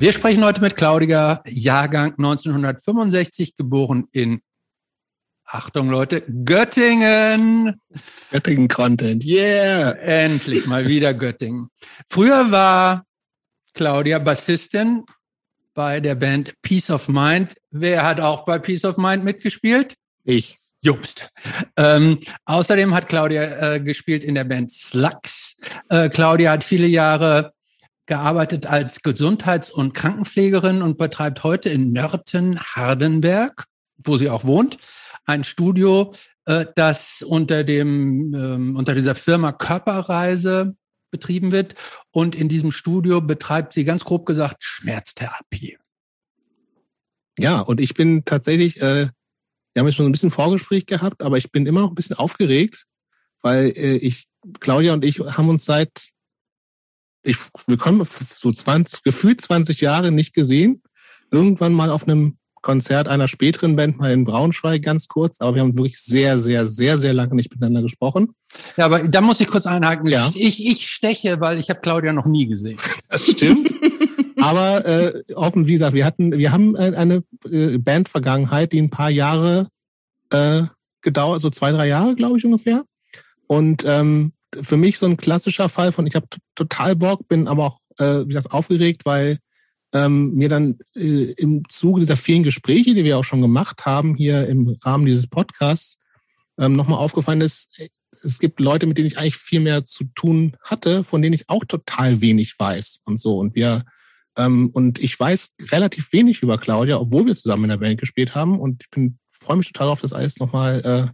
Wir sprechen heute mit Claudia, Jahrgang 1965, geboren in, Achtung Leute, Göttingen. Göttingen-Content, yeah. Endlich mal wieder Göttingen. Früher war Claudia Bassistin bei der Band Peace of Mind. Wer hat auch bei Peace of Mind mitgespielt? Ich. Jobst. Ähm, außerdem hat Claudia äh, gespielt in der Band Slugs. Äh, Claudia hat viele Jahre gearbeitet als Gesundheits- und Krankenpflegerin und betreibt heute in Nörten-Hardenberg, wo sie auch wohnt, ein Studio, äh, das unter dem ähm, unter dieser Firma Körperreise betrieben wird. Und in diesem Studio betreibt sie ganz grob gesagt Schmerztherapie. Ja, und ich bin tatsächlich, äh, wir haben jetzt schon ein bisschen Vorgespräch gehabt, aber ich bin immer noch ein bisschen aufgeregt, weil äh, ich, Claudia und ich haben uns seit, ich, wir kommen so 20, gefühlt 20 Jahre nicht gesehen. Irgendwann mal auf einem Konzert einer späteren Band mal in Braunschweig ganz kurz, aber wir haben wirklich sehr, sehr, sehr, sehr lange nicht miteinander gesprochen. Ja, aber da muss ich kurz einhaken. Ja. Ich, ich steche, weil ich habe Claudia noch nie gesehen. Das stimmt. aber äh, offen, wie gesagt, wir hatten, wir haben eine äh, Bandvergangenheit, die ein paar Jahre äh, gedauert, so zwei, drei Jahre, glaube ich ungefähr. Und ähm, für mich so ein klassischer Fall von, ich habe total Bock, bin aber auch, äh, wie gesagt, aufgeregt, weil ähm, mir dann äh, im Zuge dieser vielen Gespräche, die wir auch schon gemacht haben, hier im Rahmen dieses Podcasts, ähm, nochmal aufgefallen ist, es gibt Leute, mit denen ich eigentlich viel mehr zu tun hatte, von denen ich auch total wenig weiß und so. Und wir ähm, und ich weiß relativ wenig über Claudia, obwohl wir zusammen in der Band gespielt haben. Und ich bin freue mich total auf das alles nochmal äh,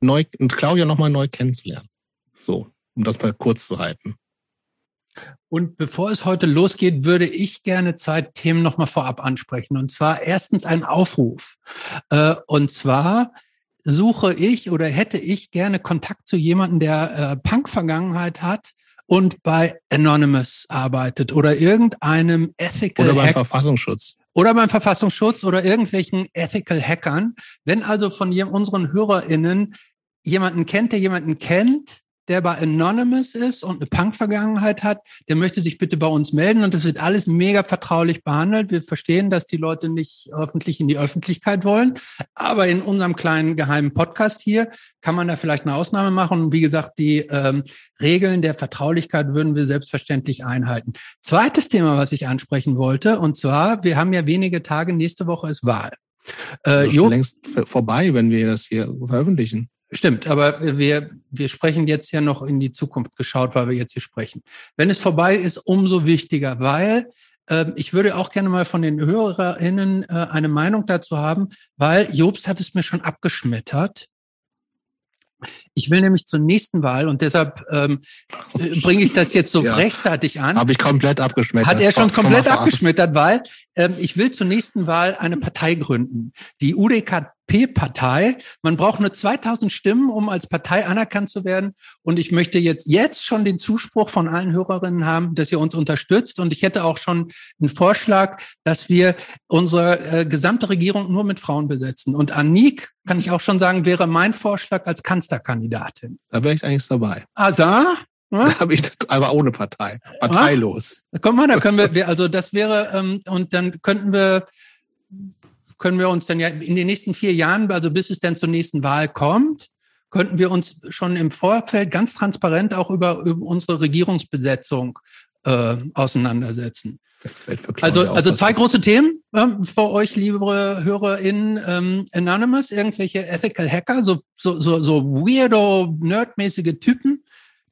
neu und Claudia nochmal neu kennenzulernen. So, um das mal kurz zu halten. Und bevor es heute losgeht, würde ich gerne zwei Themen nochmal vorab ansprechen. Und zwar erstens ein Aufruf. Äh, und zwar suche ich oder hätte ich gerne Kontakt zu jemandem, der äh, Punk-Vergangenheit hat und bei Anonymous arbeitet oder irgendeinem Ethical Oder beim Hack Verfassungsschutz. Oder beim Verfassungsschutz oder irgendwelchen Ethical Hackern. Wenn also von unseren HörerInnen jemanden kennt, der jemanden kennt, der bei Anonymous ist und eine Punk-Vergangenheit hat, der möchte sich bitte bei uns melden und das wird alles mega vertraulich behandelt. Wir verstehen, dass die Leute nicht öffentlich in die Öffentlichkeit wollen, aber in unserem kleinen geheimen Podcast hier kann man da vielleicht eine Ausnahme machen. Und wie gesagt, die ähm, Regeln der Vertraulichkeit würden wir selbstverständlich einhalten. Zweites Thema, was ich ansprechen wollte, und zwar, wir haben ja wenige Tage, nächste Woche ist Wahl. Äh, also längst vorbei, wenn wir das hier veröffentlichen. Stimmt, aber wir, wir sprechen jetzt ja noch in die Zukunft geschaut, weil wir jetzt hier sprechen. Wenn es vorbei ist, umso wichtiger, weil äh, ich würde auch gerne mal von den HörerInnen äh, eine Meinung dazu haben, weil Jobst hat es mir schon abgeschmettert. Ich will nämlich zur nächsten Wahl und deshalb ähm, äh, bringe ich das jetzt so ja, rechtzeitig an. Habe ich komplett abgeschmettert. Hat er schon komplett abgeschmettert, weil ähm, ich will zur nächsten Wahl eine Partei gründen. Die UDK FDP-Partei. Man braucht nur 2000 Stimmen, um als Partei anerkannt zu werden. Und ich möchte jetzt, jetzt schon den Zuspruch von allen Hörerinnen haben, dass ihr uns unterstützt. Und ich hätte auch schon einen Vorschlag, dass wir unsere äh, gesamte Regierung nur mit Frauen besetzen. Und Anik, kann ich auch schon sagen, wäre mein Vorschlag als Kanzlerkandidatin. Da wäre ich eigentlich dabei. Asa? Ja? Da habe ich aber ohne Partei. Parteilos. Ja? Guck mal, da können wir, also das wäre, ähm, und dann könnten wir können wir uns dann ja in den nächsten vier Jahren, also bis es dann zur nächsten Wahl kommt, könnten wir uns schon im Vorfeld ganz transparent auch über, über unsere Regierungsbesetzung äh, auseinandersetzen. Also, also zwei große Themen äh, für euch, liebe HörerInnen. Ähm, Anonymous, irgendwelche Ethical Hacker, so, so, so, so weirdo, nerdmäßige Typen,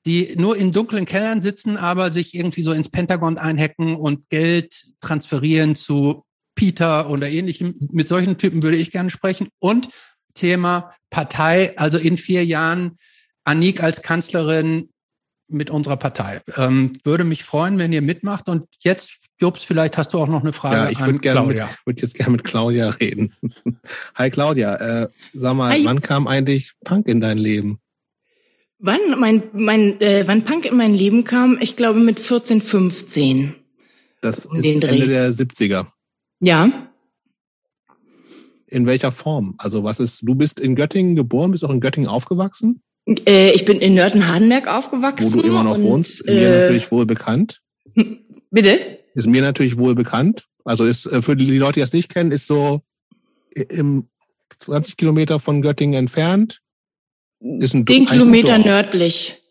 die nur in dunklen Kellern sitzen, aber sich irgendwie so ins Pentagon einhacken und Geld transferieren zu Peter oder ähnlichem. Mit solchen Typen würde ich gerne sprechen. Und Thema Partei, also in vier Jahren Anik als Kanzlerin mit unserer Partei. Ähm, würde mich freuen, wenn ihr mitmacht. Und jetzt, Jobs, vielleicht hast du auch noch eine Frage. Ja, ich würde gerne mit, würd jetzt gerne mit Claudia reden. Hi Claudia, äh, sag mal, Hi. wann kam eigentlich Punk in dein Leben? Wann mein mein äh, wann Punk in mein Leben kam? Ich glaube mit 14, 15. Das um ist Ende der 70er. Ja. In welcher Form? Also was ist, du bist in Göttingen geboren, bist auch in Göttingen aufgewachsen? Äh, ich bin in Nörten-Hardenberg aufgewachsen. Wo du immer noch und, wohnst, mir äh, natürlich wohl bekannt. Bitte? Ist mir natürlich wohl bekannt. Also ist äh, für die Leute, die das nicht kennen, ist so im 20 Kilometer von Göttingen entfernt. Ist ein 10 Kilometer nördlich.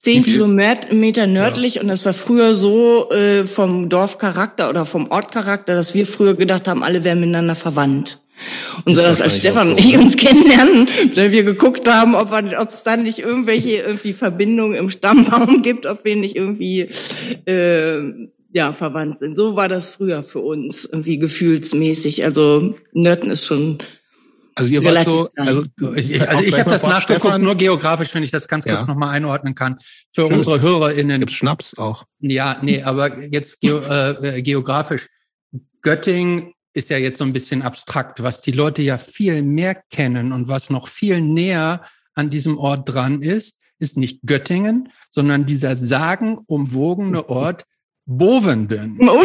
Zehn Kilometer nördlich ja. und das war früher so äh, vom Dorfcharakter oder vom Ortcharakter, dass wir früher gedacht haben, alle wären miteinander verwandt. Und so, dass als Stefan und ich uns kennenlernen, wenn wir geguckt haben, ob es dann nicht irgendwelche irgendwie Verbindungen im Stammbaum gibt, ob wir nicht irgendwie äh, ja verwandt sind. So war das früher für uns irgendwie gefühlsmäßig. Also Nörten ist schon also ihr wart so, also ich, also ich habe das nachgeguckt, Stefan, nur geografisch, wenn ich das ganz kurz ja. nochmal einordnen kann. Für Schön. unsere HörerInnen. Gibt's Schnaps auch? Ja, nee, aber jetzt geo, äh, geografisch. Göttingen ist ja jetzt so ein bisschen abstrakt, was die Leute ja viel mehr kennen und was noch viel näher an diesem Ort dran ist, ist nicht Göttingen, sondern dieser sagenumwogene Ort Bovenden. Oh.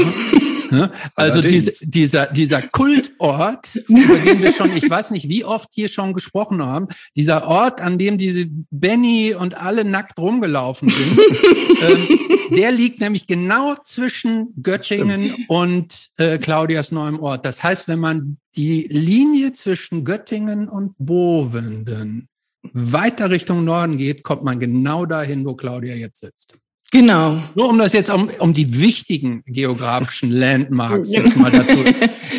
Ne? Also diese, dieser, dieser Kultort, über den wir schon, ich weiß nicht, wie oft hier schon gesprochen haben, dieser Ort, an dem diese Benny und alle nackt rumgelaufen sind, ähm, der liegt nämlich genau zwischen Göttingen und äh, Claudias neuem Ort. Das heißt, wenn man die Linie zwischen Göttingen und Bovenden weiter Richtung Norden geht, kommt man genau dahin, wo Claudia jetzt sitzt. Genau. Nur um das jetzt um, um die wichtigen geografischen Landmarks jetzt mal dazu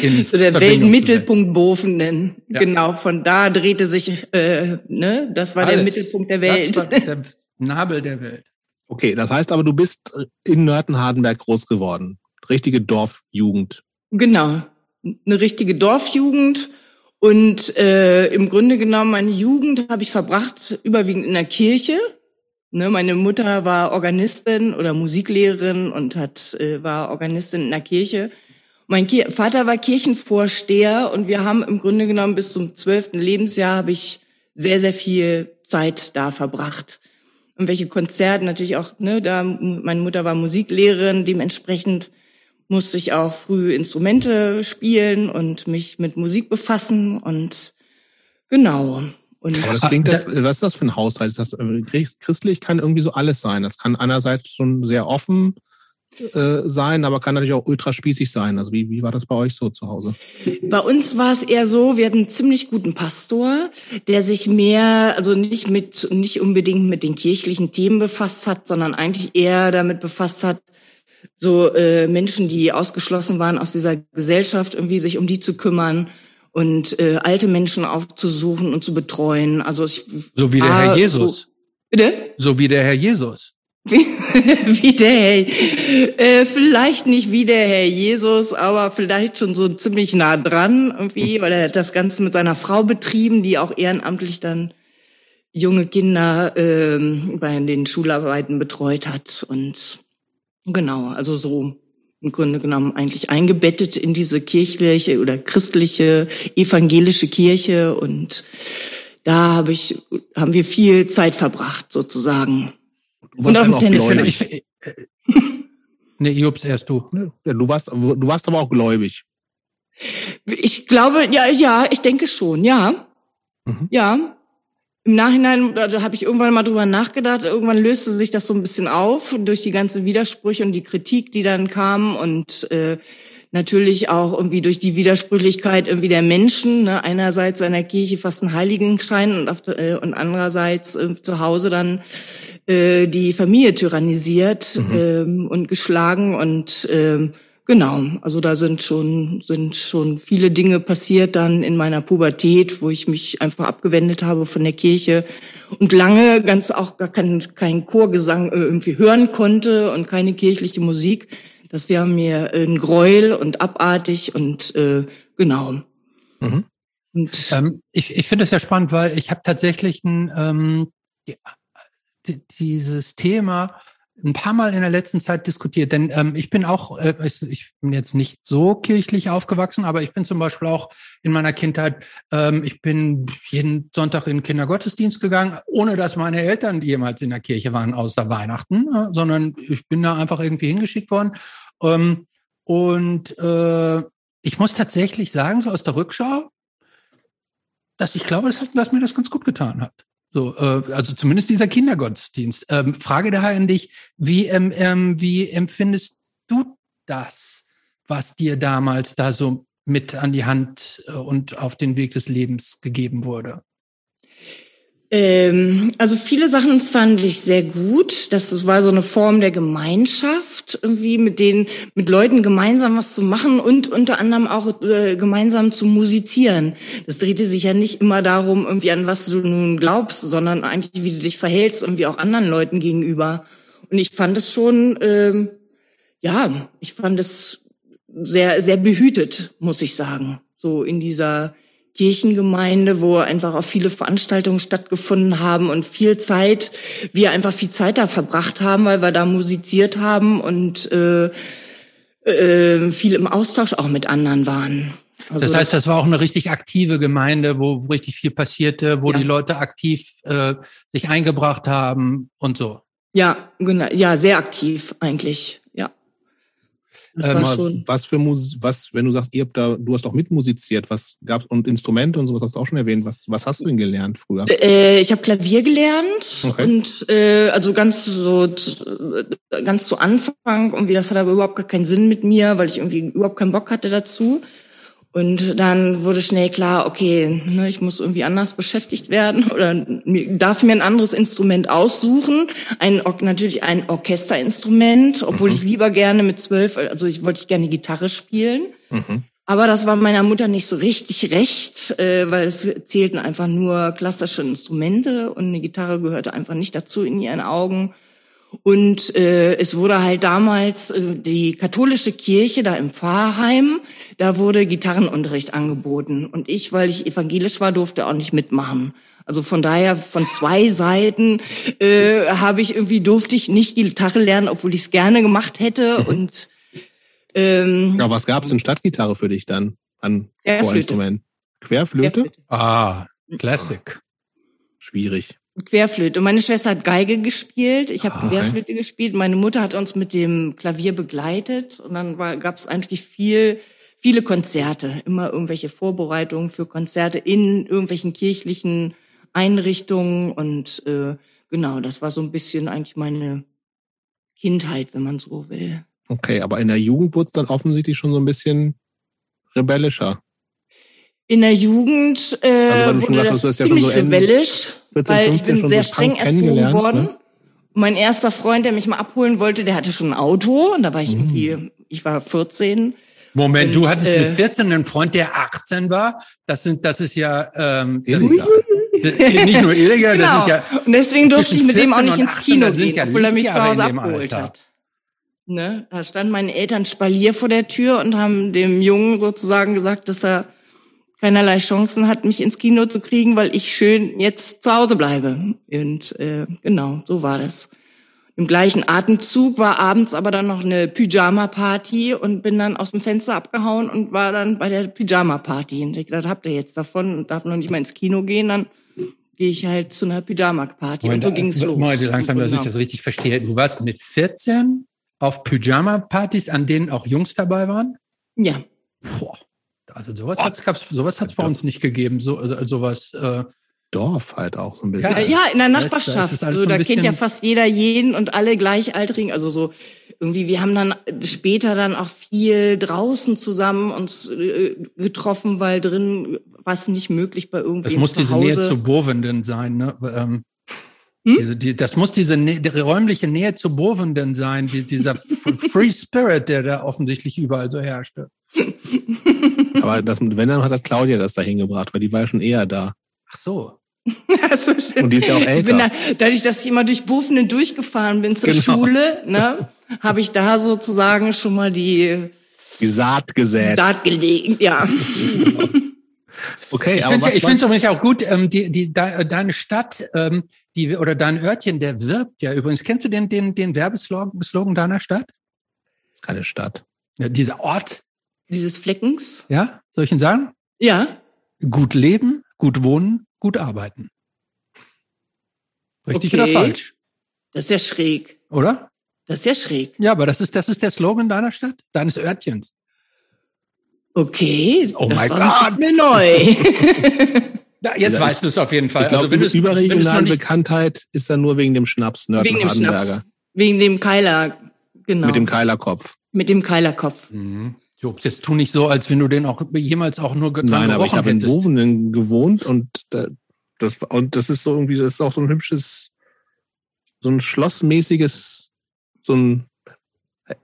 in so der Weltmittelpunkt Boven nennen. Ja. Genau, von da drehte sich, äh, ne, das war Alles. der Mittelpunkt der Welt. Das war der Nabel der Welt. Okay, das heißt aber, du bist in Nörten-Hardenberg groß geworden. Richtige Dorfjugend. Genau, eine richtige Dorfjugend. Und äh, im Grunde genommen, meine Jugend habe ich verbracht überwiegend in der Kirche Ne, meine Mutter war Organistin oder Musiklehrerin und hat, äh, war Organistin in der Kirche. Mein Ki Vater war Kirchenvorsteher und wir haben im Grunde genommen bis zum zwölften Lebensjahr habe ich sehr, sehr viel Zeit da verbracht. Und welche Konzerte natürlich auch, ne, da meine Mutter war Musiklehrerin, dementsprechend musste ich auch früh Instrumente spielen und mich mit Musik befassen und genau. Und Aber das klingt, das, was ist das für ein Haushalt? Ist das, äh, christlich kann irgendwie so alles sein. Das kann einerseits schon sehr offen äh, sein, aber kann natürlich auch ultra spießig sein. Also wie, wie war das bei euch so zu Hause? Bei uns war es eher so, wir hatten einen ziemlich guten Pastor, der sich mehr, also nicht mit, nicht unbedingt mit den kirchlichen Themen befasst hat, sondern eigentlich eher damit befasst hat, so äh, Menschen, die ausgeschlossen waren aus dieser Gesellschaft, irgendwie sich um die zu kümmern und äh, alte Menschen aufzusuchen und zu betreuen. Also ich, so wie der Herr Jesus. So, bitte? So wie der Herr Jesus. Wie, wie der Herr, äh, vielleicht nicht wie der Herr Jesus, aber vielleicht schon so ziemlich nah dran irgendwie, weil er hat das Ganze mit seiner Frau betrieben, die auch ehrenamtlich dann junge Kinder ähm, bei den Schularbeiten betreut hat und genau, also so im Grunde genommen eigentlich eingebettet in diese kirchliche oder christliche evangelische Kirche und da habe ich haben wir viel Zeit verbracht sozusagen. und auch, auch Tennis. Ich, nee, Jobs erst du. Ja, du warst du warst aber auch gläubig. Ich glaube, ja, ja, ich denke schon, ja. Mhm. Ja. Im Nachhinein, da, da habe ich irgendwann mal drüber nachgedacht, irgendwann löste sich das so ein bisschen auf durch die ganzen Widersprüche und die Kritik, die dann kam und äh, natürlich auch irgendwie durch die Widersprüchlichkeit irgendwie der Menschen, ne? einerseits seiner Kirche fast ein Heiligenschein und, auf, äh, und andererseits äh, zu Hause dann äh, die Familie tyrannisiert mhm. ähm, und geschlagen und ähm, Genau, also da sind schon, sind schon viele Dinge passiert dann in meiner Pubertät, wo ich mich einfach abgewendet habe von der Kirche und lange ganz auch gar keinen kein Chorgesang äh, irgendwie hören konnte und keine kirchliche Musik. Das wäre mir ein Gräuel und abartig und äh, genau. Mhm. Und, ähm, ich ich finde es ja spannend, weil ich habe tatsächlich ein, ähm, die, dieses Thema ein paar Mal in der letzten Zeit diskutiert, denn ähm, ich bin auch, äh, ich bin jetzt nicht so kirchlich aufgewachsen, aber ich bin zum Beispiel auch in meiner Kindheit, ähm, ich bin jeden Sonntag in den Kindergottesdienst gegangen, ohne dass meine Eltern jemals in der Kirche waren, außer Weihnachten, äh, sondern ich bin da einfach irgendwie hingeschickt worden. Ähm, und äh, ich muss tatsächlich sagen, so aus der Rückschau, dass ich glaube, dass, dass mir das ganz gut getan hat. So, äh, also zumindest dieser Kindergottesdienst. Ähm, Frage daher an dich, wie, ähm, ähm, wie empfindest du das, was dir damals da so mit an die Hand äh, und auf den Weg des Lebens gegeben wurde? Ähm, also viele Sachen fand ich sehr gut. Das, das war so eine Form der Gemeinschaft, irgendwie mit den, mit Leuten gemeinsam was zu machen und unter anderem auch äh, gemeinsam zu musizieren. Das drehte sich ja nicht immer darum, irgendwie an was du nun glaubst, sondern eigentlich, wie du dich verhältst, irgendwie auch anderen Leuten gegenüber. Und ich fand es schon, ähm, ja, ich fand es sehr, sehr behütet, muss ich sagen. So in dieser Kirchengemeinde, wo einfach auch viele Veranstaltungen stattgefunden haben und viel Zeit, wir einfach viel Zeit da verbracht haben, weil wir da musiziert haben und äh, äh, viel im Austausch auch mit anderen waren. Also das heißt, das war auch eine richtig aktive Gemeinde, wo, wo richtig viel passierte, wo ja. die Leute aktiv äh, sich eingebracht haben und so. Ja, genau, ja, sehr aktiv eigentlich. Das ähm. Was für Musik, was, wenn du sagst, ihr habt da, du hast auch mitmusiziert, was gab's und Instrumente und sowas hast du auch schon erwähnt. Was, was hast du denn gelernt früher? Äh, ich habe Klavier gelernt okay. und äh, also ganz so ganz zu Anfang und wie das hat aber überhaupt gar keinen Sinn mit mir, weil ich irgendwie überhaupt keinen Bock hatte dazu. Und dann wurde schnell klar, okay, ne, ich muss irgendwie anders beschäftigt werden oder darf mir ein anderes Instrument aussuchen. Ein, natürlich ein Orchesterinstrument, obwohl mhm. ich lieber gerne mit zwölf, also ich wollte gerne Gitarre spielen. Mhm. Aber das war meiner Mutter nicht so richtig recht, äh, weil es zählten einfach nur klassische Instrumente und eine Gitarre gehörte einfach nicht dazu in ihren Augen. Und äh, es wurde halt damals äh, die katholische Kirche da im Pfarrheim, da wurde Gitarrenunterricht angeboten. Und ich, weil ich evangelisch war, durfte auch nicht mitmachen. Also von daher von zwei Seiten äh, habe ich irgendwie durfte ich nicht die Gitarre lernen, obwohl ich es gerne gemacht hätte. Und ähm, ja, was gab's denn Stadtgitarre für dich dann an Vorinstrument? Querflöte? Querflöte? Ah, Classic. Schwierig. Querflöte. Und meine Schwester hat Geige gespielt. Ich habe ah. Querflöte gespielt. Meine Mutter hat uns mit dem Klavier begleitet. Und dann gab es eigentlich viel, viele Konzerte. Immer irgendwelche Vorbereitungen für Konzerte in irgendwelchen kirchlichen Einrichtungen. Und äh, genau, das war so ein bisschen eigentlich meine Kindheit, wenn man so will. Okay, aber in der Jugend wurde es dann offensichtlich schon so ein bisschen rebellischer. In der Jugend äh, also, wurde das, das ziemlich so rebellisch, 14, weil ich bin sehr so streng erzogen worden. Ne? Mein erster Freund, der mich mal abholen wollte, der hatte schon ein Auto und da war ich mhm. irgendwie, ich war 14. Moment, und, du hattest äh, mit 14 einen Freund, der 18 war. Das sind, das ist ja, ähm, das ist, das, nicht nur illegal, genau. das sind ja. Und deswegen durfte ich mit dem auch nicht ins Kino gehen, ja obwohl er mich zu Hause abgeholt Alter. hat. Ne? Da standen meine Eltern Spalier vor der Tür und haben dem Jungen sozusagen gesagt, dass er keinerlei Chancen hat, mich ins Kino zu kriegen, weil ich schön jetzt zu Hause bleibe. Und äh, genau, so war das. Im gleichen Atemzug war abends aber dann noch eine Pyjama-Party und bin dann aus dem Fenster abgehauen und war dann bei der Pyjama-Party. Und ich dachte, habt ihr jetzt davon und darf noch nicht mal ins Kino gehen, dann gehe ich halt zu einer Pyjama-Party. Und so ging's los. Moment, langsam, dass ich das richtig verstehe. Du warst mit 14 auf Pyjama-Partys, an denen auch Jungs dabei waren? Ja. Boah. Also sowas hat es sowas hat's bei uns nicht gegeben. So, also, sowas. Äh, Dorf halt auch so ein bisschen. Ja, ja in der Nachbarschaft. Da, also, da kennt ja fast jeder jeden und alle gleichaltrigen. Also so irgendwie, wir haben dann später dann auch viel draußen zusammen uns äh, getroffen, weil drin war es nicht möglich bei irgendwem Es muss diese Nähe zu Bovenden sein, ne? Ähm, hm? diese, die, das muss diese Nä die räumliche Nähe zu Bovenden sein, die, dieser Free Spirit, der da offensichtlich überall so herrschte. Aber das, wenn, dann hat Claudia das da hingebracht, weil die war ja schon eher da. Ach so. so schön. Und die ist ja auch älter. Da, dadurch, dass ich immer durch Bufenen durchgefahren bin zur genau. Schule, ne, habe ich da sozusagen schon mal die, die Saat gesät. Saat gelegt, ja. Okay, ich aber finde es übrigens auch gut, ähm, die, die, de, deine Stadt, ähm, die oder dein Örtchen, der wirbt ja übrigens. Kennst du den, den, den Werbeslogan Slogan deiner Stadt? Das ist keine Stadt. Ja, dieser Ort, dieses Fleckens. Ja, soll ich Ihnen sagen? Ja. Gut leben, gut wohnen, gut arbeiten. Richtig okay. oder falsch? Das ist ja schräg. Oder? Das ist ja schräg. Ja, aber das ist, das ist der Slogan deiner Stadt, deines Örtchens. Okay, oh das war Gott. mir neu. ja, jetzt ja, weißt du es auf jeden Fall. Ich glaube, also, überregionale Bekanntheit ist dann nur wegen dem Schnaps, Nörden Wegen dem Schnaps. Wegen dem Keiler, genau. Mit dem Keilerkopf. Mit dem Keilerkopf. Mhm. Jo, jetzt tu nicht so, als wenn du den auch jemals auch nur dran Nein, aber ich habe in Wovenen gewohnt und das und das ist so irgendwie, das ist auch so ein hübsches, so ein schlossmäßiges, so ein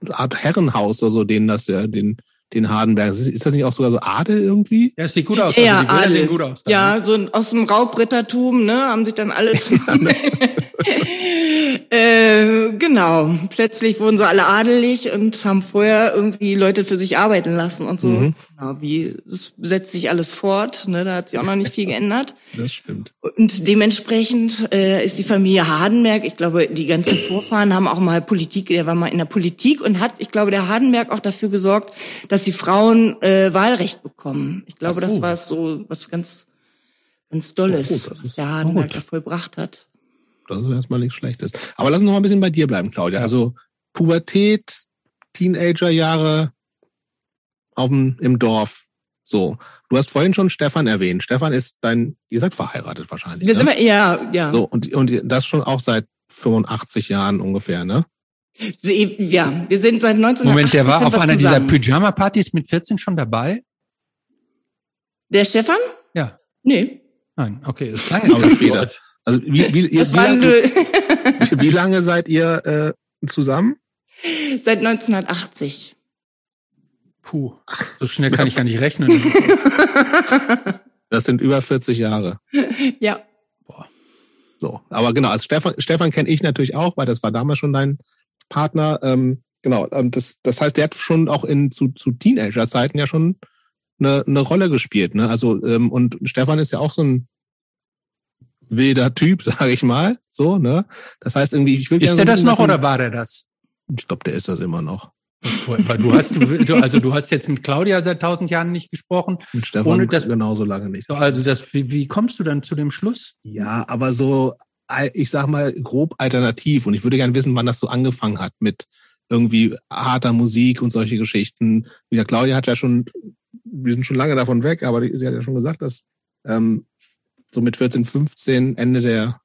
Art Herrenhaus oder so, den das ja, den den Hardenberg. Ist das nicht auch sogar so Adel irgendwie? Ja, es sieht gut aus. Ja, also Adel. Gut aus dann, ja, ne? so aus dem Raubrittertum, ne, haben sich dann alle zusammen. äh, genau. Plötzlich wurden sie alle adelig und haben vorher irgendwie Leute für sich arbeiten lassen und so. Mhm. Genau, wie es setzt sich alles fort, ne, da hat sich auch noch nicht viel geändert. Das stimmt. Und dementsprechend äh, ist die Familie Hardenberg, ich glaube, die ganzen Vorfahren haben auch mal Politik, der war mal in der Politik und hat, ich glaube, der Hardenberg auch dafür gesorgt, dass die Frauen äh, Wahlrecht bekommen. Ich glaube, so. das war so was ganz ganz Dolles, was der Hardenberg da vollbracht hat. Das ist erstmal nichts Schlechtes. Aber lass uns noch ein bisschen bei dir bleiben, Claudia. Also Pubertät, Teenagerjahre auf dem, im Dorf. So. Du hast vorhin schon Stefan erwähnt. Stefan ist dein, ihr seid verheiratet wahrscheinlich. Wir ne? sind ja, ja. So, und, und das schon auch seit 85 Jahren ungefähr, ne? Ja, wir sind seit 1980 Moment, der war auf einer dieser Pyjama-Partys mit 14 schon dabei? Der Stefan? Ja. Nee. Nein, okay, das klang jetzt später. Also wie, wie, ihr, wie, lange, wie lange seid ihr äh, zusammen? Seit 1980. Puh, so schnell kann ich gar nicht rechnen. Das sind über 40 Jahre. Ja. Boah. So, aber genau, also Stefan, Stefan kenne ich natürlich auch, weil das war damals schon dein Partner. Ähm, genau, das, das heißt, der hat schon auch in zu, zu Teenager-Zeiten ja schon eine, eine Rolle gespielt. Ne? Also ähm, und Stefan ist ja auch so ein wilder Typ, sage ich mal. So, ne? Das heißt irgendwie, ich will Ist der das noch oder war der das? Ich glaube, der ist das immer noch. Weil du hast, du, also du hast jetzt mit Claudia seit tausend Jahren nicht gesprochen. Mit Stefan ohne das, genauso lange nicht. Also das, wie, wie kommst du dann zu dem Schluss? Ja, aber so, ich sag mal, grob alternativ. Und ich würde gerne wissen, wann das so angefangen hat mit irgendwie harter Musik und solche Geschichten. Ja, Claudia hat ja schon, wir sind schon lange davon weg, aber sie hat ja schon gesagt, dass ähm, so mit 14, 15, Ende der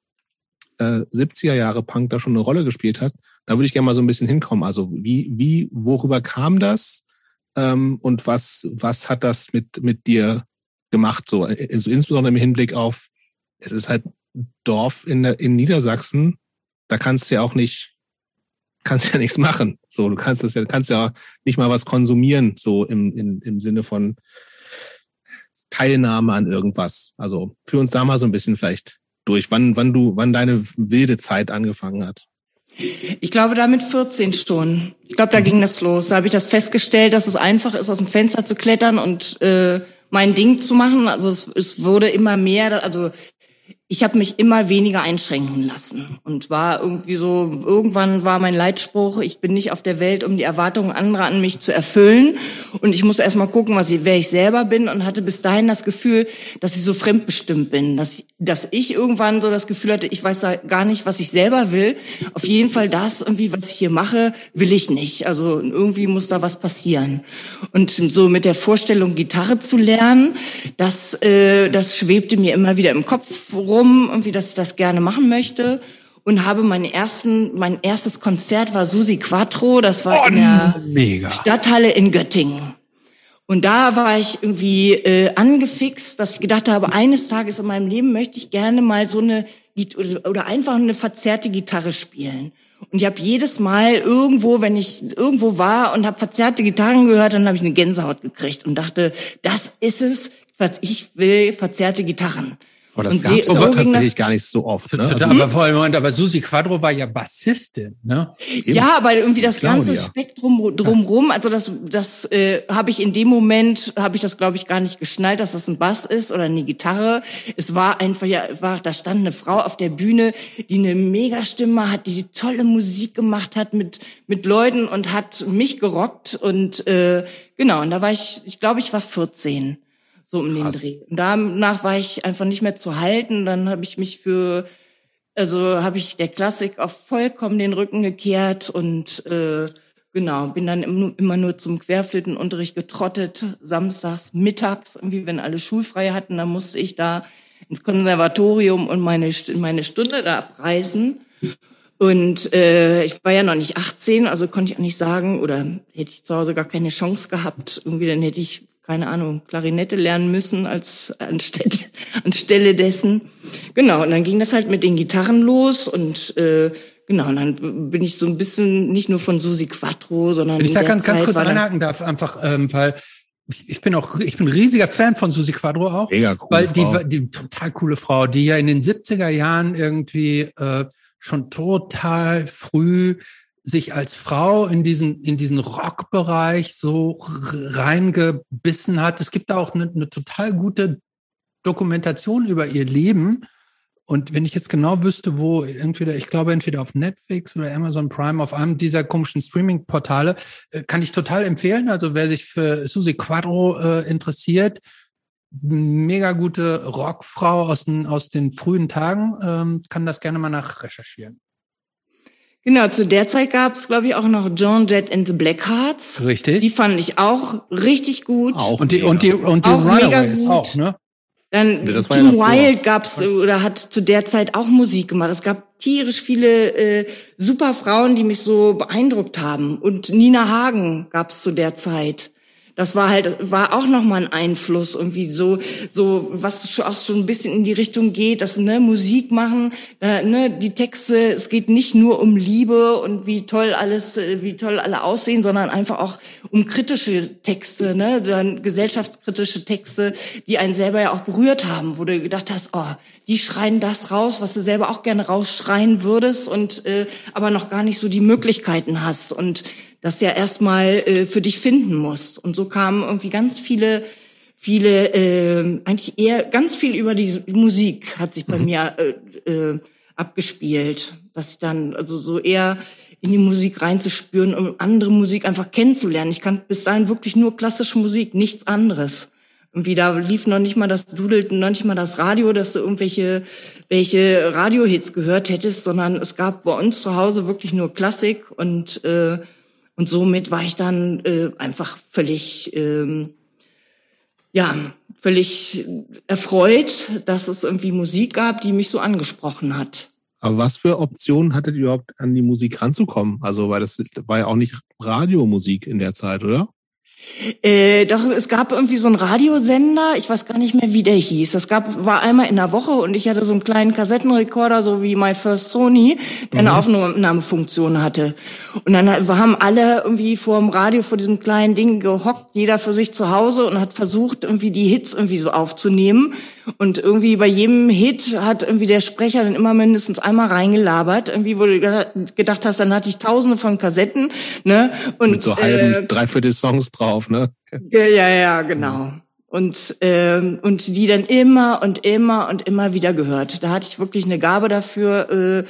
äh, 70er Jahre Punk da schon eine Rolle gespielt hat. Da würde ich gerne mal so ein bisschen hinkommen. Also wie, wie, worüber kam das? Ähm, und was, was hat das mit, mit dir gemacht? So, also insbesondere im Hinblick auf, es ist halt Dorf in, der, in Niedersachsen, da kannst du ja auch nicht, kannst ja nichts machen. So, du kannst das ja, kannst ja nicht mal was konsumieren, so im, im, im Sinne von Teilnahme an irgendwas. Also für uns da mal so ein bisschen vielleicht durch, wann, wann du, wann deine wilde Zeit angefangen hat. Ich glaube, da mit 14 schon. Ich glaube, da mhm. ging das los. Da habe ich das festgestellt, dass es einfach ist, aus dem Fenster zu klettern und äh, mein Ding zu machen. Also es, es wurde immer mehr, also ich habe mich immer weniger einschränken lassen und war irgendwie so, irgendwann war mein Leitspruch, ich bin nicht auf der Welt, um die Erwartungen anderer an mich zu erfüllen. Und ich muss erst mal gucken, was ich, wer ich selber bin und hatte bis dahin das Gefühl, dass ich so fremdbestimmt bin, dass ich, dass ich irgendwann so das Gefühl hatte, ich weiß da gar nicht, was ich selber will. Auf jeden Fall das irgendwie, was ich hier mache, will ich nicht. Also irgendwie muss da was passieren. Und so mit der Vorstellung, Gitarre zu lernen, das, äh, das schwebte mir immer wieder im Kopf rum irgendwie, dass ich das gerne machen möchte und habe meinen ersten, mein erstes Konzert war Susi Quattro, das war oh, in der mega. Stadthalle in Göttingen. Und da war ich irgendwie äh, angefixt, dass ich gedacht habe, eines Tages in meinem Leben möchte ich gerne mal so eine oder einfach eine verzerrte Gitarre spielen. Und ich habe jedes Mal irgendwo, wenn ich irgendwo war und habe verzerrte Gitarren gehört, dann habe ich eine Gänsehaut gekriegt und dachte, das ist es, ich will, verzerrte Gitarren. Aber das gab es so tatsächlich gar nicht so oft. Ne? Also, aber vor allem, aber Susi Quadro war ja Bassistin, ne? Ja, aber irgendwie das ganze Spektrum drumrum, also das, das äh, habe ich in dem Moment, habe ich das glaube ich gar nicht geschnallt, dass das ein Bass ist oder eine Gitarre. Es war einfach, ja, war, da stand eine Frau auf der Bühne, die eine Megastimme hat, die tolle Musik gemacht hat mit mit Leuten und hat mich gerockt und äh, genau. Und da war ich, ich glaube, ich war 14 so um Krass. den Dreh. Und danach war ich einfach nicht mehr zu halten. Dann habe ich mich für, also habe ich der Klassik auf vollkommen den Rücken gekehrt und äh, genau, bin dann immer nur zum Querflötenunterricht getrottet, samstags, mittags, irgendwie, wenn alle schulfrei hatten, dann musste ich da ins Konservatorium und meine, meine Stunde da abreißen. Und äh, ich war ja noch nicht 18, also konnte ich auch nicht sagen, oder hätte ich zu Hause gar keine Chance gehabt, irgendwie dann hätte ich, keine Ahnung, Klarinette lernen müssen als anstelle, anstelle dessen. Genau, und dann ging das halt mit den Gitarren los und äh, Genau, und dann bin ich so ein bisschen nicht nur von Susi Quattro, sondern. Wenn ich da ganz, ganz kurz einhaken darf, einfach, ähm, weil ich bin auch, ich bin ein riesiger Fan von Susi Quadro auch. Mega cool. Weil die, die total coole Frau, die ja in den 70er Jahren irgendwie äh, schon total früh sich als Frau in diesen, in diesen Rockbereich so reingebissen hat. Es gibt da auch eine, eine total gute Dokumentation über ihr Leben und wenn ich jetzt genau wüsste, wo entweder, ich glaube entweder auf Netflix oder Amazon Prime, auf einem dieser komischen Streaming-Portale, äh, kann ich total empfehlen. Also wer sich für Susi Quadro äh, interessiert, mega gute Rockfrau aus den, aus den frühen Tagen, ähm, kann das gerne mal nachrecherchieren. Genau, zu der Zeit gab es, glaube ich, auch noch John Jett and the Blackhearts. Richtig. Die fand ich auch richtig gut. Auch und die, und die, und die auch Runaways auch, ne? Dann ja, Kim ja Wilde gab's oder hat zu der Zeit auch Musik gemacht. Es gab tierisch viele äh, super Frauen, die mich so beeindruckt haben. Und Nina Hagen gab's zu der Zeit das war halt war auch noch mal ein Einfluss irgendwie so so was auch schon ein bisschen in die Richtung geht, dass ne Musik machen, äh, ne die Texte, es geht nicht nur um Liebe und wie toll alles äh, wie toll alle aussehen, sondern einfach auch um kritische Texte, ne, dann gesellschaftskritische Texte, die einen selber ja auch berührt haben, wo du gedacht hast, oh, die schreien das raus, was du selber auch gerne rausschreien würdest und äh, aber noch gar nicht so die Möglichkeiten hast. Und das ja erstmal äh, für dich finden musst. Und so kamen irgendwie ganz viele, viele, äh, eigentlich eher ganz viel über die Musik hat sich bei mhm. mir äh, äh, abgespielt, dass ich dann also so eher in die Musik reinzuspüren, um andere Musik einfach kennenzulernen. Ich kann bis dahin wirklich nur klassische Musik, nichts anderes. Irgendwie da lief noch nicht mal das dudelte noch nicht mal das Radio, dass du irgendwelche welche Radiohits gehört hättest, sondern es gab bei uns zu Hause wirklich nur Klassik und äh, und somit war ich dann äh, einfach völlig, ähm, ja, völlig erfreut, dass es irgendwie Musik gab, die mich so angesprochen hat. Aber was für Optionen hattet ihr überhaupt an die Musik ranzukommen? Also, weil das war ja auch nicht Radiomusik in der Zeit, oder? Äh, doch, es gab irgendwie so einen Radiosender, ich weiß gar nicht mehr, wie der hieß. Das gab, war einmal in der Woche und ich hatte so einen kleinen Kassettenrekorder, so wie My First Sony, der mhm. eine Aufnahmefunktion hatte. Und dann haben alle irgendwie vor dem Radio, vor diesem kleinen Ding gehockt, jeder für sich zu Hause und hat versucht, irgendwie die Hits irgendwie so aufzunehmen. Und irgendwie bei jedem Hit hat irgendwie der Sprecher dann immer mindestens einmal reingelabert. Irgendwie, wo du gedacht hast, dann hatte ich tausende von Kassetten, ne? Und Mit so halben, äh, dreiviertel Songs drauf, ne? Ja, ja, ja, genau. Und, ähm, und die dann immer und immer und immer wieder gehört. Da hatte ich wirklich eine Gabe dafür, äh,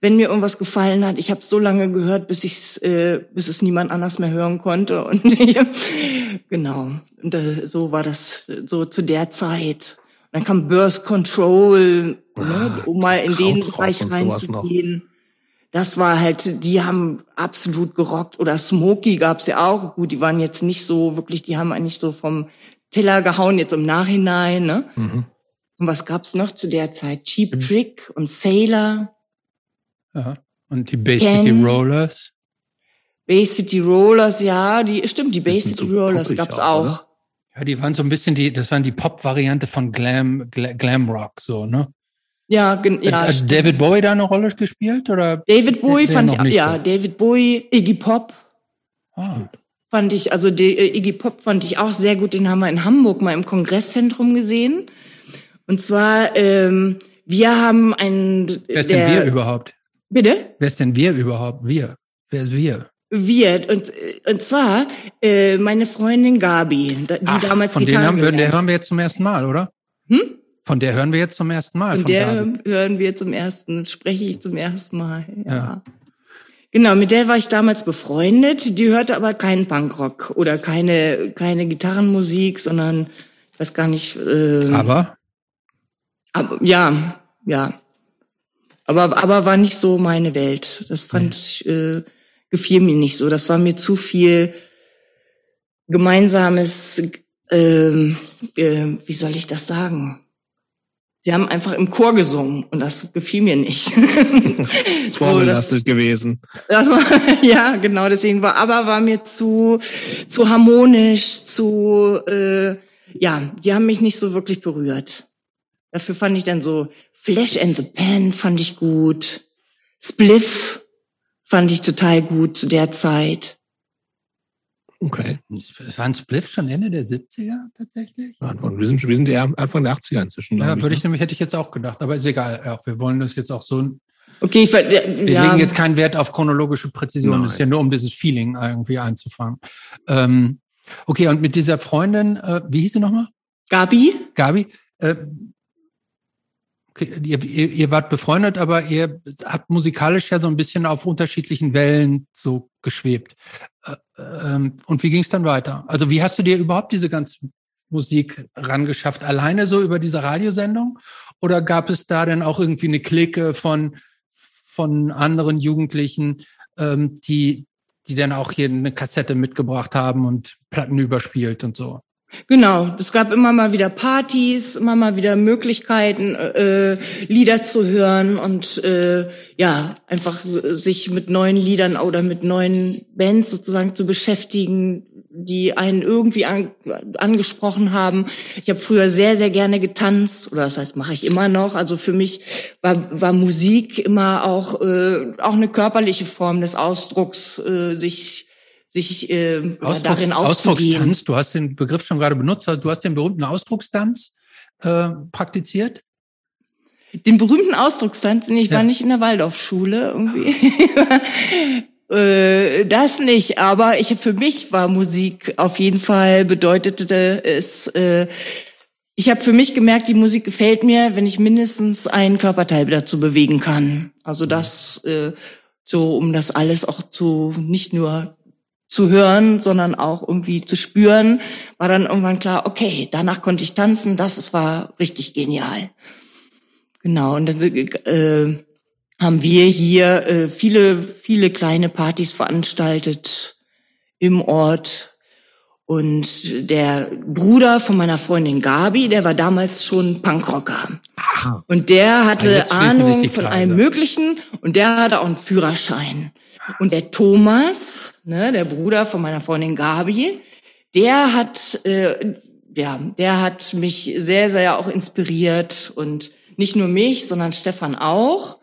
wenn mir irgendwas gefallen hat, ich habe so lange gehört, bis ich's, äh, bis es niemand anders mehr hören konnte. Und genau, und, äh, so war das so zu der Zeit. Dann kam Birth Control, ne, ah, um mal in den Bereich reinzugehen. Das war halt, die haben absolut gerockt. Oder Smokey gab's ja auch. Gut, die waren jetzt nicht so wirklich, die haben eigentlich so vom Teller gehauen, jetzt im Nachhinein. Ne? Mhm. Und was gab's noch zu der Zeit? Cheap mhm. Trick und Sailor. Ja. Und die Bay City Rollers. Bay City Rollers, ja, die stimmt, die Bay City Rollers gab's auch. auch. Ja, die waren so ein bisschen die, das waren die Pop-Variante von Glam, Glam Rock, so, ne? Ja, ja. Hat David Bowie da eine Rolle gespielt oder? David Bowie fand ich, ja, so? David Bowie, Iggy Pop. Ah. Fand ich, also die, äh, Iggy Pop fand ich auch sehr gut. Den haben wir in Hamburg mal im Kongresszentrum gesehen. Und zwar, ähm, wir haben einen. Wer ist der, denn wir überhaupt? Bitte? Wer ist denn wir überhaupt? Wir. Wer ist wir? Wird. Und, und zwar äh, meine Freundin Gabi, die Ach, damals von Gitarre haben wir, der hören wir jetzt zum ersten Mal, oder? Hm? Von der hören wir jetzt zum ersten Mal. Von, von der Gabi. hören wir zum ersten, spreche ich zum ersten Mal. Ja. ja. Genau, mit der war ich damals befreundet. Die hörte aber keinen Punkrock oder keine keine Gitarrenmusik, sondern ich weiß gar nicht. Äh, aber? Aber ja, ja. Aber aber war nicht so meine Welt. Das fand nee. ich. Äh, gefiel mir nicht so. Das war mir zu viel gemeinsames, äh, äh, wie soll ich das sagen? Sie haben einfach im Chor gesungen und das gefiel mir nicht. das vorbelastet so, gewesen. Das war, ja, genau, deswegen war, aber war mir zu, zu harmonisch, zu, äh, ja, die haben mich nicht so wirklich berührt. Dafür fand ich dann so Flash and the Pan fand ich gut. Spliff fand ich total gut zu der Zeit. Okay. War ein Spliff schon Ende der 70er tatsächlich? Ja, wir, sind, wir sind eher Anfang der 80er inzwischen. Ja, würde ich ne? nämlich, hätte ich jetzt auch gedacht, aber ist egal. Ja, wir wollen das jetzt auch so. Okay, ich, ja, wir legen jetzt keinen Wert auf chronologische Präzision. Es ist ja nur, um dieses Feeling irgendwie einzufangen. Ähm, okay, und mit dieser Freundin, äh, wie hieß sie nochmal? Gabi. Gabi. Äh, ihr, ihr, ihr wart befreundet, aber ihr habt musikalisch ja so ein bisschen auf unterschiedlichen Wellen so geschwebt. Äh, ähm, und wie ging es dann weiter? Also wie hast du dir überhaupt diese ganze Musik rangeschafft? Alleine so über diese Radiosendung? Oder gab es da denn auch irgendwie eine Clique von, von anderen Jugendlichen, ähm, die, die dann auch hier eine Kassette mitgebracht haben und Platten überspielt und so? Genau, es gab immer mal wieder Partys, immer mal wieder Möglichkeiten, äh, Lieder zu hören und äh, ja, einfach sich mit neuen Liedern oder mit neuen Bands sozusagen zu beschäftigen, die einen irgendwie an, angesprochen haben. Ich habe früher sehr, sehr gerne getanzt, oder das heißt, mache ich immer noch. Also für mich war, war Musik immer auch, äh, auch eine körperliche Form des Ausdrucks, äh, sich sich äh, Ausdrucks, darin auszugehen. Ausdruckstanz, du hast den Begriff schon gerade benutzt, du hast den berühmten Ausdruckstanz äh, praktiziert? Den berühmten Ausdruckstanz, ich ja. war nicht in der Waldorfschule irgendwie. äh, das nicht, aber ich für mich war Musik auf jeden Fall bedeutete es. Äh, ich habe für mich gemerkt, die Musik gefällt mir, wenn ich mindestens einen Körperteil dazu bewegen kann. Also das äh, so, um das alles auch zu nicht nur zu hören, sondern auch irgendwie zu spüren, war dann irgendwann klar, okay, danach konnte ich tanzen, das war richtig genial. Genau, und dann äh, haben wir hier äh, viele, viele kleine Partys veranstaltet im Ort. Und der Bruder von meiner Freundin Gabi, der war damals schon Punkrocker. Ach, und der hatte Ahnung von allem Möglichen und der hatte auch einen Führerschein. Und der Thomas, ne, der Bruder von meiner Freundin Gabi, der hat, äh, ja, der hat mich sehr, sehr auch inspiriert und nicht nur mich, sondern Stefan auch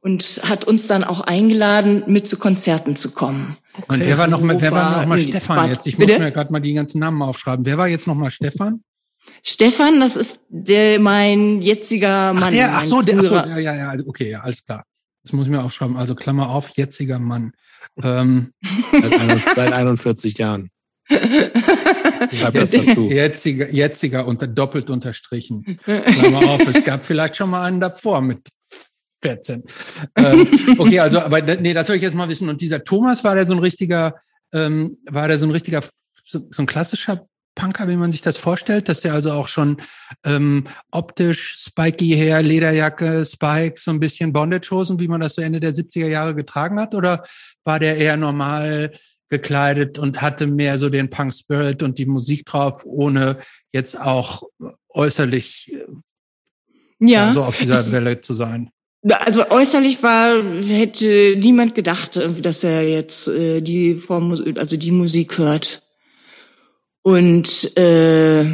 und hat uns dann auch eingeladen, mit zu Konzerten zu kommen. Und wer war noch mal, wer war noch mal Stefan jetzt? Ich Bitte? muss mir gerade mal die ganzen Namen aufschreiben. Wer war jetzt noch mal Stefan? Stefan, das ist der mein jetziger Mann. Ach, der, ach so, der, ach so, ja, ja, ja, also okay, ja, alles klar. Das muss ich mir aufschreiben. Also Klammer auf, jetziger Mann. Ähm, seit, 41 Jahren. Schreib das dazu. Jetziger, jetziger unter, doppelt unterstrichen. Klammer auf, es gab vielleicht schon mal einen davor mit 14. Ähm, okay, also, aber nee, das soll ich jetzt mal wissen. Und dieser Thomas, war der so ein richtiger, ähm, war der so ein richtiger, so, so ein klassischer Punker, wie man sich das vorstellt, dass der also auch schon ähm, optisch spiky her, Lederjacke, Spikes, so ein bisschen Bondage-Hosen, wie man das so Ende der 70er Jahre getragen hat? Oder war der eher normal gekleidet und hatte mehr so den Punk-Spirit und die Musik drauf, ohne jetzt auch äußerlich äh, ja. so auf dieser Welle zu sein? Also äußerlich war, hätte niemand gedacht, dass er jetzt äh, die Form, also die Musik hört. Und äh,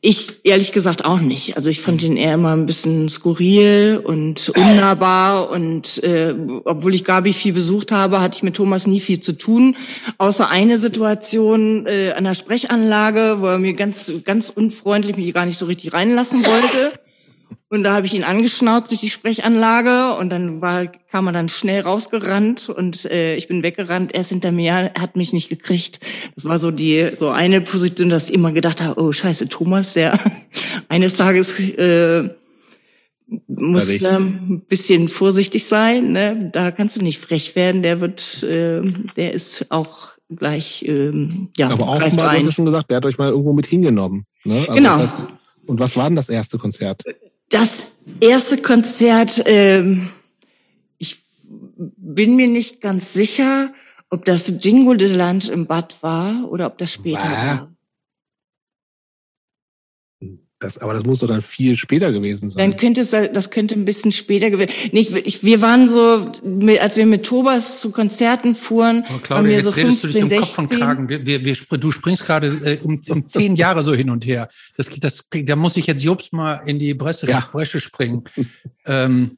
ich ehrlich gesagt auch nicht. Also ich fand ihn eher immer ein bisschen skurril und unnahbar und äh, obwohl ich Gabi viel besucht habe, hatte ich mit Thomas nie viel zu tun, außer eine Situation äh, an der Sprechanlage, wo er mir ganz ganz unfreundlich mich gar nicht so richtig reinlassen wollte. Und da habe ich ihn angeschnauzt durch die Sprechanlage und dann war, kam er dann schnell rausgerannt und äh, ich bin weggerannt. Er ist hinter mir, er hat mich nicht gekriegt. Das war so die so eine Position, dass ich immer gedacht habe, oh Scheiße, Thomas, der eines Tages äh, muss äh, ein bisschen vorsichtig sein. Ne? Da kannst du nicht frech werden. Der wird, äh, der ist auch gleich, ähm, ja, aber auch mal, du schon gesagt, der hat euch mal irgendwo mit hingenommen. Ne? Also genau. Das heißt, und was war denn das erste Konzert? Das erste Konzert, ähm, ich bin mir nicht ganz sicher, ob das Jingle de Lunch im Bad war oder ob das später war. war. Das, aber das muss doch dann viel später gewesen sein. Dann könnte es, das könnte ein bisschen später gewesen. Nicht, ich, wir waren so, als wir mit Thomas zu Konzerten fuhren, oh, Claudia, waren wir so 15, du dich 16. Kopf von Kragen. Wir, wir, wir, du springst gerade äh, um, um zehn Jahre so hin und her. Das, das, da muss ich jetzt Jobs mal in die Bresche, ja. Bresche springen. ähm,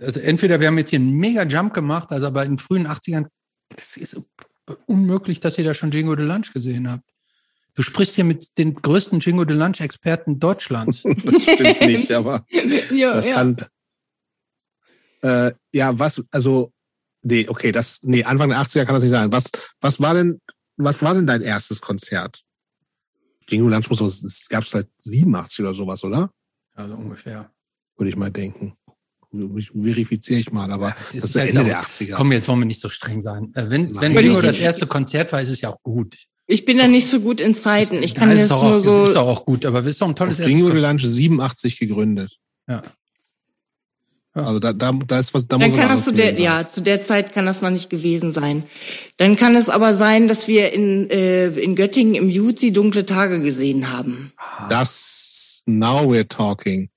also entweder wir haben jetzt hier einen mega Jump gemacht, also aber in den frühen 80ern, das ist unmöglich, dass ihr da schon Jingo de Lunch gesehen habt. Du sprichst hier mit den größten Jingo de Lunch Experten Deutschlands. das stimmt nicht, aber ja, das ja. kann. Äh, ja, was, also, nee, okay, das, nee, Anfang der 80er kann das nicht sein. Was, was war denn, was war denn dein erstes Konzert? Jingo Lunch muss, es gab es seit 87 oder sowas, oder? Also ungefähr. Würde ich mal denken. Verifiziere ich mal, aber das, das ist Ende auch, der 80er. Komm, jetzt wollen wir nicht so streng sein. Äh, wenn, Nein. wenn Jingo das erste Konzert war, ist es ja auch gut. Ich bin da nicht so gut in Zeiten. Ich kann das, das nur auch, so. Das ist auch gut, aber ist doch ein tolles Bingo Lunch 87 gegründet. Ja. ja. Also da, da, da ist was. Da Dann kann das zu der, sein. ja, zu der Zeit kann das noch nicht gewesen sein. Dann kann es aber sein, dass wir in äh, in Göttingen im Juzi dunkle Tage gesehen haben. Das now we're talking.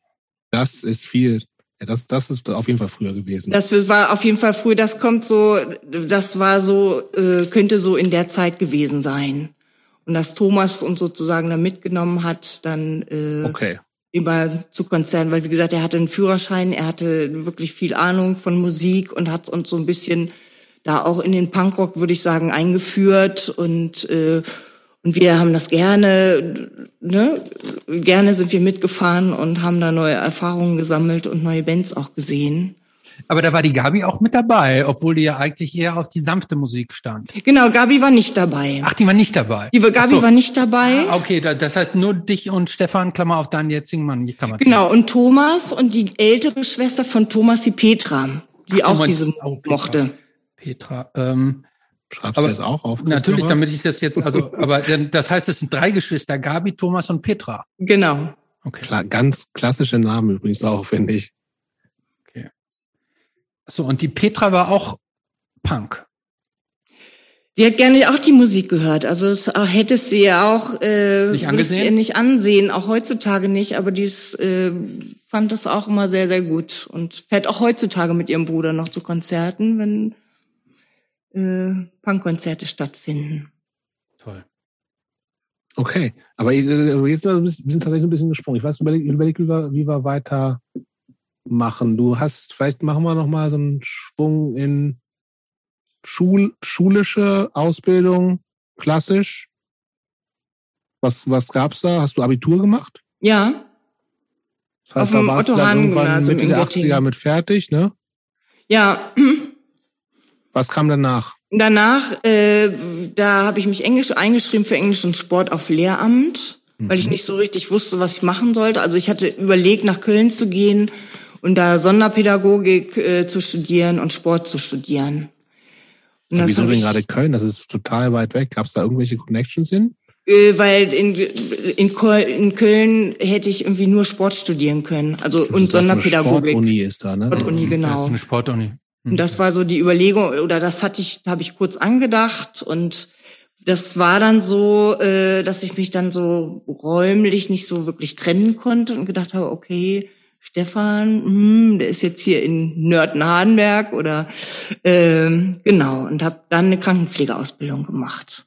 Das ist viel. Ja, das, das ist auf jeden Fall früher gewesen. Das war auf jeden Fall früher. Das kommt so, das war so, äh, könnte so in der Zeit gewesen sein. Und dass Thomas uns sozusagen da mitgenommen hat, dann äh, okay. immer zu Konzernen, weil wie gesagt, er hatte einen Führerschein, er hatte wirklich viel Ahnung von Musik und hat uns so ein bisschen da auch in den Punkrock, würde ich sagen, eingeführt und äh, und wir haben das gerne, ne, gerne sind wir mitgefahren und haben da neue Erfahrungen gesammelt und neue Bands auch gesehen. Aber da war die Gabi auch mit dabei, obwohl die ja eigentlich eher auf die sanfte Musik stand. Genau, Gabi war nicht dabei. Ach, die war nicht dabei. Die Gabi so. war nicht dabei. Ah, okay, das heißt nur dich und Stefan, Klammer auf deinen jetzigen Mann. Klammer genau, und Thomas und die ältere Schwester von Thomas, die Petra, die Ach, auch diese mochte. Petra, ähm, Schreibst aber, du das auch auf? Natürlich, damit ich das jetzt, also, aber das heißt, es sind drei Geschwister, Gabi, Thomas und Petra. Genau. Okay. Klar, ganz klassische Namen übrigens auch, finde ich. Okay. So, und die Petra war auch Punk. Die hat gerne auch die Musik gehört. Also es hätte sie ja auch äh, nicht, angesehen? nicht ansehen, auch heutzutage nicht, aber die äh, fand das auch immer sehr, sehr gut und fährt auch heutzutage mit ihrem Bruder noch zu Konzerten, wenn äh, Punkkonzerte stattfinden. Toll. Okay, aber äh, jetzt wir sind tatsächlich ein bisschen gesprungen. Ich weiß, überleg, überleg wie, wir, wie wir weiter machen. Du hast, vielleicht machen wir noch mal so einen Schwung in Schul, schulische Ausbildung, klassisch. Was, was gab's da? Hast du Abitur gemacht? Ja. Das heißt, Auf da warst du dann irgendwann Mitte der 80er mit fertig, ne? Ja, was kam danach? Danach, äh, da habe ich mich Englisch eingeschrieben für Englisch und Sport auf Lehramt, mhm. weil ich mhm. nicht so richtig wusste, was ich machen sollte. Also ich hatte überlegt, nach Köln zu gehen und da Sonderpädagogik äh, zu studieren und Sport zu studieren. Und wieso denn gerade Köln? Das ist total weit weg. Gab es da irgendwelche Connections hin? Äh, weil in, in, in Köln hätte ich irgendwie nur Sport studieren können. Also und Sonderpädagogik. Sportuni ist da, ne? Sportuni, genau. Das ist eine Sportuni. Und das war so die Überlegung, oder das hatte ich, habe ich kurz angedacht und das war dann so, äh, dass ich mich dann so räumlich nicht so wirklich trennen konnte und gedacht habe, okay, Stefan, hm, der ist jetzt hier in Nörden-Hardenberg oder ähm, genau und habe dann eine Krankenpflegeausbildung gemacht.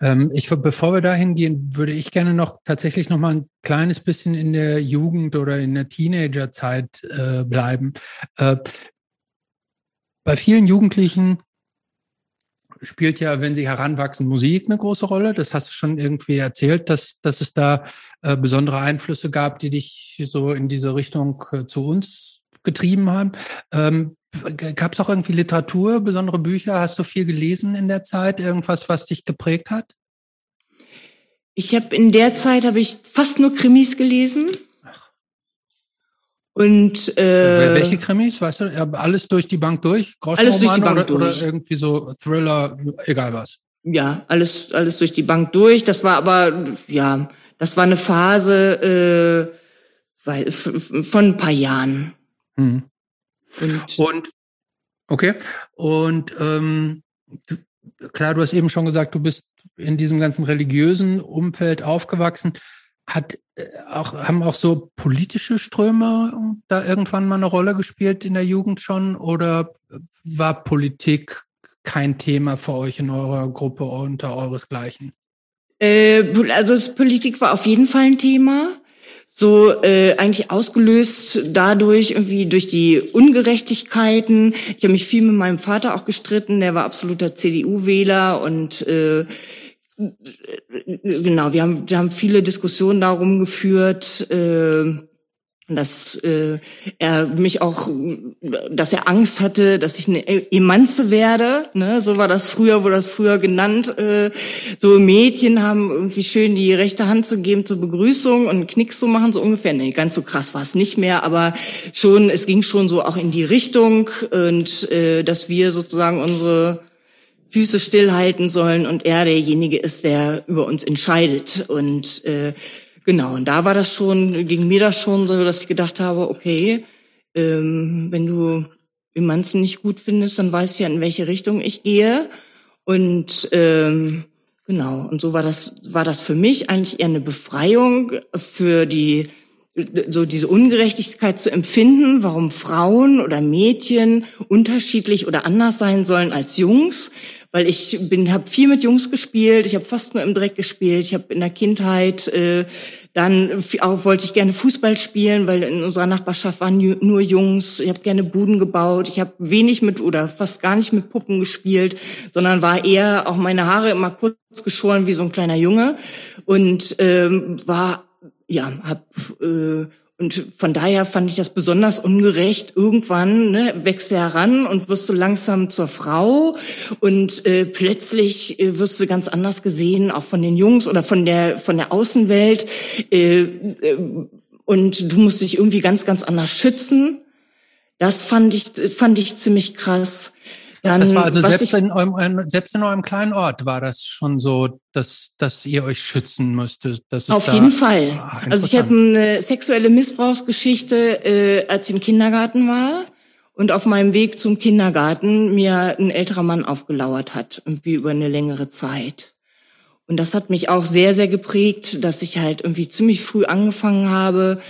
Ähm, ich, bevor wir dahin gehen, würde ich gerne noch tatsächlich noch mal ein kleines bisschen in der Jugend oder in der Teenagerzeit äh, bleiben. Äh, bei vielen Jugendlichen spielt ja, wenn sie heranwachsen, Musik eine große Rolle. Das hast du schon irgendwie erzählt, dass, dass es da äh, besondere Einflüsse gab, die dich so in diese Richtung äh, zu uns getrieben haben. Ähm, Gab es auch irgendwie Literatur, besondere Bücher? Hast du viel gelesen in der Zeit? Irgendwas, was dich geprägt hat? Ich habe in der Zeit habe ich fast nur Krimis gelesen. Und äh, welche Krimis, weißt du? Alles durch die Bank durch? Alles durch die Bank oder, durch. Oder irgendwie so Thriller, egal was. Ja, alles, alles durch die Bank durch. Das war aber, ja, das war eine Phase äh, weil, von ein paar Jahren. Mhm. Und, Und okay. Und ähm, klar, du hast eben schon gesagt, du bist in diesem ganzen religiösen Umfeld aufgewachsen. Hat äh, auch, haben auch so politische Ströme da irgendwann mal eine Rolle gespielt in der Jugend schon oder war Politik kein Thema für euch in eurer Gruppe unter euresgleichen? Äh, also Politik war auf jeden Fall ein Thema. So äh, eigentlich ausgelöst dadurch irgendwie durch die Ungerechtigkeiten. Ich habe mich viel mit meinem Vater auch gestritten. Der war absoluter CDU-Wähler und äh, genau, wir haben, wir haben viele Diskussionen darum geführt. Äh, dass äh, er mich auch, dass er Angst hatte, dass ich eine Emanze werde. Ne? So war das früher, wurde das früher genannt. Äh, so Mädchen haben irgendwie schön die rechte Hand zu geben zur Begrüßung und Knicks zu machen, so ungefähr. Nee, ganz so krass war es nicht mehr, aber schon, es ging schon so auch in die Richtung und äh, dass wir sozusagen unsere Füße stillhalten sollen und er derjenige ist, der über uns entscheidet. Und äh, Genau, und da war das schon, ging mir das schon so, dass ich gedacht habe, okay, ähm, wenn du Emanzen nicht gut findest, dann weißt du ja, in welche Richtung ich gehe. Und ähm, genau, und so war das, war das für mich eigentlich eher eine Befreiung für die so diese Ungerechtigkeit zu empfinden, warum Frauen oder Mädchen unterschiedlich oder anders sein sollen als Jungs, weil ich bin habe viel mit Jungs gespielt, ich habe fast nur im Dreck gespielt, ich habe in der Kindheit äh, dann auch wollte ich gerne Fußball spielen, weil in unserer Nachbarschaft waren nur Jungs. Ich habe gerne Buden gebaut. Ich habe wenig mit oder fast gar nicht mit Puppen gespielt, sondern war eher auch meine Haare immer kurz geschoren wie so ein kleiner Junge und ähm, war ja hab äh, und von daher fand ich das besonders ungerecht. Irgendwann ne, wächst du heran und wirst du langsam zur Frau und äh, plötzlich äh, wirst du ganz anders gesehen, auch von den Jungs oder von der von der Außenwelt. Äh, äh, und du musst dich irgendwie ganz ganz anders schützen. Das fand ich fand ich ziemlich krass. Dann, das war also selbst in, eurem, selbst in eurem kleinen Ort war das schon so, dass, dass ihr euch schützen müsstet. Auf da, jeden Fall. Ach, also ich habe eine sexuelle Missbrauchsgeschichte, äh, als ich im Kindergarten war und auf meinem Weg zum Kindergarten mir ein älterer Mann aufgelauert hat, irgendwie über eine längere Zeit. Und das hat mich auch sehr, sehr geprägt, dass ich halt irgendwie ziemlich früh angefangen habe,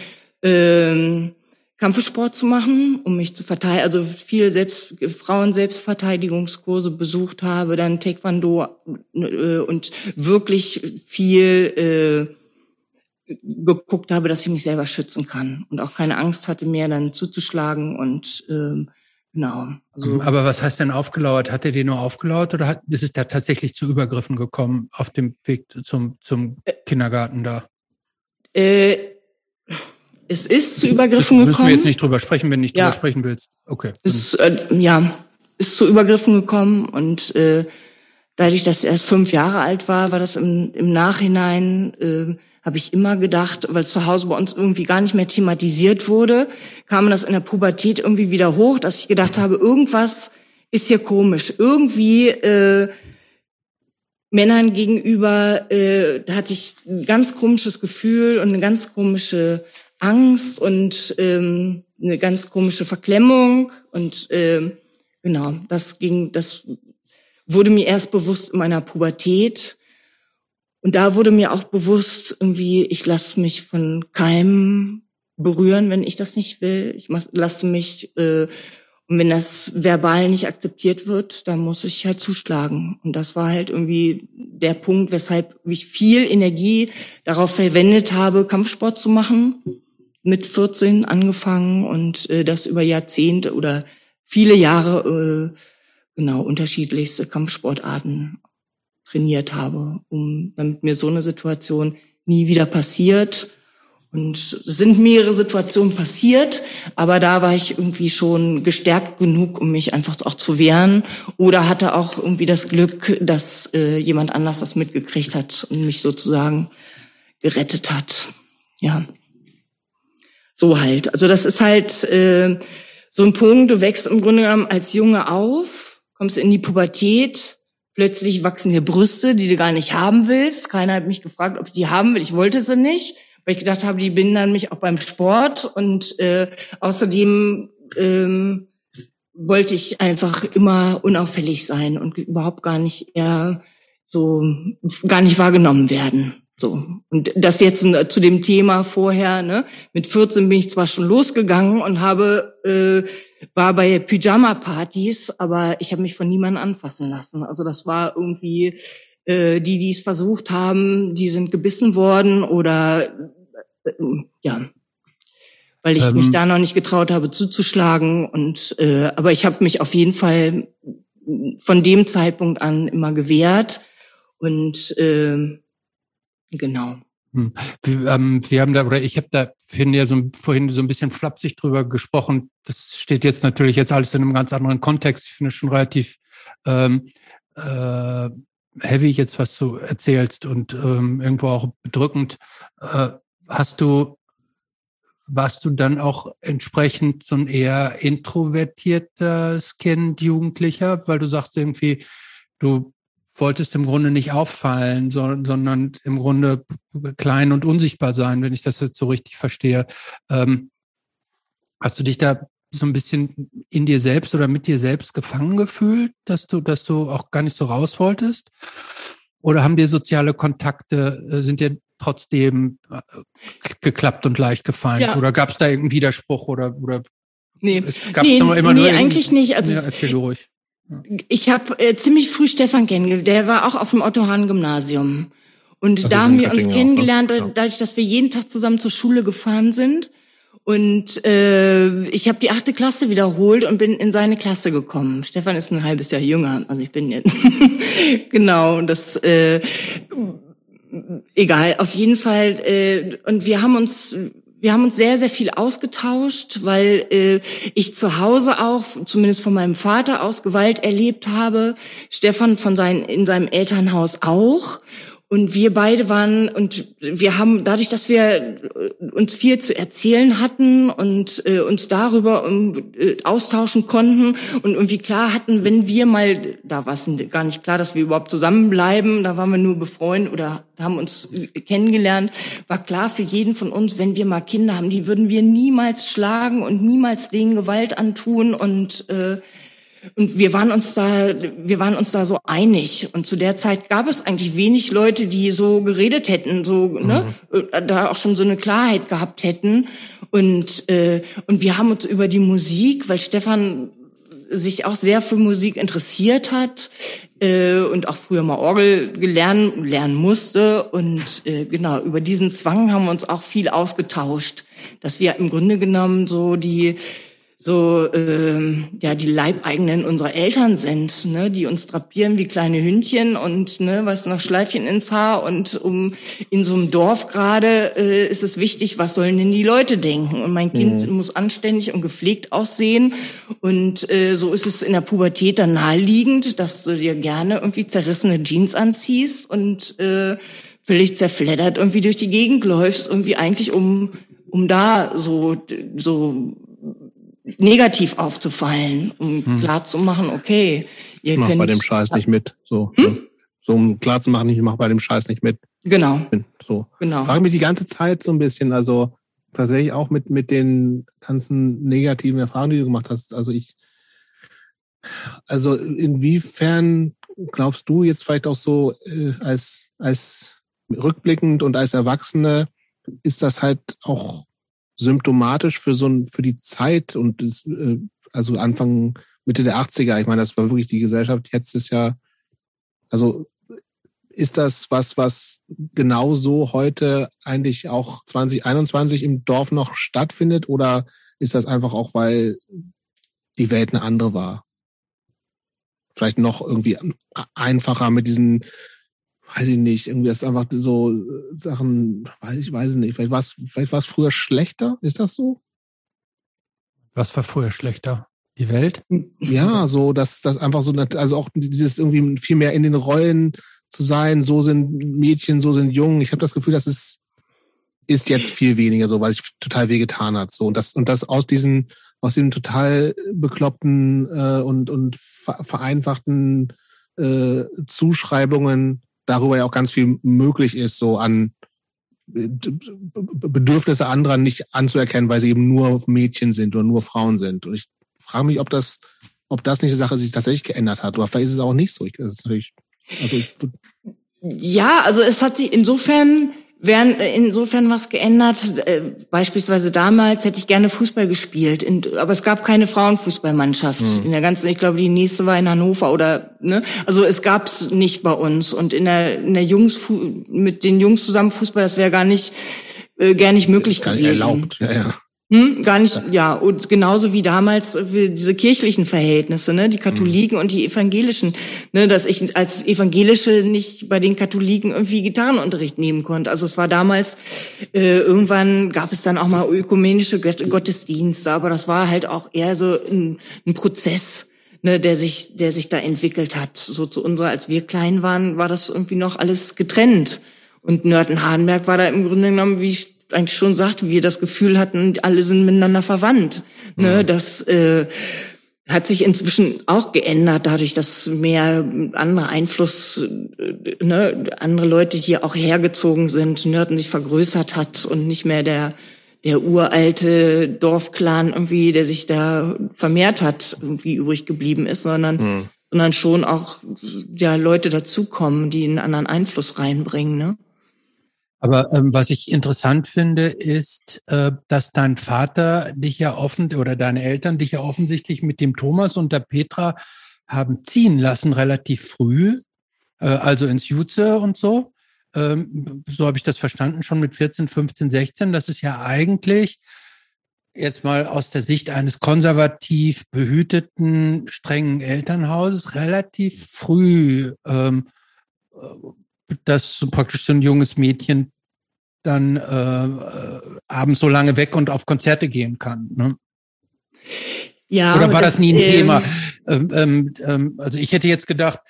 ähm, Kampfsport zu machen, um mich zu verteidigen, also viel selbst Frauen Selbstverteidigungskurse besucht habe, dann Taekwondo äh, und wirklich viel äh, geguckt habe, dass ich mich selber schützen kann und auch keine Angst hatte mehr, dann zuzuschlagen und ähm, genau. Also, Aber was heißt denn aufgelauert? Hat er dir nur aufgelauert oder hat, ist es da tatsächlich zu Übergriffen gekommen auf dem Weg zum zum äh, Kindergarten da? Äh, es ist zu Übergriffen gekommen. Müssen wir jetzt nicht drüber sprechen, wenn du nicht ja. drüber sprechen willst. Okay. Es, äh, ja, ist zu Übergriffen gekommen und äh, dadurch, dass er erst fünf Jahre alt war, war das im, im Nachhinein, äh, habe ich immer gedacht, weil zu Hause bei uns irgendwie gar nicht mehr thematisiert wurde, kam das in der Pubertät irgendwie wieder hoch, dass ich gedacht habe, irgendwas ist hier komisch. Irgendwie äh, Männern gegenüber äh, hatte ich ein ganz komisches Gefühl und eine ganz komische Angst und ähm, eine ganz komische Verklemmung und ähm, genau, das ging, das wurde mir erst bewusst in meiner Pubertät und da wurde mir auch bewusst irgendwie, ich lasse mich von keinem berühren, wenn ich das nicht will. Ich lasse mich äh, und wenn das verbal nicht akzeptiert wird, dann muss ich halt zuschlagen. Und das war halt irgendwie der Punkt, weshalb ich viel Energie darauf verwendet habe, Kampfsport zu machen mit 14 angefangen und äh, das über Jahrzehnte oder viele Jahre äh, genau unterschiedlichste Kampfsportarten trainiert habe, um damit mir so eine Situation nie wieder passiert. Und es sind mehrere Situationen passiert, aber da war ich irgendwie schon gestärkt genug, um mich einfach auch zu wehren. Oder hatte auch irgendwie das Glück, dass äh, jemand anders das mitgekriegt hat und mich sozusagen gerettet hat. Ja. So halt. Also das ist halt äh, so ein Punkt, du wächst im Grunde genommen als Junge auf, kommst in die Pubertät, plötzlich wachsen dir Brüste, die du gar nicht haben willst. Keiner hat mich gefragt, ob ich die haben will. Ich wollte sie nicht, weil ich gedacht habe, die behindern mich auch beim Sport. Und äh, außerdem ähm, wollte ich einfach immer unauffällig sein und überhaupt gar nicht eher so gar nicht wahrgenommen werden. So. Und das jetzt zu dem Thema vorher, ne? Mit 14 bin ich zwar schon losgegangen und habe, äh, war bei Pyjama-Partys, aber ich habe mich von niemandem anfassen lassen. Also das war irgendwie, äh, die, die es versucht haben, die sind gebissen worden oder äh, ja, weil ich ähm, mich da noch nicht getraut habe zuzuschlagen. Und äh, aber ich habe mich auf jeden Fall von dem Zeitpunkt an immer gewehrt und äh, genau. Hm. Wir, ähm, wir haben da, oder ich habe da vorhin ja so, vorhin so ein bisschen flapsig drüber gesprochen. Das steht jetzt natürlich jetzt alles in einem ganz anderen Kontext. Ich finde es schon relativ ähm, äh, heavy jetzt, was du erzählst und ähm, irgendwo auch bedrückend. Äh, hast du warst du dann auch entsprechend so ein eher introvertiertes Kind, Jugendlicher, weil du sagst irgendwie, du wolltest im Grunde nicht auffallen, sondern im Grunde klein und unsichtbar sein, wenn ich das jetzt so richtig verstehe. Ähm, hast du dich da so ein bisschen in dir selbst oder mit dir selbst gefangen gefühlt, dass du, dass du auch gar nicht so raus wolltest? Oder haben dir soziale Kontakte, äh, sind dir trotzdem äh, geklappt und leicht gefallen? Ja. Oder gab es da irgendeinen Widerspruch oder, oder Nee, nee, immer nee eigentlich nicht. Also, ja, erzähl ruhig. Ich habe äh, ziemlich früh Stefan kennengelernt. Der war auch auf dem Otto-Hahn-Gymnasium. Und das da haben wir uns ne? kennengelernt, auch, dadurch, dass wir jeden Tag zusammen zur Schule gefahren sind. Und äh, ich habe die achte Klasse wiederholt und bin in seine Klasse gekommen. Stefan ist ein halbes Jahr jünger, also ich bin jetzt genau. Das äh, egal, auf jeden Fall. Äh, und wir haben uns wir haben uns sehr, sehr viel ausgetauscht, weil äh, ich zu Hause auch, zumindest von meinem Vater aus, Gewalt erlebt habe. Stefan von sein, in seinem Elternhaus auch. Und wir beide waren, und wir haben, dadurch, dass wir uns viel zu erzählen hatten und äh, uns darüber um, äh, austauschen konnten und irgendwie klar hatten, wenn wir mal, da war es gar nicht klar, dass wir überhaupt zusammenbleiben, da waren wir nur befreundet oder haben uns kennengelernt, war klar für jeden von uns, wenn wir mal Kinder haben, die würden wir niemals schlagen und niemals denen Gewalt antun und äh, und wir waren uns da, wir waren uns da so einig. Und zu der Zeit gab es eigentlich wenig Leute, die so geredet hätten, so, ne, mhm. ne, da auch schon so eine Klarheit gehabt hätten. Und, äh, und wir haben uns über die Musik, weil Stefan sich auch sehr für Musik interessiert hat äh, und auch früher mal Orgel gelernt, lernen musste. Und äh, genau, über diesen Zwang haben wir uns auch viel ausgetauscht, dass wir im Grunde genommen so die so ähm, ja die Leibeigenen unserer Eltern sind, ne, die uns drapieren wie kleine Hündchen und ne, was noch Schleifchen ins Haar und um in so einem Dorf gerade äh, ist es wichtig, was sollen denn die Leute denken und mein Kind mhm. muss anständig und gepflegt aussehen und äh, so ist es in der Pubertät dann naheliegend, dass du dir gerne irgendwie zerrissene Jeans anziehst und äh, völlig zerfleddert irgendwie durch die Gegend läufst, irgendwie eigentlich um um da so so negativ aufzufallen, um hm. klar zu machen, okay, ihr ich mach könnt bei dem Scheiß nicht mit. So, hm? So um klar zu machen, ich mach bei dem Scheiß nicht mit. Genau. So. Genau. Frage mich die ganze Zeit so ein bisschen, also tatsächlich auch mit mit den ganzen negativen Erfahrungen, die du gemacht hast. Also ich, also inwiefern glaubst du jetzt vielleicht auch so äh, als als rückblickend und als Erwachsene ist das halt auch symptomatisch für so ein, für die Zeit und das, äh, also Anfang, Mitte der 80er, ich meine, das war wirklich die Gesellschaft. Jetzt ist ja, also ist das was, was genauso heute eigentlich auch 2021 im Dorf noch stattfindet oder ist das einfach auch, weil die Welt eine andere war? Vielleicht noch irgendwie einfacher mit diesen weiß ich nicht, irgendwie ist einfach so äh, Sachen, weiß ich, weiß ich nicht, vielleicht war es vielleicht es früher schlechter, ist das so? Was war früher schlechter? Die Welt? Ja, so, dass das einfach so, also auch dieses irgendwie viel mehr in den Rollen zu sein, so sind Mädchen, so sind Jungen. Ich habe das Gefühl, das ist, ist jetzt viel weniger so, weil sich total wehgetan hat. So, und das, und das aus diesen, aus diesen total bekloppten äh, und, und vereinfachten äh, Zuschreibungen darüber ja auch ganz viel möglich ist, so an äh, Bedürfnisse anderer nicht anzuerkennen, weil sie eben nur Mädchen sind oder nur Frauen sind. Und ich frage mich, ob das, ob das nicht eine Sache sich tatsächlich geändert hat. Oder vielleicht ist es auch nicht so. Ich, also ich, Ja, also es hat sich insofern wären insofern was geändert. Äh, beispielsweise damals hätte ich gerne Fußball gespielt, aber es gab keine Frauenfußballmannschaft mhm. in der ganzen. Ich glaube, die nächste war in Hannover oder ne. Also es gab's nicht bei uns und in der in der Jungs mit den Jungs zusammen Fußball, das wäre gar nicht äh, gar nicht möglich gar gewesen. Nicht erlaubt. Ja, ja. Hm, gar nicht, ja, und genauso wie damals wie diese kirchlichen Verhältnisse, ne, die Katholiken mhm. und die Evangelischen, ne, dass ich als Evangelische nicht bei den Katholiken irgendwie Gitarrenunterricht nehmen konnte. Also es war damals, äh, irgendwann gab es dann auch mal ökumenische Gottesdienste, aber das war halt auch eher so ein, ein Prozess, ne, der sich, der sich da entwickelt hat. So zu unserer, als wir klein waren, war das irgendwie noch alles getrennt. Und Nörten-Hardenberg war da im Grunde genommen, wie eigentlich schon sagte, wir das Gefühl hatten, alle sind miteinander verwandt. Ne? Mhm. Das äh, hat sich inzwischen auch geändert, dadurch, dass mehr andere Einfluss, äh, ne, andere Leute hier auch hergezogen sind, Nörten sich vergrößert hat und nicht mehr der der uralte Dorfclan irgendwie, der sich da vermehrt hat, irgendwie übrig geblieben ist, sondern mhm. sondern schon auch ja Leute dazukommen, die einen anderen Einfluss reinbringen. Ne? Aber ähm, was ich interessant finde, ist, äh, dass dein Vater dich ja offen oder deine Eltern dich ja offensichtlich mit dem Thomas und der Petra haben ziehen lassen relativ früh, äh, also ins Jutze und so. Ähm, so habe ich das verstanden, schon mit 14, 15, 16. Das ist ja eigentlich jetzt mal aus der Sicht eines konservativ behüteten, strengen Elternhauses relativ früh ähm, dass so praktisch so ein junges Mädchen dann äh, äh, abends so lange weg und auf Konzerte gehen kann. Ne? Ja. Oder war das, das nie ein ähm, Thema? Ähm, ähm, ähm, also ich hätte jetzt gedacht,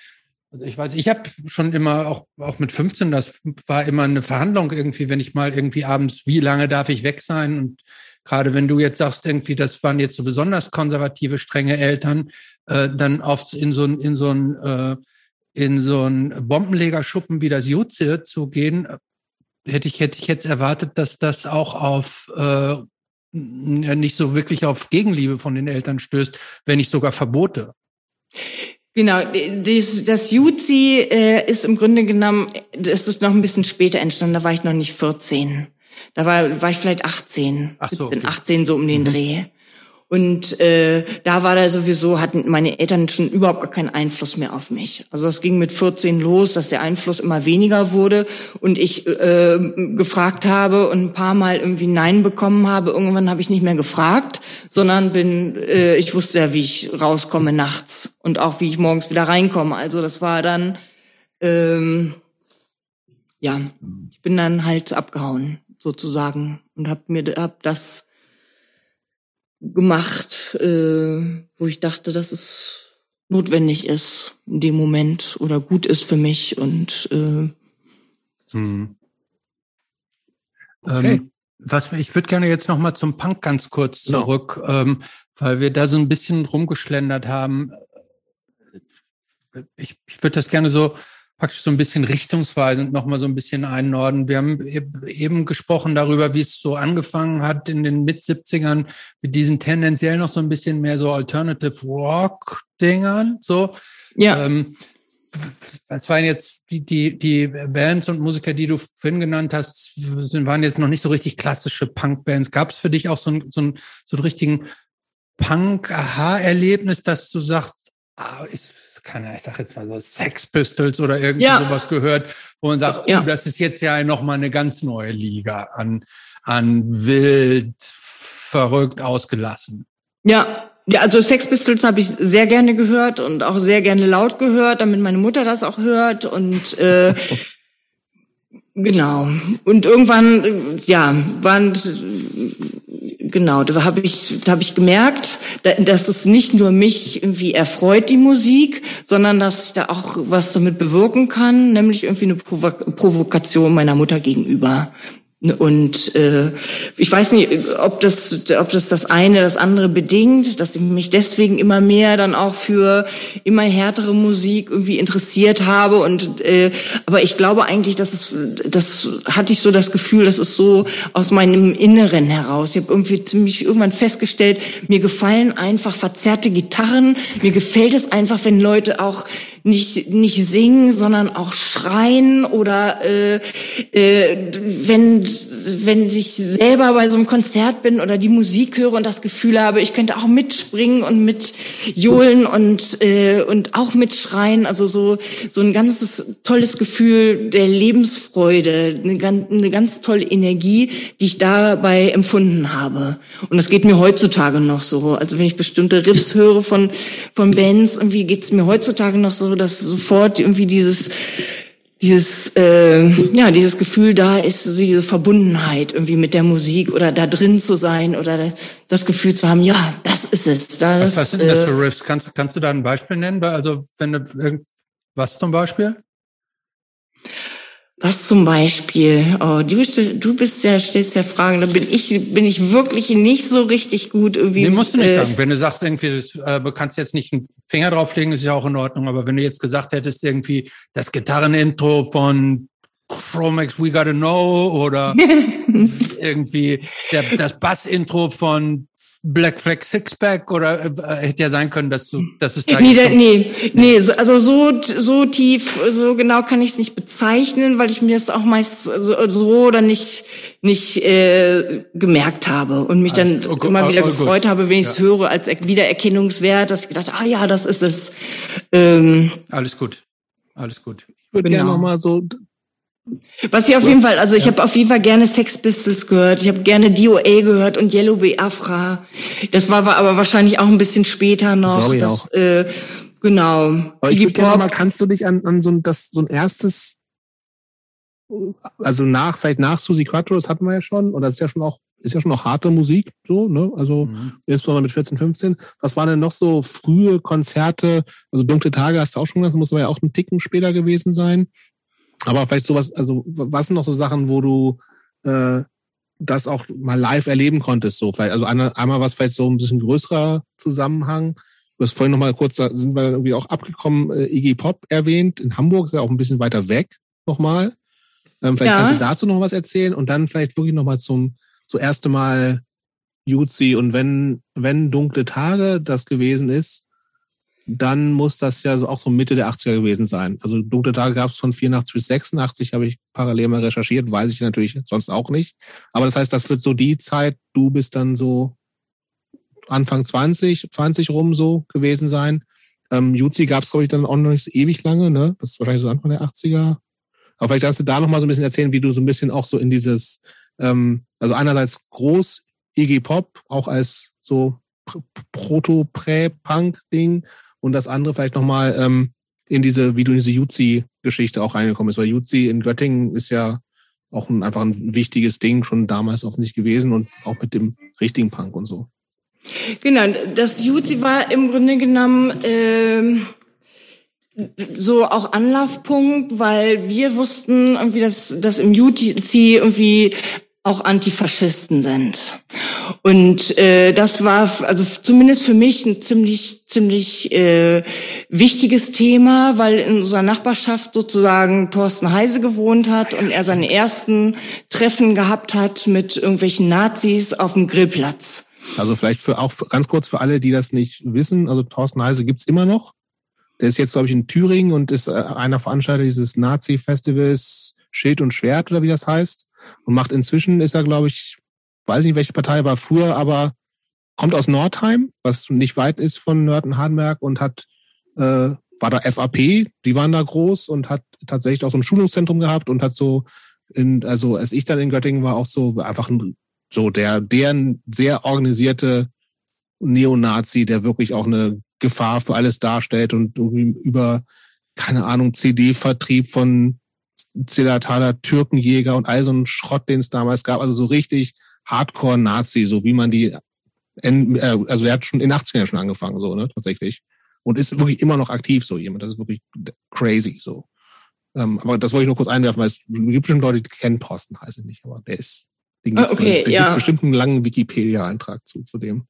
also ich weiß, ich habe schon immer auch auch mit 15, das war immer eine Verhandlung irgendwie, wenn ich mal irgendwie abends, wie lange darf ich weg sein? Und gerade wenn du jetzt sagst irgendwie, das waren jetzt so besonders konservative, strenge Eltern, äh, dann oft in so ein in so ein äh, in so einen Bombenlegerschuppen wie das Jutze zu gehen, hätte ich, hätte ich jetzt erwartet, dass das auch auf äh, nicht so wirklich auf Gegenliebe von den Eltern stößt, wenn nicht sogar Verbote. Genau, das, das Jutzi äh, ist im Grunde genommen, das ist noch ein bisschen später entstanden, da war ich noch nicht 14. Da war, war ich vielleicht 18, Ach so, 17, okay. 18 so um den mhm. Dreh. Und äh, da war da sowieso, hatten meine Eltern schon überhaupt gar keinen Einfluss mehr auf mich. Also das ging mit 14 los, dass der Einfluss immer weniger wurde und ich äh, gefragt habe und ein paar Mal irgendwie Nein bekommen habe. Irgendwann habe ich nicht mehr gefragt, sondern bin, äh, ich wusste ja, wie ich rauskomme nachts und auch wie ich morgens wieder reinkomme. Also das war dann, ähm, ja, ich bin dann halt abgehauen sozusagen und habe mir hab das gemacht, äh, wo ich dachte, dass es notwendig ist in dem Moment oder gut ist für mich und äh, hm. okay. ähm, was ich würde gerne jetzt noch mal zum Punk ganz kurz zurück, no. ähm, weil wir da so ein bisschen rumgeschlendert haben. Ich, ich würde das gerne so praktisch so ein bisschen richtungsweisend nochmal so ein bisschen einnorden. Wir haben eben gesprochen darüber, wie es so angefangen hat in den Mit-70ern mit diesen tendenziell noch so ein bisschen mehr so Alternative Rock-Dingern. So. Ja. Ähm, was waren jetzt die, die, die Bands und Musiker, die du vorhin genannt hast, waren jetzt noch nicht so richtig klassische Punk-Bands. Gab es für dich auch so, ein, so, ein, so einen richtigen Punk-Aha-Erlebnis, dass du sagst, ah, ich, keine, ich sag jetzt mal so Sex Pistols oder irgendwie ja. sowas gehört, wo man sagt, ja. oh, das ist jetzt ja nochmal eine ganz neue Liga an, an wild, verrückt, ausgelassen. Ja, ja, also Sex Pistols habe ich sehr gerne gehört und auch sehr gerne laut gehört, damit meine Mutter das auch hört und äh, genau. Und irgendwann, ja, waren genau, da habe ich, da habe ich gemerkt, dass es nicht nur mich irgendwie erfreut, die Musik, sondern dass ich da auch was damit bewirken kann, nämlich irgendwie eine Provokation meiner Mutter gegenüber. Und äh, ich weiß nicht, ob das, ob das das eine das andere bedingt, dass ich mich deswegen immer mehr dann auch für immer härtere Musik irgendwie interessiert habe. Und äh, aber ich glaube eigentlich, dass es, das hatte ich so das Gefühl, das ist so aus meinem Inneren heraus. Ich habe irgendwie ziemlich irgendwann festgestellt, mir gefallen einfach verzerrte Gitarren. Mir gefällt es einfach, wenn Leute auch nicht nicht singen, sondern auch schreien oder äh, äh, wenn wenn ich selber bei so einem Konzert bin oder die Musik höre und das Gefühl habe, ich könnte auch mitspringen und mit johlen und äh, und auch mitschreien, also so so ein ganzes tolles Gefühl der Lebensfreude, eine ganz, eine ganz tolle Energie, die ich dabei empfunden habe. Und das geht mir heutzutage noch so. Also wenn ich bestimmte Riffs höre von von Bands, irgendwie geht es mir heutzutage noch so, dass sofort irgendwie dieses dieses äh, ja dieses Gefühl da ist diese Verbundenheit irgendwie mit der Musik oder da drin zu sein oder das Gefühl zu haben ja das ist es das, was, was sind das für äh, Riffs? Kannst kannst du da ein Beispiel nennen? Also wenn du was zum Beispiel was zum Beispiel? Oh, du, du bist ja, stellst ja Fragen, da bin ich, bin ich wirklich nicht so richtig gut irgendwie. Nee, musst du nicht äh, sagen. Wenn du sagst irgendwie, das, äh, du kannst jetzt nicht einen Finger drauflegen, ist ja auch in Ordnung. Aber wenn du jetzt gesagt hättest irgendwie das Gitarrenintro von Chromex We Gotta Know oder irgendwie der, das Bass-Intro von Black Flag Sixpack oder äh, hätte ja sein können, dass du, dass es da nee, da, nee, nee, so, also so so tief, so genau kann ich es nicht bezeichnen, weil ich mir das auch meist so, so oder nicht nicht äh, gemerkt habe und mich dann also, okay, immer wieder oh, gefreut gut. habe, wenn ich es ja. höre als Wiedererkennungswert, dass ich gedacht, ah ja, das ist es. Ähm, Alles gut, alles gut. Ich würde genau. gerne noch mal so was ich auf jeden Fall, also ich ja. habe auf jeden Fall gerne Sex Pistols gehört, ich habe gerne DOA gehört und Yellow Biafra. Das war aber wahrscheinlich auch ein bisschen später noch. Ich das, auch. Äh, genau. Aber ich gerne mal, kannst du dich an, an so, ein, das, so ein erstes, also nach, vielleicht nach Susi Quattro, das hatten wir ja schon, und das ist ja schon auch, ist ja schon auch harte Musik, so, ne? Also mhm. insbesondere mit 14, 15. Was waren denn noch so frühe Konzerte? Also Dunkle Tage hast du auch schon gesagt, das muss aber ja auch ein Ticken später gewesen sein. Aber vielleicht sowas, also was sind noch so Sachen, wo du äh, das auch mal live erleben konntest? So, vielleicht, also eine, einmal was vielleicht so ein bisschen größerer Zusammenhang. Du hast vorhin noch mal kurz, da sind wir irgendwie auch abgekommen, äh, Iggy Pop erwähnt. In Hamburg ist ja auch ein bisschen weiter weg nochmal. Ähm, vielleicht ja. kannst du dazu noch was erzählen und dann vielleicht wirklich noch mal zum zuerst Mal Jutzi und wenn wenn dunkle Tage das gewesen ist, dann muss das ja auch so Mitte der 80er gewesen sein. Also dunkle Tage gab es von 84 bis 86, habe ich parallel mal recherchiert, weiß ich natürlich sonst auch nicht. Aber das heißt, das wird so die Zeit, du bist dann so Anfang 20, 20 rum so gewesen sein. Ähm, Juzi gab es, glaube ich, dann auch noch nicht so ewig lange, ne? Das ist wahrscheinlich so Anfang der 80er. Aber vielleicht kannst du da noch mal so ein bisschen erzählen, wie du so ein bisschen auch so in dieses, ähm, also einerseits groß Iggy Pop, auch als so Proto-Prä-Punk-Ding und das andere vielleicht nochmal ähm, in diese, wie du in diese Jutzi-Geschichte auch reingekommen bist, weil Jutzi in Göttingen ist ja auch ein, einfach ein wichtiges Ding schon damals offensichtlich gewesen und auch mit dem richtigen Punk und so. Genau, das Jutzi war im Grunde genommen ähm, so auch Anlaufpunkt, weil wir wussten irgendwie, dass, dass im Jutzi irgendwie auch Antifaschisten sind. Und äh, das war also zumindest für mich ein ziemlich ziemlich äh, wichtiges Thema, weil in unserer Nachbarschaft sozusagen Thorsten Heise gewohnt hat und er seine ersten Treffen gehabt hat mit irgendwelchen Nazis auf dem Grillplatz. Also vielleicht für auch ganz kurz für alle, die das nicht wissen, also Thorsten Heise gibt's immer noch. Der ist jetzt, glaube ich, in Thüringen und ist äh, einer Veranstalter dieses Nazi-Festivals Schild und Schwert oder wie das heißt und macht inzwischen, ist er, glaube ich, weiß nicht, welche Partei war früher, aber kommt aus Nordheim, was nicht weit ist von Nörten-Hardenberg und hat, äh, war da FAP, die waren da groß und hat tatsächlich auch so ein Schulungszentrum gehabt und hat so, in, also als ich dann in Göttingen war, auch so einfach ein, so der, der sehr organisierte Neonazi, der wirklich auch eine Gefahr für alles darstellt und irgendwie über, keine Ahnung, CD-Vertrieb von Zillertaler Türkenjäger und all so ein Schrott, den es damals gab. Also so richtig Hardcore-Nazi, so wie man die, äh, also er hat schon in den 80ern schon angefangen, so, ne, tatsächlich. Und ist wirklich immer noch aktiv, so jemand. Das ist wirklich crazy, so. Ähm, aber das wollte ich nur kurz einwerfen, weil es gibt bestimmt Leute, die kennen Thorsten Heise nicht, aber der ist, den ah, okay, gibt, ja. bestimmt einen langen Wikipedia-Eintrag zu, zu dem.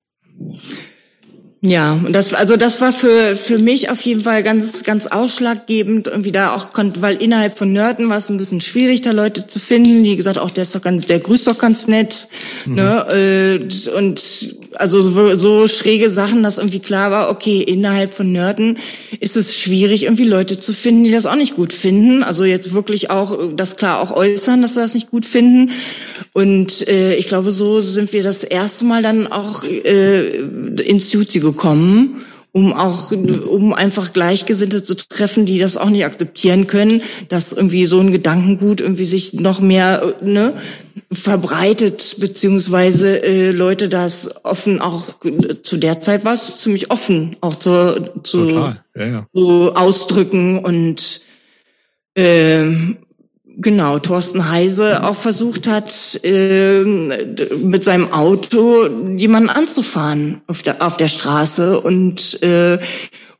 Ja, und das, also das war für, für mich auf jeden Fall ganz, ganz ausschlaggebend, irgendwie da auch konnte, weil innerhalb von Nörden war es ein bisschen schwierig, da Leute zu finden, die gesagt, auch der ist doch ganz, der grüßt doch ganz nett, mhm. ne, und also so, so schräge Sachen, dass irgendwie klar war, okay, innerhalb von Nörden ist es schwierig, irgendwie Leute zu finden, die das auch nicht gut finden. Also jetzt wirklich auch das klar auch äußern, dass sie das nicht gut finden. Und äh, ich glaube, so sind wir das erste Mal dann auch äh, ins Juzi gekommen um auch, um einfach Gleichgesinnte zu treffen, die das auch nicht akzeptieren können, dass irgendwie so ein Gedankengut irgendwie sich noch mehr ne, verbreitet, beziehungsweise äh, Leute das offen auch zu der Zeit war es ziemlich offen, auch zu, zu, ja, ja. zu ausdrücken und äh, genau, Thorsten Heise auch versucht hat, äh, mit seinem Auto jemanden anzufahren auf der, auf der Straße und, äh,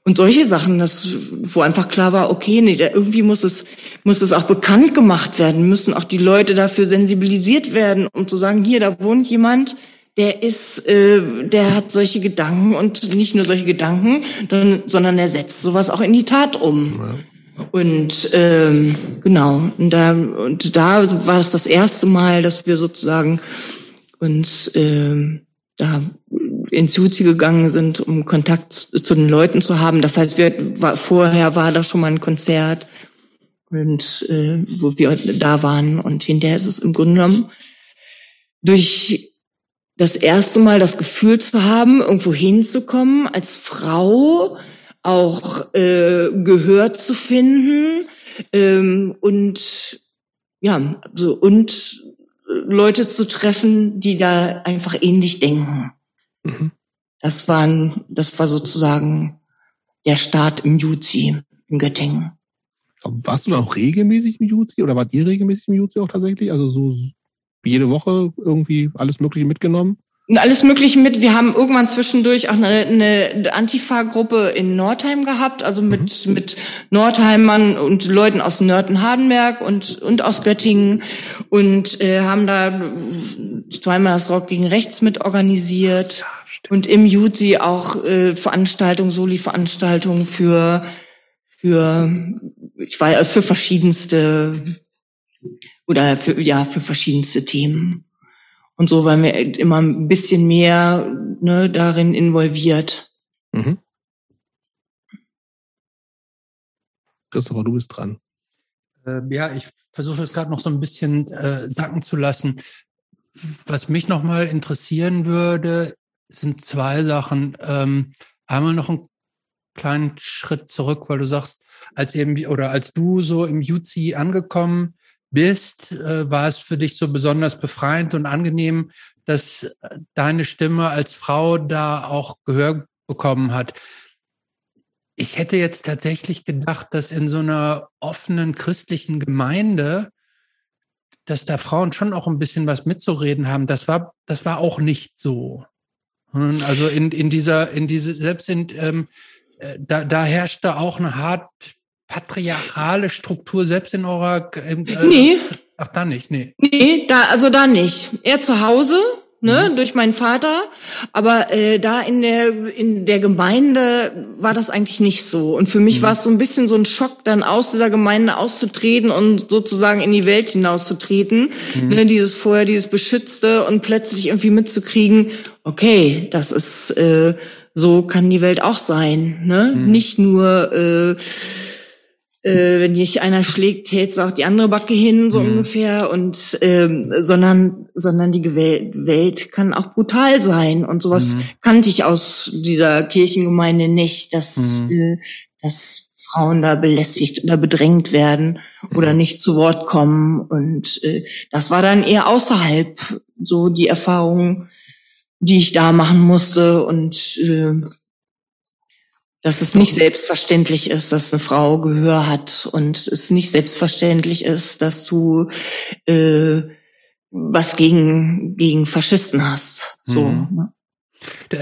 und solche Sachen, das, wo einfach klar war, okay, nee, irgendwie muss es, muss es auch bekannt gemacht werden, müssen auch die Leute dafür sensibilisiert werden, um zu sagen, hier, da wohnt jemand, der ist, äh, der hat solche Gedanken und nicht nur solche Gedanken, sondern er setzt sowas auch in die Tat um. Ja. Und ähm, genau, und da, und da war es das erste Mal, dass wir sozusagen uns ähm, da ins Juzi gegangen sind, um Kontakt zu den Leuten zu haben. Das heißt, wir, war, vorher war da schon mal ein Konzert, und äh, wo wir da waren. Und hinterher ist es im Grunde genommen durch das erste Mal das Gefühl zu haben, irgendwo hinzukommen als Frau, auch äh, Gehör zu finden ähm, und ja, so und Leute zu treffen, die da einfach ähnlich denken. Mhm. Das waren, das war sozusagen der Start im Juzi in Göttingen. Warst du da auch regelmäßig im Juzi oder wart ihr regelmäßig im Juzi auch tatsächlich? Also so jede Woche irgendwie alles Mögliche mitgenommen? Alles Mögliche mit. Wir haben irgendwann zwischendurch auch eine, eine Antifa-Gruppe in Nordheim gehabt, also mit, mhm. mit Nordheimern und Leuten aus Nörten-Hardenberg und, und aus Göttingen und äh, haben da zweimal das Rock gegen Rechts mit organisiert ja, und im Juzi auch äh, Veranstaltungen, Soli-Veranstaltungen für, für, ich weiß, für verschiedenste oder für, ja, für verschiedenste Themen. Und so waren wir immer ein bisschen mehr ne, darin involviert. Mhm. Christopher, du bist dran. Äh, ja, ich versuche das gerade noch so ein bisschen äh, sacken zu lassen. Was mich nochmal interessieren würde, sind zwei Sachen. Ähm, einmal noch einen kleinen Schritt zurück, weil du sagst, als eben oder als du so im UC angekommen bist, äh, war es für dich so besonders befreiend und angenehm, dass äh, deine Stimme als Frau da auch Gehör bekommen hat. Ich hätte jetzt tatsächlich gedacht, dass in so einer offenen christlichen Gemeinde, dass da Frauen schon auch ein bisschen was mitzureden haben. Das war, das war auch nicht so. Also in, in dieser, in diese, selbst in, ähm, äh, da, da herrschte auch eine hart patriarchale Struktur selbst in eurer äh, Nee. Ach, da nicht, nee. Nee, da, also da nicht. Er zu Hause, ne, mhm. durch meinen Vater, aber äh, da in der in der Gemeinde war das eigentlich nicht so und für mich mhm. war es so ein bisschen so ein Schock dann aus dieser Gemeinde auszutreten und sozusagen in die Welt hinauszutreten, mhm. ne, dieses vorher dieses beschützte und plötzlich irgendwie mitzukriegen, okay, das ist äh, so kann die Welt auch sein, ne? Mhm. Nicht nur äh, äh, wenn dich einer schlägt, hältst du auch die andere Backe hin, so mhm. ungefähr. Und ähm, sondern, sondern die Welt kann auch brutal sein. Und sowas mhm. kannte ich aus dieser Kirchengemeinde nicht, dass, mhm. äh, dass Frauen da belästigt oder bedrängt werden oder mhm. nicht zu Wort kommen. Und äh, das war dann eher außerhalb so die Erfahrung, die ich da machen musste. Und äh, dass es nicht selbstverständlich ist, dass eine Frau Gehör hat und es nicht selbstverständlich ist, dass du äh, was gegen gegen Faschisten hast. So. Mhm. Ne?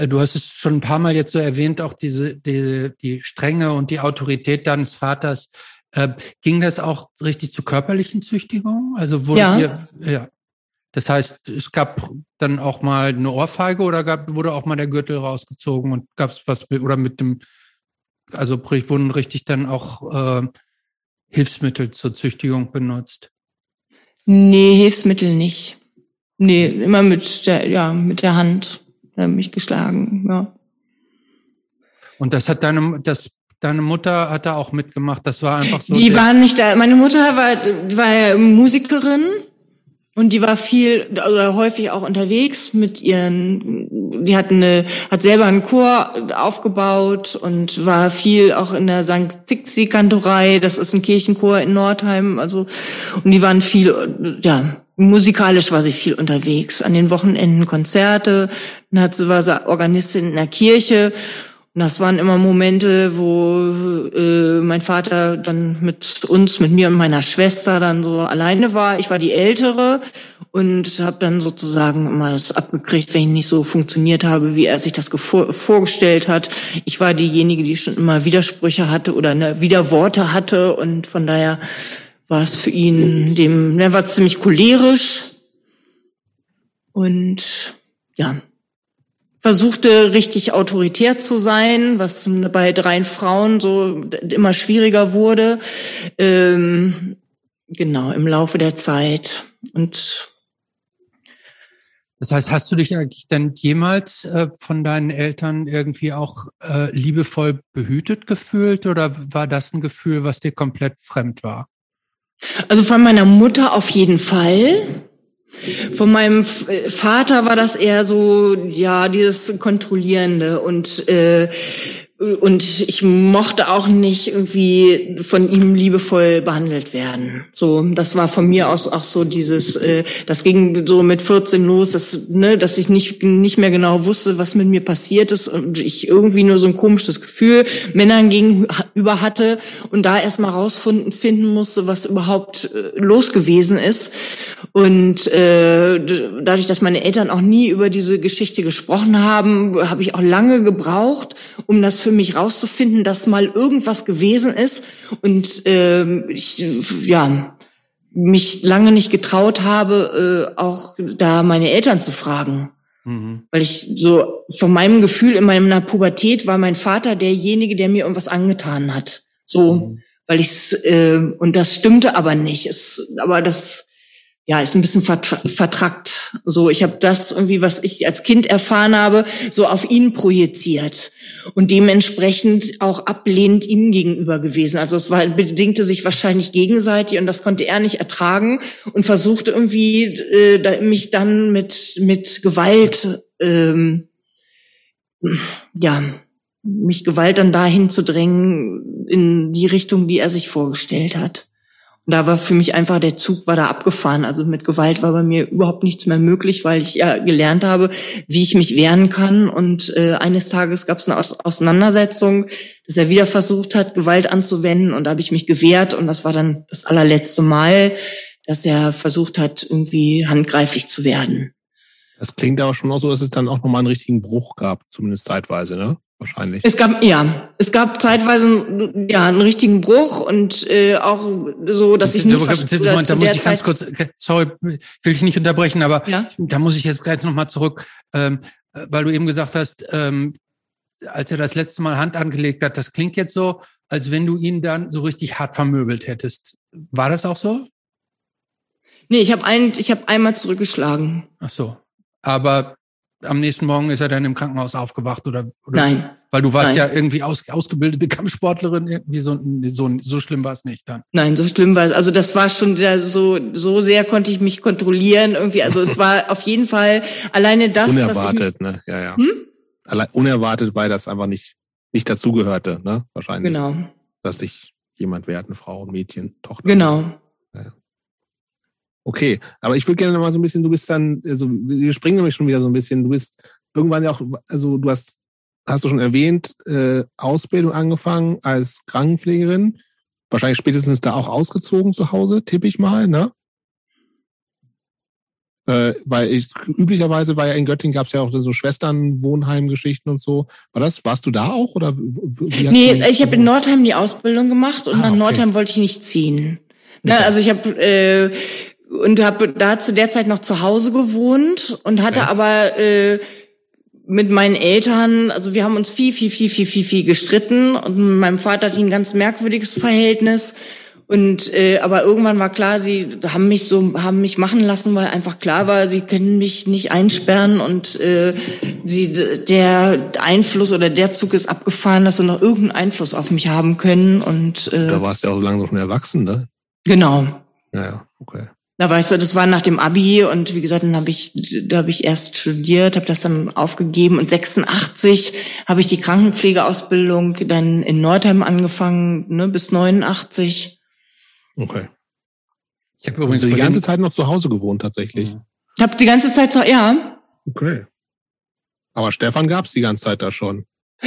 Du hast es schon ein paar Mal jetzt so erwähnt, auch diese die, die Strenge und die Autorität deines Vaters. Äh, ging das auch richtig zu körperlichen Züchtigungen? Also wurde ja. Ihr, ja. Das heißt, es gab dann auch mal eine Ohrfeige oder gab, wurde auch mal der Gürtel rausgezogen und gab es was mit, oder mit dem also wurden richtig dann auch äh, Hilfsmittel zur Züchtigung benutzt? Nee, Hilfsmittel nicht. Nee, immer mit der, ja, mit der Hand. mich geschlagen, ja. Und das hat deine, das, deine Mutter hat da auch mitgemacht. Das war einfach so. Die waren nicht da. Meine Mutter war, war Musikerin und die war viel oder häufig auch unterwegs mit ihren, die hat eine, hat selber einen Chor aufgebaut und war viel auch in der St. Zixi Kantorei. Das ist ein Kirchenchor in Nordheim. Also, und die waren viel, ja, musikalisch war sie viel unterwegs. An den Wochenenden Konzerte. Dann hat sie, war sie Organistin in der Kirche und das waren immer Momente, wo äh, mein Vater dann mit uns, mit mir und meiner Schwester dann so alleine war. Ich war die Ältere und habe dann sozusagen immer das abgekriegt, wenn ich nicht so funktioniert habe, wie er sich das vorgestellt hat. Ich war diejenige, die schon immer Widersprüche hatte oder ne, Widerworte hatte und von daher war es für ihn, dem, er war ziemlich cholerisch und ja, versuchte richtig autoritär zu sein, was bei dreien Frauen so immer schwieriger wurde. Ähm, genau, im Laufe der Zeit. Und das heißt, hast du dich eigentlich denn jemals äh, von deinen Eltern irgendwie auch äh, liebevoll behütet gefühlt oder war das ein Gefühl, was dir komplett fremd war? Also von meiner Mutter auf jeden Fall. Von meinem Vater war das eher so, ja, dieses Kontrollierende und äh, und ich mochte auch nicht irgendwie von ihm liebevoll behandelt werden. So, das war von mir aus auch so dieses, äh, das ging so mit 14 los, dass, ne, dass ich nicht nicht mehr genau wusste, was mit mir passiert ist und ich irgendwie nur so ein komisches Gefühl Männern gegenüber hatte und da erstmal rausfinden musste, was überhaupt äh, los gewesen ist. Und äh, dadurch, dass meine Eltern auch nie über diese Geschichte gesprochen haben, habe ich auch lange gebraucht, um das für mich rauszufinden, dass mal irgendwas gewesen ist. Und äh, ich, ja, mich lange nicht getraut habe, äh, auch da meine Eltern zu fragen. Mhm. Weil ich so von meinem Gefühl in meiner Pubertät war mein Vater derjenige, der mir irgendwas angetan hat. So, mhm. weil ich äh, und das stimmte aber nicht. Es, aber das ja, ist ein bisschen vertrackt. So, ich habe das irgendwie, was ich als Kind erfahren habe, so auf ihn projiziert und dementsprechend auch ablehnend ihm gegenüber gewesen. Also es war, bedingte sich wahrscheinlich gegenseitig und das konnte er nicht ertragen und versuchte irgendwie äh, mich dann mit mit Gewalt, ähm, ja, mich Gewalt dann dahin zu drängen in die Richtung, die er sich vorgestellt hat. Und da war für mich einfach, der Zug war da abgefahren. Also mit Gewalt war bei mir überhaupt nichts mehr möglich, weil ich ja gelernt habe, wie ich mich wehren kann. Und äh, eines Tages gab es eine Auseinandersetzung, dass er wieder versucht hat, Gewalt anzuwenden. Und da habe ich mich gewehrt. Und das war dann das allerletzte Mal, dass er versucht hat, irgendwie handgreiflich zu werden. Das klingt aber schon auch so, dass es dann auch nochmal einen richtigen Bruch gab, zumindest zeitweise, ne? Wahrscheinlich. Es gab ja, es gab zeitweise ja einen richtigen Bruch und äh, auch so, dass ich nicht Moment, da muss ich ganz kurz, sorry, will ich nicht unterbrechen, aber ja? da muss ich jetzt gleich nochmal zurück, ähm, weil du eben gesagt hast, ähm, als er das letzte Mal Hand angelegt hat, das klingt jetzt so, als wenn du ihn dann so richtig hart vermöbelt hättest. War das auch so? Nee, ich habe ein, ich habe einmal zurückgeschlagen. Ach so. Aber am nächsten Morgen ist er dann im Krankenhaus aufgewacht oder, oder Nein. Weil du warst Nein. ja irgendwie aus, ausgebildete Kampfsportlerin, irgendwie so, so, so schlimm war es nicht dann. Nein, so schlimm war es. Also das war schon so, so sehr konnte ich mich kontrollieren irgendwie. Also es war auf jeden Fall alleine das. Unerwartet, ne? Ja, ja. Hm? Allein, unerwartet, weil das einfach nicht, nicht dazugehörte, ne? Wahrscheinlich. Genau. Dass sich jemand wehrt, eine Frau, ein Mädchen, Tochter. Genau. Okay, aber ich würde gerne noch mal so ein bisschen, du bist dann, also wir springen nämlich schon wieder so ein bisschen, du bist irgendwann ja auch, also du hast, hast du schon erwähnt, äh, Ausbildung angefangen als Krankenpflegerin, wahrscheinlich spätestens da auch ausgezogen zu Hause, tippe ich mal, ne? Äh, weil ich, üblicherweise war ja in Göttingen gab es ja auch so Schwesternwohnheimgeschichten und so. War das, warst du da auch? Oder wie nee, ich habe in Nordheim die Ausbildung gemacht und ah, nach okay. Nordheim wollte ich nicht ziehen. Ne, okay. Also ich habe äh, und habe da zu der Zeit noch zu Hause gewohnt und hatte ja. aber äh, mit meinen Eltern, also wir haben uns viel, viel, viel, viel, viel, viel gestritten und mit meinem Vater hatte ich ein ganz merkwürdiges Verhältnis. Und äh, aber irgendwann war klar, sie haben mich so haben mich machen lassen, weil einfach klar war, sie können mich nicht einsperren und äh, sie, der Einfluss oder der Zug ist abgefahren, dass sie noch irgendeinen Einfluss auf mich haben können. Und äh, da warst du ja auch langsam schon erwachsen, ne? Genau. Ja, ja, okay. Da war ich so, das war nach dem Abi und wie gesagt, dann habe ich, da habe ich erst studiert, habe das dann aufgegeben und 86 habe ich die Krankenpflegeausbildung dann in Nordheim angefangen, ne, bis 89. Okay. Ich habe übrigens die ganze Zeit noch zu Hause gewohnt tatsächlich. Ich habe die ganze Zeit so, ja. Okay. Aber Stefan gab's die ganze Zeit da schon.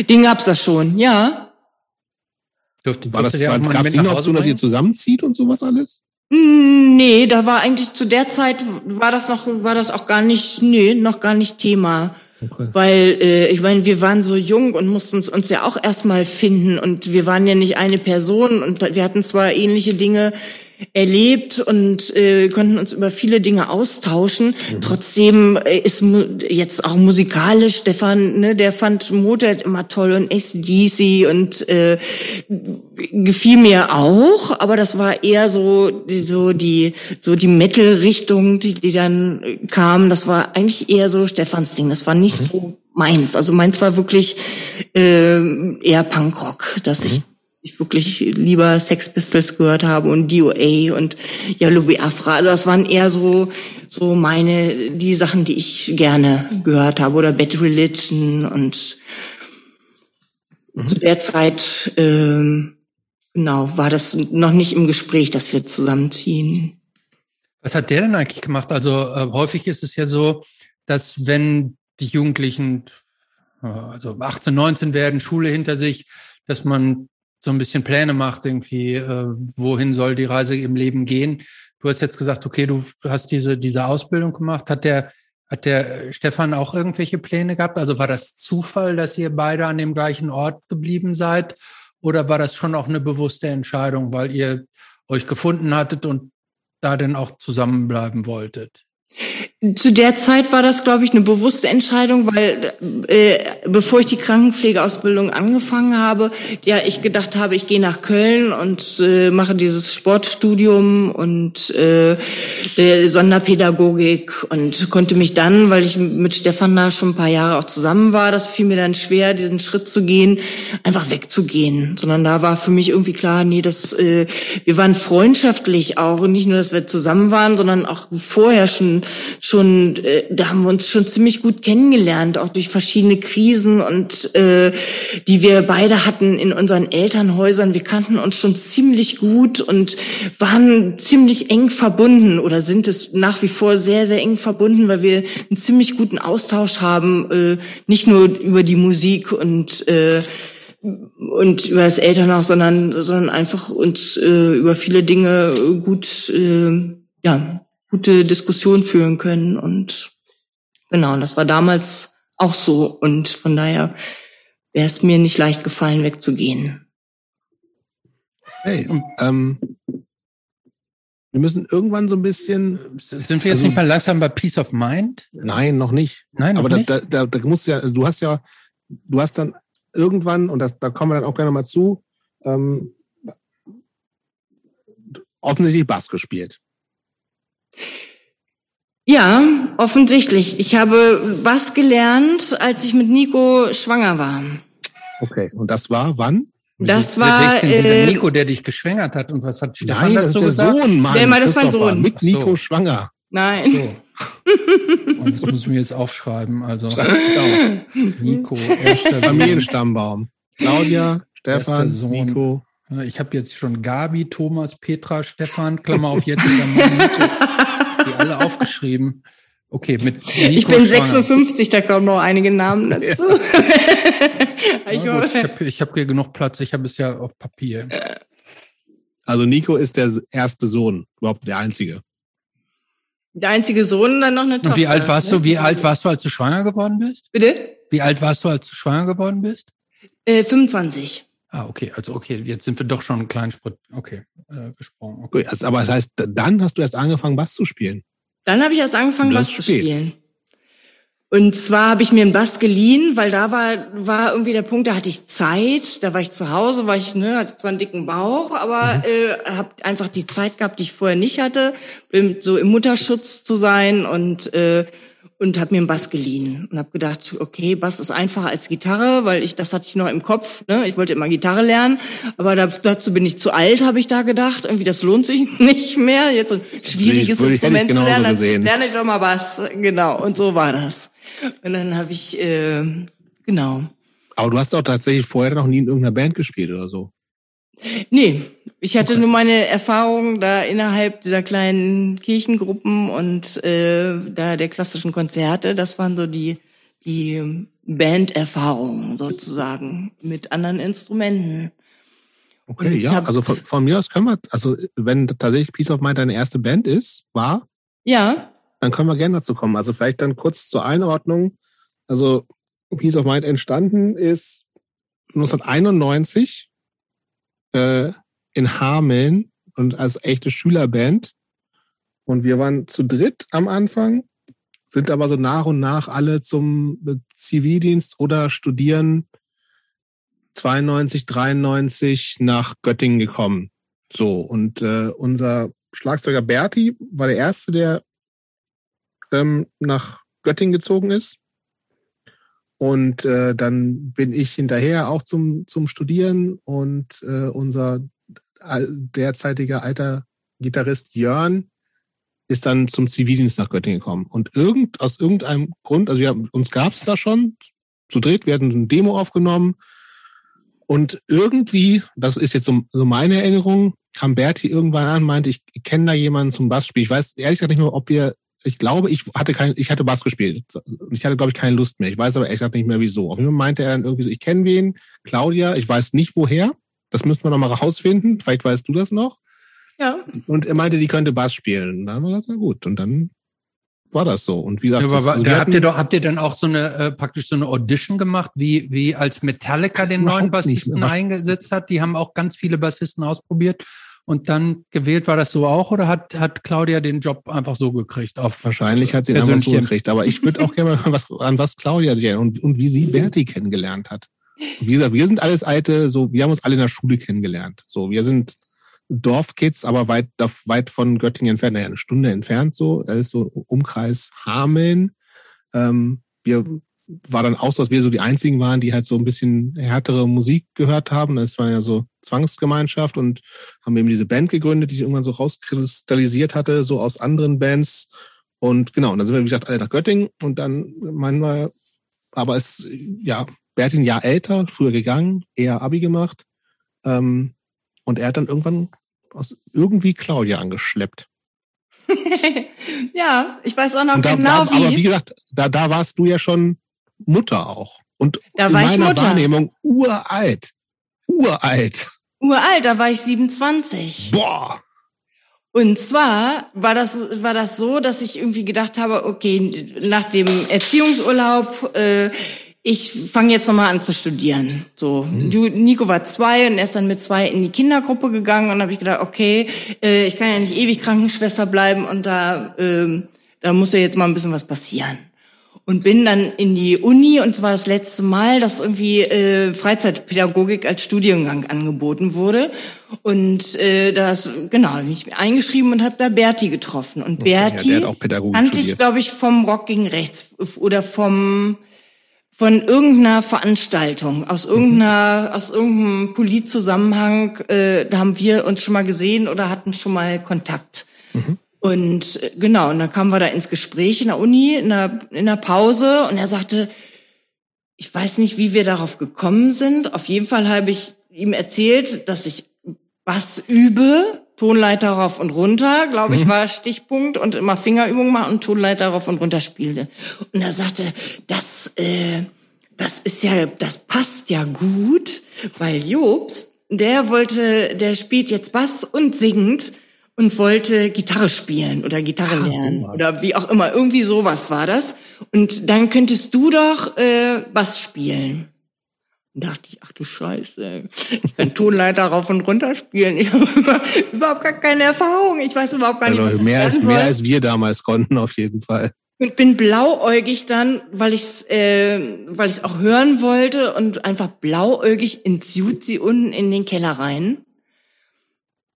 Den gab's da schon, ja. Dürfte, war das, war, gab's ihn noch so, dass ihr zusammenzieht und sowas alles? Hm, nee, da war eigentlich zu der Zeit war das noch war das auch gar nicht nee, noch gar nicht Thema. Okay. Weil äh, ich meine, wir waren so jung und mussten uns, uns ja auch erstmal finden und wir waren ja nicht eine Person und wir hatten zwar ähnliche Dinge erlebt und äh, konnten uns über viele Dinge austauschen. Mhm. Trotzdem äh, ist jetzt auch musikalisch Stefan, ne, der fand Motorhead immer toll und ACDC und äh, gefiel mir auch, aber das war eher so so die so die Metal-Richtung, die, die dann kam. Das war eigentlich eher so Stefans Ding. Das war nicht mhm. so meins. Also meins war wirklich äh, eher Punkrock, dass mhm. ich ich wirklich lieber Sex Pistols gehört habe und DOA und ja Louis Afra. Also das waren eher so so meine die Sachen, die ich gerne gehört habe oder Bad Religion und mhm. zu der Zeit ähm, genau war das noch nicht im Gespräch, dass wir zusammenziehen. Was hat der denn eigentlich gemacht? Also äh, häufig ist es ja so, dass wenn die Jugendlichen äh, also 18, 19 werden, Schule hinter sich, dass man so ein bisschen Pläne macht, irgendwie, äh, wohin soll die Reise im Leben gehen. Du hast jetzt gesagt, okay, du hast diese, diese Ausbildung gemacht. Hat der, hat der Stefan auch irgendwelche Pläne gehabt? Also war das Zufall, dass ihr beide an dem gleichen Ort geblieben seid? Oder war das schon auch eine bewusste Entscheidung, weil ihr euch gefunden hattet und da dann auch zusammenbleiben wolltet? Zu der Zeit war das, glaube ich, eine bewusste Entscheidung, weil äh, bevor ich die Krankenpflegeausbildung angefangen habe, ja, ich gedacht habe, ich gehe nach Köln und äh, mache dieses Sportstudium und äh, der Sonderpädagogik und konnte mich dann, weil ich mit Stefan da schon ein paar Jahre auch zusammen war, das fiel mir dann schwer, diesen Schritt zu gehen, einfach wegzugehen. Sondern da war für mich irgendwie klar, nee, das, äh, wir waren freundschaftlich auch und nicht nur, dass wir zusammen waren, sondern auch vorher schon schon, äh, da haben wir uns schon ziemlich gut kennengelernt, auch durch verschiedene Krisen und äh, die wir beide hatten in unseren Elternhäusern. Wir kannten uns schon ziemlich gut und waren ziemlich eng verbunden oder sind es nach wie vor sehr, sehr eng verbunden, weil wir einen ziemlich guten Austausch haben, äh, nicht nur über die Musik und äh, und über das Elternhaus, sondern sondern einfach uns äh, über viele Dinge gut äh, ja gute Diskussion führen können. Und genau, das war damals auch so. Und von daher wäre es mir nicht leicht gefallen, wegzugehen. Hey, ähm, wir müssen irgendwann so ein bisschen. Sind wir jetzt also, nicht mal langsam bei Peace of Mind? Nein, noch nicht. Nein, noch aber nicht? Da, da, da musst ja, du hast ja, du hast dann irgendwann, und das, da kommen wir dann auch gerne mal zu, ähm, offensichtlich Bass gespielt. Ja, offensichtlich. Ich habe was gelernt, als ich mit Nico schwanger war. Okay, und das war wann? Das war äh, Nico, der dich geschwängert hat und was hat Stefan Nein, das ist der gesagt? Sohn, Mann. Der, das war Sohn. Mit Nico so. schwanger. Nein. So. Und das muss ich mir jetzt aufschreiben. Also Nico, erster Familienstammbaum. Claudia, Stefan, Nico. Ich habe jetzt schon Gabi, Thomas, Petra, Stefan, Klammer auf jetzt die alle aufgeschrieben. Okay, mit Nico Ich bin 56, da kommen noch einige Namen dazu. Ja. ich ja, habe hab hier genug Platz, ich habe es ja auf Papier. Also Nico ist der erste Sohn, überhaupt der einzige. Der einzige Sohn und dann noch eine Tochter. Und wie alt warst du? Wie alt warst du, als du schwanger geworden bist? Bitte? Wie alt warst du, als du schwanger geworden bist? Äh, 25. Ah, okay, also okay, jetzt sind wir doch schon einen kleinen Sprit, okay, äh, gesprungen. Okay. Gut, aber das heißt, dann hast du erst angefangen, Bass zu spielen. Dann habe ich erst angefangen, Bass zu spielen. Und zwar habe ich mir einen Bass geliehen, weil da war, war irgendwie der Punkt, da hatte ich Zeit, da war ich zu Hause, war ich, ne, hatte zwar einen dicken Bauch, aber mhm. äh, habe einfach die Zeit gehabt, die ich vorher nicht hatte, so im Mutterschutz zu sein und äh, und habe mir einen Bass geliehen und habe gedacht, okay, Bass ist einfacher als Gitarre, weil ich das hatte ich noch im Kopf. Ne? Ich wollte immer Gitarre lernen, aber dazu bin ich zu alt, habe ich da gedacht. Irgendwie das lohnt sich nicht mehr. Jetzt ein schwieriges ich, Instrument zu lernen, dann gesehen. lerne ich doch mal Bass. Genau und so war das. Und dann habe ich äh, genau. Aber du hast doch tatsächlich vorher noch nie in irgendeiner Band gespielt oder so. Nee, ich hatte nur meine Erfahrungen da innerhalb dieser kleinen Kirchengruppen und äh, da der klassischen Konzerte. Das waren so die die Banderfahrungen sozusagen mit anderen Instrumenten. Okay, ja, hab, also von, von, mir aus können wir, also wenn tatsächlich Peace of Mind deine erste Band ist, war, ja, dann können wir gerne dazu kommen. Also vielleicht dann kurz zur Einordnung. Also Peace of Mind entstanden ist 1991 äh, in Hameln und als echte Schülerband. Und wir waren zu dritt am Anfang, sind aber so nach und nach alle zum Zivildienst oder Studieren 92, 93 nach Göttingen gekommen. So, und äh, unser Schlagzeuger Berti war der Erste, der ähm, nach Göttingen gezogen ist. Und äh, dann bin ich hinterher auch zum, zum Studieren und äh, unser derzeitiger alter Gitarrist Jörn ist dann zum Zivildienst nach Göttingen gekommen. Und irgend, aus irgendeinem Grund, also wir, uns gab es da schon zu dritt, wir hatten ein Demo aufgenommen und irgendwie, das ist jetzt so, so meine Erinnerung, kam Berti irgendwann an meinte, ich kenne da jemanden zum Bassspiel. Ich weiß ehrlich gesagt nicht mehr, ob wir ich glaube, ich hatte kein, ich hatte Bass gespielt. Ich hatte, glaube ich, keine Lust mehr. Ich weiß aber echt nicht mehr wieso. Auf jeden Fall meinte er dann irgendwie so, ich kenne wen, Claudia, ich weiß nicht woher. Das müssen wir noch mal rausfinden. Vielleicht weißt du das noch. Ja. Und er meinte, die könnte Bass spielen. Und dann haben wir gesagt, na gut. Und dann war das so. Und wie gesagt, ja, aber das, also da habt ihr doch, habt ihr dann auch so eine, äh, praktisch so eine Audition gemacht, wie, wie als Metallica den neuen Bassisten eingesetzt hat? Die haben auch ganz viele Bassisten ausprobiert und dann gewählt. War das so auch oder hat, hat Claudia den Job einfach so gekriegt? Auf Wahrscheinlich hat sie ihn einfach so gekriegt. Aber ich würde auch gerne mal was, an was Claudia sich und, und wie sie Berti kennengelernt hat. Wie gesagt, wir sind alles alte, so, wir haben uns alle in der Schule kennengelernt. So, wir sind Dorfkids, aber weit, weit von Göttingen entfernt, naja, eine Stunde entfernt so. Das ist so Umkreis Hameln. Ähm, wir war dann auch so, dass wir so die einzigen waren, die halt so ein bisschen härtere Musik gehört haben. Das war ja so Zwangsgemeinschaft und haben eben diese Band gegründet, die sich irgendwann so rauskristallisiert hatte, so aus anderen Bands. Und genau, und dann sind wir, wie gesagt, alle nach Göttingen und dann meinen wir, aber es, ja, Bert ein Jahr älter, früher gegangen, eher Abi gemacht. Ähm, und er hat dann irgendwann aus, irgendwie Claudia angeschleppt. ja, ich weiß auch noch da, genau da, wie. Aber wie gesagt, da, da warst du ja schon Mutter auch. Und da in war meiner. Wahrnehmung uralt. Uralt. Uralt, da war ich 27. Boah. Und zwar war das, war das so, dass ich irgendwie gedacht habe, okay, nach dem Erziehungsurlaub, äh, ich fange jetzt nochmal an zu studieren. So, mhm. Nico war zwei und er ist dann mit zwei in die Kindergruppe gegangen und habe ich gedacht, okay, äh, ich kann ja nicht ewig Krankenschwester bleiben und da, äh, da muss ja jetzt mal ein bisschen was passieren und bin dann in die Uni und zwar das letzte Mal, dass irgendwie äh, Freizeitpädagogik als Studiengang angeboten wurde und äh, das genau bin ich eingeschrieben und habe da Berti getroffen und okay, Berti ja, kannte ich glaube ich vom Rock gegen Rechts oder vom von irgendeiner Veranstaltung, aus irgendeiner, mhm. aus irgendeinem Politzusammenhang, äh, da haben wir uns schon mal gesehen oder hatten schon mal Kontakt. Mhm. Und äh, genau, und dann kamen wir da ins Gespräch in der Uni, in der, in der Pause, und er sagte, ich weiß nicht, wie wir darauf gekommen sind. Auf jeden Fall habe ich ihm erzählt, dass ich Bass übe, Tonleiter rauf und runter, glaube ich, mhm. war Stichpunkt und immer Fingerübungen machen und Tonleiter rauf und runter spielte. Und er sagte, das, äh, das ist ja, das passt ja gut, weil Jobs, der wollte, der spielt jetzt Bass und singt und wollte Gitarre spielen oder Gitarre lernen Ach, oder wie auch immer. Irgendwie sowas war das. Und dann könntest du doch äh, Bass spielen. Dachte ich, ach du Scheiße, ich kann Tonleiter rauf und runter spielen. Ich habe überhaupt gar keine Erfahrung. Ich weiß überhaupt gar nicht, also was mehr das als, Mehr als wir damals konnten, auf jeden Fall. Und bin blauäugig dann, weil ich äh, weil ich auch hören wollte und einfach blauäugig ins Jutzi unten in den Keller rein.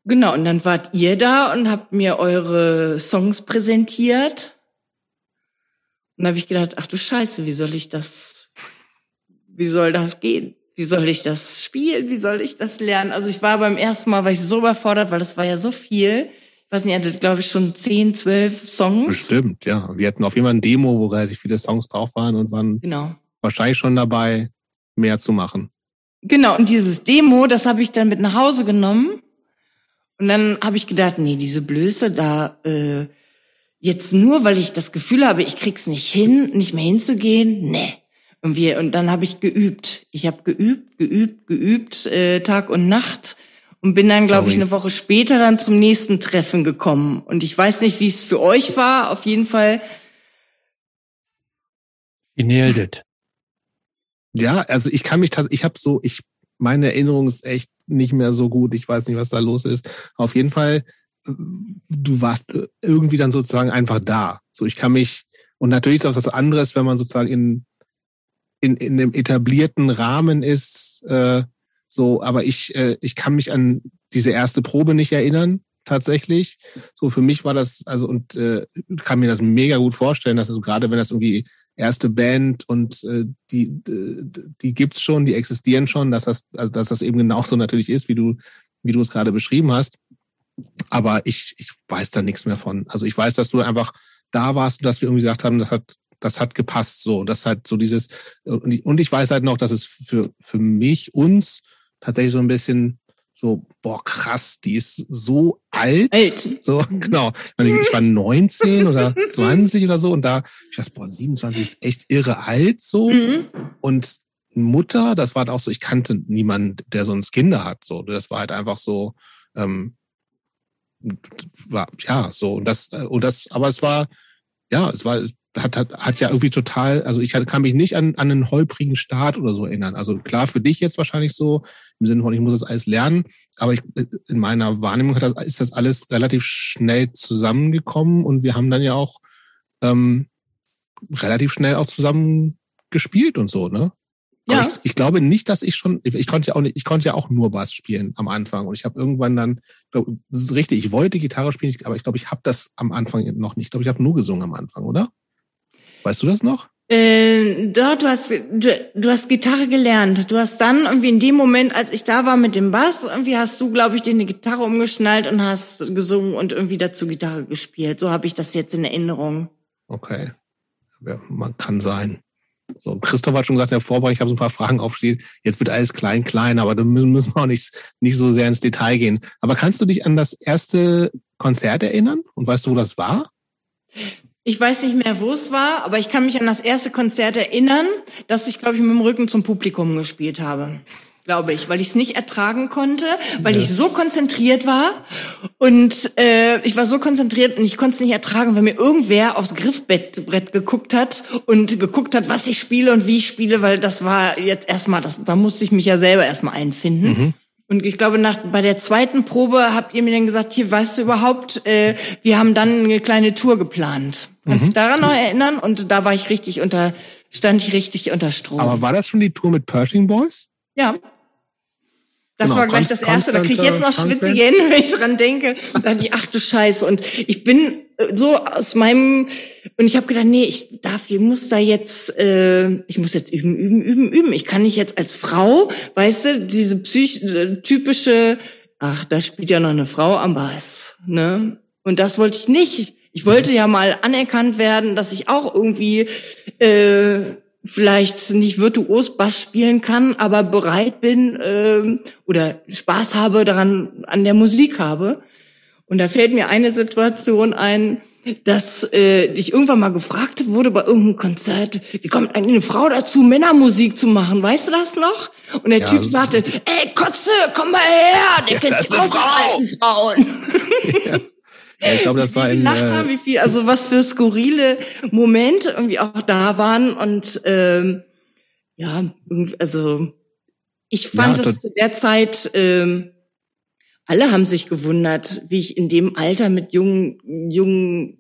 Genau, und dann wart ihr da und habt mir eure Songs präsentiert. Und da habe ich gedacht, ach du Scheiße, wie soll ich das, wie soll das gehen? Wie soll ich das spielen? Wie soll ich das lernen? Also ich war beim ersten Mal, war ich so überfordert, weil das war ja so viel. Ich weiß nicht, ihr hattet, glaube ich, schon zehn, zwölf Songs. Bestimmt, ja. Wir hatten auf jeden Fall ein Demo, wo relativ viele Songs drauf waren und waren genau. wahrscheinlich schon dabei, mehr zu machen. Genau, und dieses Demo, das habe ich dann mit nach Hause genommen. Und dann habe ich gedacht, nee, diese Blöße da, äh, jetzt nur, weil ich das Gefühl habe, ich krieg's nicht hin, nicht mehr hinzugehen, nee. Und wir, und dann habe ich geübt. Ich habe geübt, geübt, geübt, äh, Tag und Nacht und bin dann, glaube ich, eine Woche später dann zum nächsten Treffen gekommen. Und ich weiß nicht, wie es für euch war. Auf jeden Fall. Nailed Ja, also ich kann mich tatsächlich, ich habe so, ich, meine Erinnerung ist echt nicht mehr so gut. Ich weiß nicht, was da los ist. Auf jeden Fall, du warst irgendwie dann sozusagen einfach da. So, ich kann mich, und natürlich ist auch das anderes, wenn man sozusagen in, in, in einem etablierten Rahmen ist, äh, so, aber ich, äh, ich kann mich an diese erste Probe nicht erinnern, tatsächlich. So, für mich war das, also, und äh, kann mir das mega gut vorstellen, dass es gerade, wenn das irgendwie erste Band und äh, die, die gibt's schon, die existieren schon, dass das, also dass das eben genauso natürlich ist, wie du, wie du es gerade beschrieben hast. Aber ich, ich weiß da nichts mehr von. Also ich weiß, dass du einfach da warst und dass wir irgendwie gesagt haben, das hat, das hat gepasst. So, das hat so dieses, und ich weiß halt noch, dass es für, für mich, uns tatsächlich so ein bisschen so, boah, krass, die ist so alt. Alt. So, genau. Ich war 19 oder 20 oder so und da, ich dachte, boah, 27 ist echt irre alt so. Mhm. Und Mutter, das war halt auch so, ich kannte niemanden, der sonst Kinder hat. So, das war halt einfach so, ähm, war, ja, so, und das, und das, aber es war, ja, es war, hat, hat, hat ja irgendwie total, also ich kann mich nicht an, an einen holprigen Start oder so erinnern. Also klar, für dich jetzt wahrscheinlich so, im Sinne von, ich muss das alles lernen, aber ich, in meiner Wahrnehmung hat das, ist das alles relativ schnell zusammengekommen und wir haben dann ja auch ähm, relativ schnell auch zusammen gespielt und so, ne? Ja. Ich, ich, glaube nicht, dass ich schon, ich konnte ja auch nicht, ich konnte ja auch nur Bass spielen am Anfang und ich habe irgendwann dann, glaub, das ist richtig, ich wollte Gitarre spielen, aber ich glaube, ich habe das am Anfang noch nicht. Ich glaube, ich habe nur gesungen am Anfang, oder? Weißt du das noch? Äh, dort, du hast, du, du hast Gitarre gelernt. Du hast dann irgendwie in dem Moment, als ich da war mit dem Bass, irgendwie hast du, glaube ich, dir eine Gitarre umgeschnallt und hast gesungen und irgendwie dazu Gitarre gespielt. So habe ich das jetzt in Erinnerung. Okay. Ja, man kann sein. So, Christoph hat schon gesagt in der Vorbereitung, ich habe so ein paar Fragen aufgestellt. Jetzt wird alles klein, klein, aber da müssen, müssen wir auch nicht, nicht so sehr ins Detail gehen. Aber kannst du dich an das erste Konzert erinnern? Und weißt du, wo das war? Ich weiß nicht mehr, wo es war, aber ich kann mich an das erste Konzert erinnern, dass ich, glaube ich, mit dem Rücken zum Publikum gespielt habe. Glaube ich, weil ich es nicht ertragen konnte, weil ja. ich so konzentriert war und äh, ich war so konzentriert und ich konnte es nicht ertragen, wenn mir irgendwer aufs Griffbrett geguckt hat und geguckt hat, was ich spiele und wie ich spiele, weil das war jetzt erstmal, das, da musste ich mich ja selber erstmal einfinden. Mhm. Und ich glaube, nach, bei der zweiten Probe habt ihr mir dann gesagt, hier, weißt du überhaupt, äh, wir haben dann eine kleine Tour geplant. Kannst du mhm. dich daran noch erinnern? Und da war ich richtig unter, stand ich richtig unter Strom. Aber war das schon die Tour mit Pershing Boys? Ja. Das genau, war gleich das erste. Da kriege ich jetzt noch schwitzige Hände, wenn ich dran denke. Da dachte ich, ach du Scheiße. Und ich bin so aus meinem und ich habe gedacht, nee, ich darf, ich muss da jetzt, äh, ich muss jetzt üben, üben, üben, üben. Ich kann nicht jetzt als Frau, weißt du, diese psych typische, ach, da spielt ja noch eine Frau am Bass, ne? Und das wollte ich nicht. Ich wollte ja mal anerkannt werden, dass ich auch irgendwie äh, vielleicht nicht virtuos Bass spielen kann, aber bereit bin äh, oder Spaß habe daran an der Musik habe. Und da fällt mir eine Situation ein, dass äh, ich irgendwann mal gefragt wurde bei irgendeinem Konzert, wie kommt eigentlich eine Frau dazu, Männermusik zu machen? Weißt du das noch? Und der ja, Typ sagte, ey, Kotze, komm mal her, der ja, kennt sich aus alten Frauen. Ja. Ja, ich glaube, das war in, gelacht äh, haben, wie viel, also was für skurrile Momente irgendwie auch da waren und ähm, ja, also ich fand ja, es zu der Zeit, ähm, alle haben sich gewundert, wie ich in dem Alter mit jungen, jungen,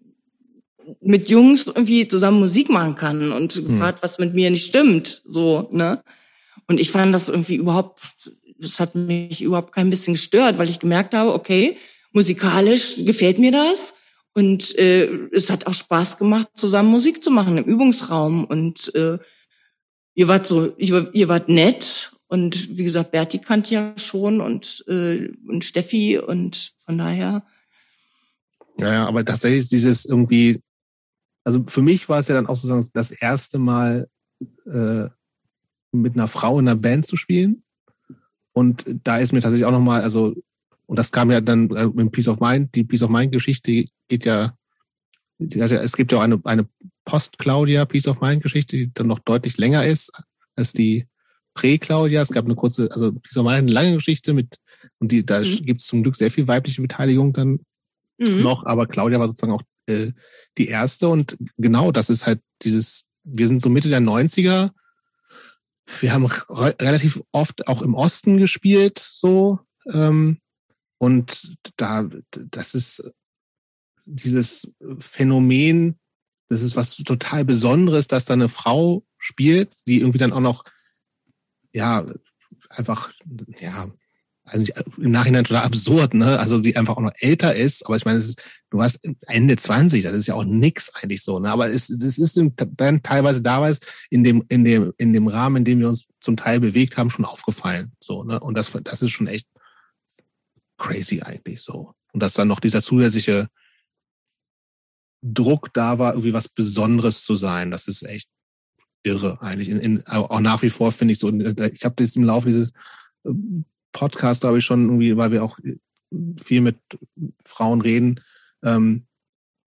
mit Jungs irgendwie zusammen Musik machen kann und hm. gefragt, was mit mir nicht stimmt, so, ne? Und ich fand das irgendwie überhaupt, das hat mich überhaupt kein bisschen gestört, weil ich gemerkt habe, okay, musikalisch gefällt mir das. Und äh, es hat auch Spaß gemacht, zusammen Musik zu machen im Übungsraum. Und äh, ihr wart so, ihr, ihr wart nett. Und wie gesagt, Berti kannte ja schon und, äh, und Steffi und von daher. Ja, ja, aber tatsächlich dieses irgendwie, also für mich war es ja dann auch sozusagen das erste Mal äh, mit einer Frau in einer Band zu spielen. Und da ist mir tatsächlich auch nochmal, also, und das kam ja dann äh, mit Peace of Mind, die Peace of Mind-Geschichte geht ja, also es gibt ja auch eine, eine Post-Claudia Peace of Mind-Geschichte, die dann noch deutlich länger ist als die Prä-Claudia. Es gab eine kurze, also Peace of Mind eine lange Geschichte mit, und die, da mhm. gibt es zum Glück sehr viel weibliche Beteiligung dann mhm. noch, aber Claudia war sozusagen auch äh, die erste und genau das ist halt dieses, wir sind so Mitte der 90er, wir haben re relativ oft auch im Osten gespielt, so. Ähm, und da, das ist dieses Phänomen, das ist was total Besonderes, dass da eine Frau spielt, die irgendwie dann auch noch, ja, einfach, ja, also im Nachhinein total absurd, ne? Also die einfach auch noch älter ist, aber ich meine, es ist, du warst Ende 20, das ist ja auch nix eigentlich so, ne? Aber es, es ist dann teilweise damals in dem, in dem, in dem Rahmen, in dem wir uns zum Teil bewegt haben, schon aufgefallen. So, ne? Und das, das ist schon echt crazy eigentlich so. Und dass dann noch dieser zusätzliche Druck da war, irgendwie was Besonderes zu sein, das ist echt irre eigentlich. In, in, auch nach wie vor finde ich so, ich habe das im Laufe dieses Podcast, glaube ich, schon irgendwie, weil wir auch viel mit Frauen reden, ähm,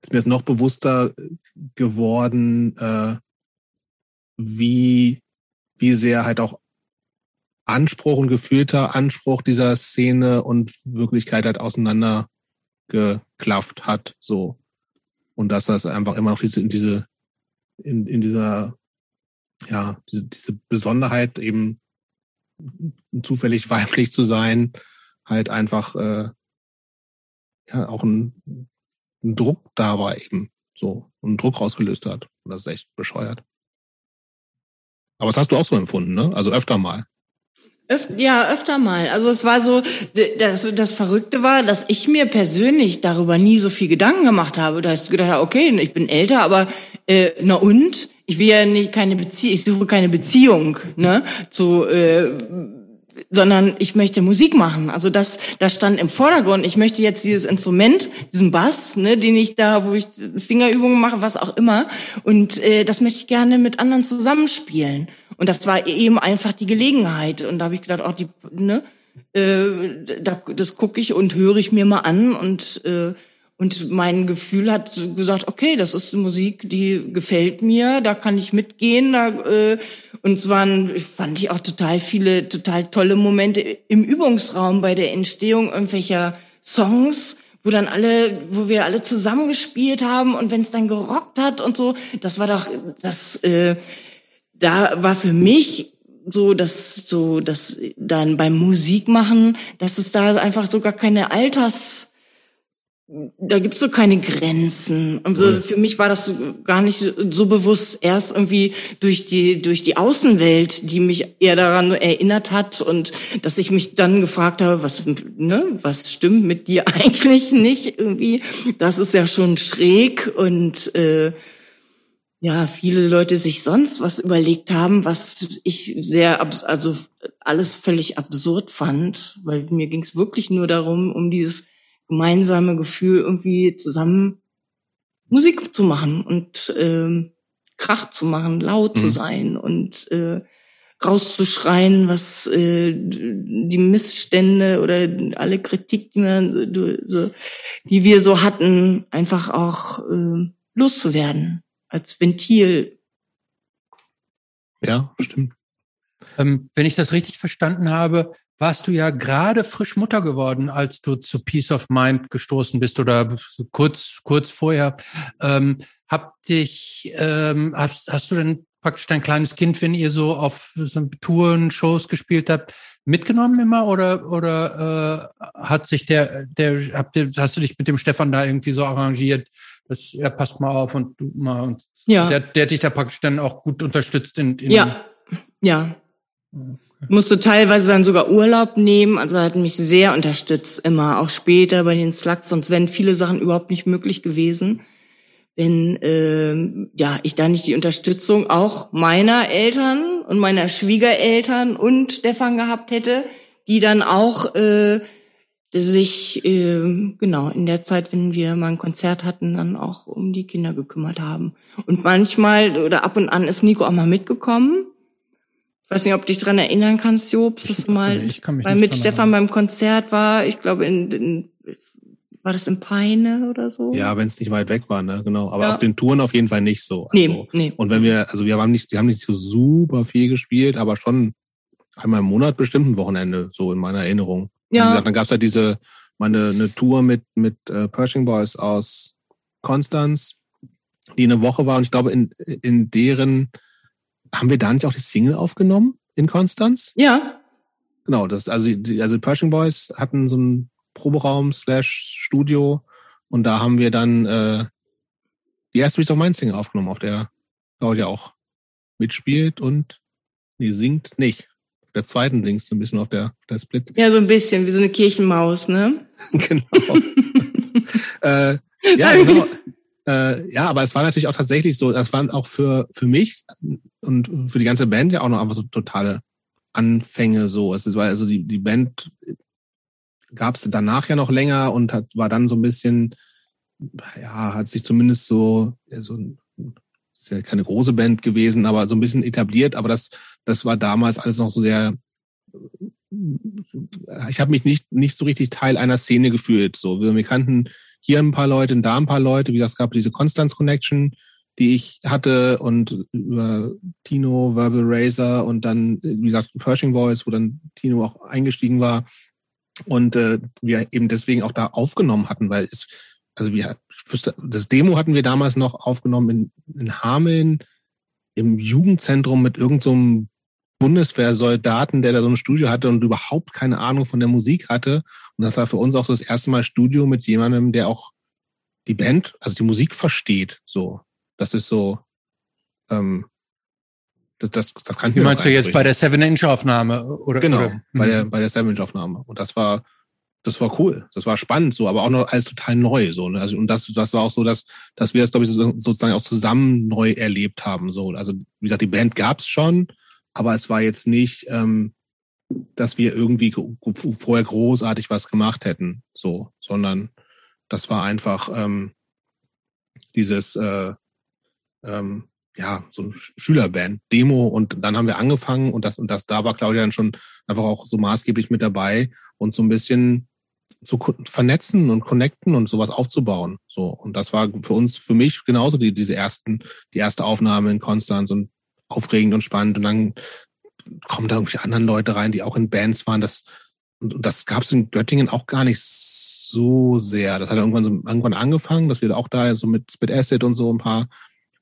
ist mir jetzt noch bewusster geworden, äh, wie, wie sehr halt auch Anspruch und gefühlter Anspruch dieser Szene und Wirklichkeit halt auseinandergeklafft hat, so. Und dass das einfach immer noch diese, in diese, in, in dieser, ja, diese, diese Besonderheit eben zufällig weiblich zu sein, halt einfach äh, ja auch ein, ein Druck da war eben so und Druck rausgelöst hat. Und das ist echt bescheuert. Aber das hast du auch so empfunden, ne? Also öfter mal. Öf ja, öfter mal. Also es war so, das, das Verrückte war, dass ich mir persönlich darüber nie so viel Gedanken gemacht habe. Da hast du gedacht, okay, ich bin älter, aber äh, na und? Ich will ja nicht keine Beziehung, ich suche keine Beziehung, ne? Zu äh, sondern ich möchte Musik machen. Also das, das stand im Vordergrund. Ich möchte jetzt dieses Instrument, diesen Bass, ne, den ich da, wo ich Fingerübungen mache, was auch immer, und äh, das möchte ich gerne mit anderen zusammenspielen. Und das war eben einfach die Gelegenheit. Und da habe ich gedacht, auch die, ne, äh, da, das gucke ich und höre ich mir mal an und äh, und mein Gefühl hat gesagt, okay, das ist Musik, die gefällt mir, da kann ich mitgehen. Da, äh, und es waren, fand ich auch total viele, total tolle Momente im Übungsraum bei der Entstehung irgendwelcher Songs, wo dann alle, wo wir alle zusammengespielt haben und wenn es dann gerockt hat und so, das war doch, das, äh, da war für mich so, dass so, dass dann beim Musikmachen, dass es da einfach so gar keine Alters da gibt's so keine Grenzen. Also für mich war das gar nicht so bewusst erst irgendwie durch die durch die Außenwelt, die mich eher daran erinnert hat und dass ich mich dann gefragt habe, was ne, was stimmt mit dir eigentlich nicht irgendwie? Das ist ja schon schräg und äh, ja, viele Leute sich sonst was überlegt haben, was ich sehr also alles völlig absurd fand, weil mir ging's wirklich nur darum um dieses gemeinsame Gefühl, irgendwie zusammen Musik zu machen und ähm, Krach zu machen, laut mhm. zu sein und äh, rauszuschreien, was äh, die Missstände oder alle Kritik, die, wir so, die wir so hatten, einfach auch äh, loszuwerden als Ventil. Ja, stimmt. Ähm, wenn ich das richtig verstanden habe, warst du ja gerade frisch Mutter geworden, als du zu Peace of Mind gestoßen bist oder kurz, kurz vorher. Ähm, hab dich, ähm, hast, hast du denn praktisch dein kleines Kind, wenn ihr so auf so Touren, Shows gespielt habt, mitgenommen immer oder oder äh, hat sich der der habt ihr, hast du dich mit dem Stefan da irgendwie so arrangiert, dass er passt mal auf und du mal und ja. der der dich da praktisch dann auch gut unterstützt in, in ja ja musste teilweise dann sogar Urlaub nehmen, also hat mich sehr unterstützt immer, auch später bei den Slugs, sonst wären viele Sachen überhaupt nicht möglich gewesen, wenn äh, ja ich da nicht die Unterstützung auch meiner Eltern und meiner Schwiegereltern und Stefan gehabt hätte, die dann auch äh, sich äh, genau in der Zeit, wenn wir mal ein Konzert hatten, dann auch um die Kinder gekümmert haben. Und manchmal oder ab und an ist Nico auch mal mitgekommen. Ich weiß nicht, ob du dich dran erinnern kannst, Jobs, dass du mal ich kann mich weil mit Stefan beim Konzert war. Ich glaube, in, in war das in Peine oder so? Ja, wenn es nicht weit weg war, ne, genau. Aber Ja. auf den Touren auf jeden Fall nicht so. Nee, Also, nee. Und wenn wir, also wir haben nicht, wir haben nicht so super viel gespielt, aber schon einmal im Monat bestimmt ein Wochenende, so in meiner Erinnerung. Ja. gesagt, dann gab's halt diese, meine, eine Tour mit, mit äh, Pershing Boys aus Konstanz, die eine Woche war und ich glaube, in, in deren, haben wir da nicht auch die Single aufgenommen in Konstanz? Ja, Genau, das, also, die, also Pershing Boys hatten so einen Proberaum slash Studio und da haben wir dann äh, die erste Beat of Mind Single aufgenommen, auf der Claudia auch mitspielt und nee, singt nicht. Auf der zweiten singst du ein bisschen auf der, auf der Split. ja, so ein bisschen wie so eine Kirchenmaus, ne? genau. äh, ja, genau. Äh, ja, aber es war natürlich auch tatsächlich so, das waren auch für, für mich und für die ganze Band ja auch noch einfach so totale Anfänge so. Es war also die, die Band gab es danach ja noch länger und hat, war dann so ein bisschen, ja, hat sich zumindest so, so ist ja keine große Band gewesen, aber so ein bisschen etabliert, aber das, das war damals alles noch so sehr, ich habe mich nicht, nicht so richtig Teil einer Szene gefühlt. So, wir kannten hier ein paar Leute, da ein paar Leute, wie gesagt, es gab diese Constance Connection, die ich hatte und über Tino, Verbal Razor und dann, wie gesagt, Pershing Boys, wo dann Tino auch eingestiegen war und äh, wir eben deswegen auch da aufgenommen hatten, weil es, also wir, das Demo hatten wir damals noch aufgenommen in, in Hameln im Jugendzentrum mit irgendeinem so Bundeswehrsoldaten, der da so ein Studio hatte und überhaupt keine Ahnung von der Musik hatte. Und das war für uns auch so das erste Mal Studio mit jemandem, der auch die Band, also die Musik versteht. So, das ist so. Ähm, das, das, das kann ich Wie mir meinst du jetzt bei der Seven-Inch-Aufnahme? Oder, Genau, oder? bei Mhm. der, bei der Savage-Aufnahme. Und das war, das war cool. Das war spannend, so, aber auch noch alles total neu, so, ne? Also, und das, das war auch so, dass, dass wir es, glaube ich, so, sozusagen auch zusammen neu erlebt haben, so. Also, wie gesagt, die Band gab's schon, aber es war jetzt nicht, ähm, dass wir irgendwie vorher großartig was gemacht hätten, so, sondern das war einfach, ähm, dieses, äh, ähm, ja, so ein Sch- Schülerband, Demo und dann haben wir angefangen und das, und das, da war Claudia dann schon einfach auch so maßgeblich mit dabei und so ein bisschen zu vernetzen und connecten und sowas aufzubauen. So. Und das war für uns, für mich genauso die, diese ersten, die erste Aufnahme in Konstanz und aufregend und spannend und dann kommen da irgendwelche anderen Leute rein, die auch in Bands waren. Das, das gab es in Göttingen auch gar nicht so sehr. Das hat irgendwann so irgendwann angefangen, dass wir auch da so mit Spit Acid und so ein paar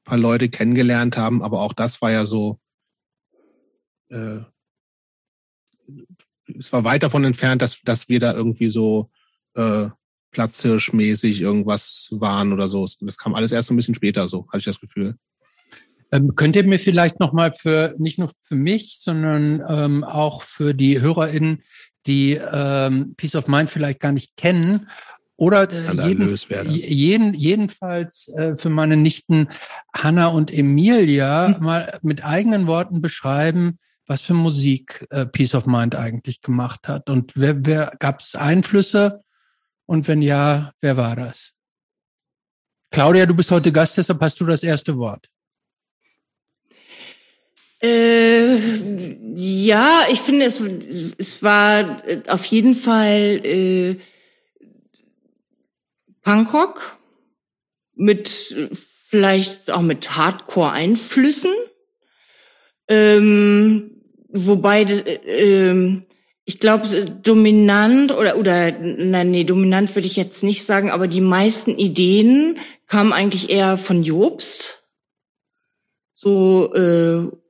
paar Leute kennengelernt haben, aber auch das war ja so, äh, es war weit davon entfernt, dass, dass wir da irgendwie so äh, Platzhirschmäßig irgendwas waren oder so. Das kam alles erst so ein bisschen später, so hatte ich das Gefühl. Ähm, könnt ihr mir vielleicht nochmal für, nicht nur für mich, sondern ähm, auch für die HörerInnen, die ähm, Peace of Mind vielleicht gar nicht kennen, oder äh, jeden, jeden, jedenfalls äh, für meine Nichten Hanna und Emilia mal mit eigenen Worten beschreiben, was für Musik äh, Peace of Mind eigentlich gemacht hat. Und wer, wer gab es Einflüsse? Und wenn ja, wer war das? Claudia, du bist heute Gast, deshalb hast du das erste Wort. Äh, ja, ich finde, es, es war äh, auf jeden Fall äh, Punkrock mit vielleicht auch mit Hardcore-Einflüssen. Ähm, wobei, äh, ich glaube, dominant oder oder nein, nee, dominant würde ich jetzt nicht sagen, aber die meisten Ideen kamen eigentlich eher von Jobst. So äh,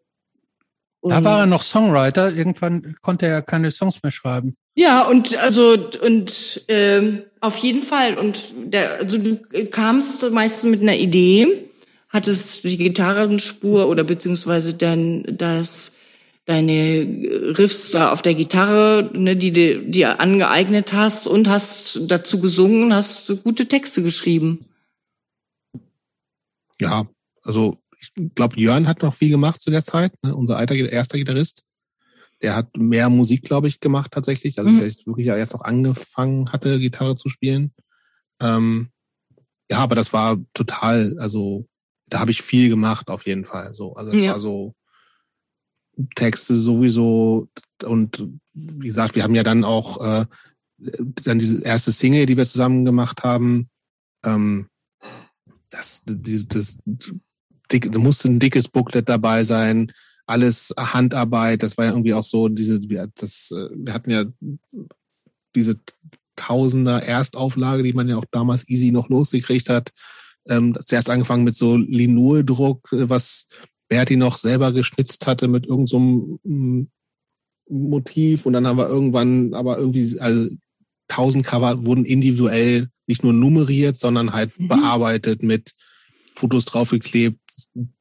Da war er noch Songwriter. Irgendwann konnte er keine Songs mehr schreiben. Ja, und also und ähm, auf jeden Fall. Und der, also du kamst meistens mit einer Idee, hattest die Gitarrenspur oder beziehungsweise dann das deine Riffs da auf der Gitarre, ne, die du dir angeeignet hast und hast dazu gesungen, hast gute Texte geschrieben. Ja, also ich glaube, Jörn hat noch viel gemacht zu der Zeit, ne, unser alter erster Gitarrist. Der hat mehr Musik, glaube ich, gemacht tatsächlich. Also mhm. der wirklich erst noch angefangen hatte, Gitarre zu spielen. Ähm, ja, aber das war total, also da habe ich viel gemacht auf jeden Fall. So, also es ja. war so Texte sowieso und wie gesagt, wir haben ja dann auch äh, dann diese erste Single, die wir zusammen gemacht haben. Ähm, das, das, das, dick, da musste ein dickes Booklet dabei sein, alles Handarbeit. Das war ja irgendwie auch so diese, das, äh, wir hatten ja diese Tausender Erstauflage, die man ja auch damals easy noch losgekriegt hat. Ähm, zuerst angefangen mit so Linoldruck, äh, was Berti noch selber geschnitzt hatte mit irgendeinem so mm, Motiv und dann haben wir irgendwann aber irgendwie, also tausend Cover wurden individuell nicht nur nummeriert, sondern halt mhm. bearbeitet mit Fotos draufgeklebt,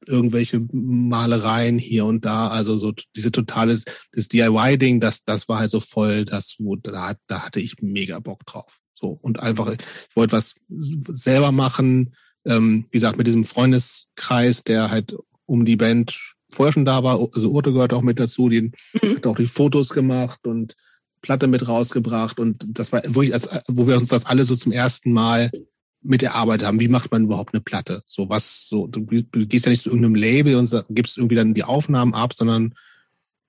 irgendwelche Malereien hier und da, also so diese totale, das DIY-Ding, das, das war halt so voll, das, wo, da, da hatte ich mega Bock drauf. So, und einfach, ich wollte was selber machen, ähm, wie gesagt, mit diesem Freundeskreis, der halt um die Band vorher schon da war, also Urte gehört auch mit dazu, die mhm. hat auch die Fotos gemacht und Platte mit rausgebracht und das war wirklich, als, wo wir uns das alle so zum ersten Mal mit erarbeitet haben. Wie macht man überhaupt eine Platte? So was, so, du, gehst ja nicht zu irgendeinem Label und gibst irgendwie dann die Aufnahmen ab, sondern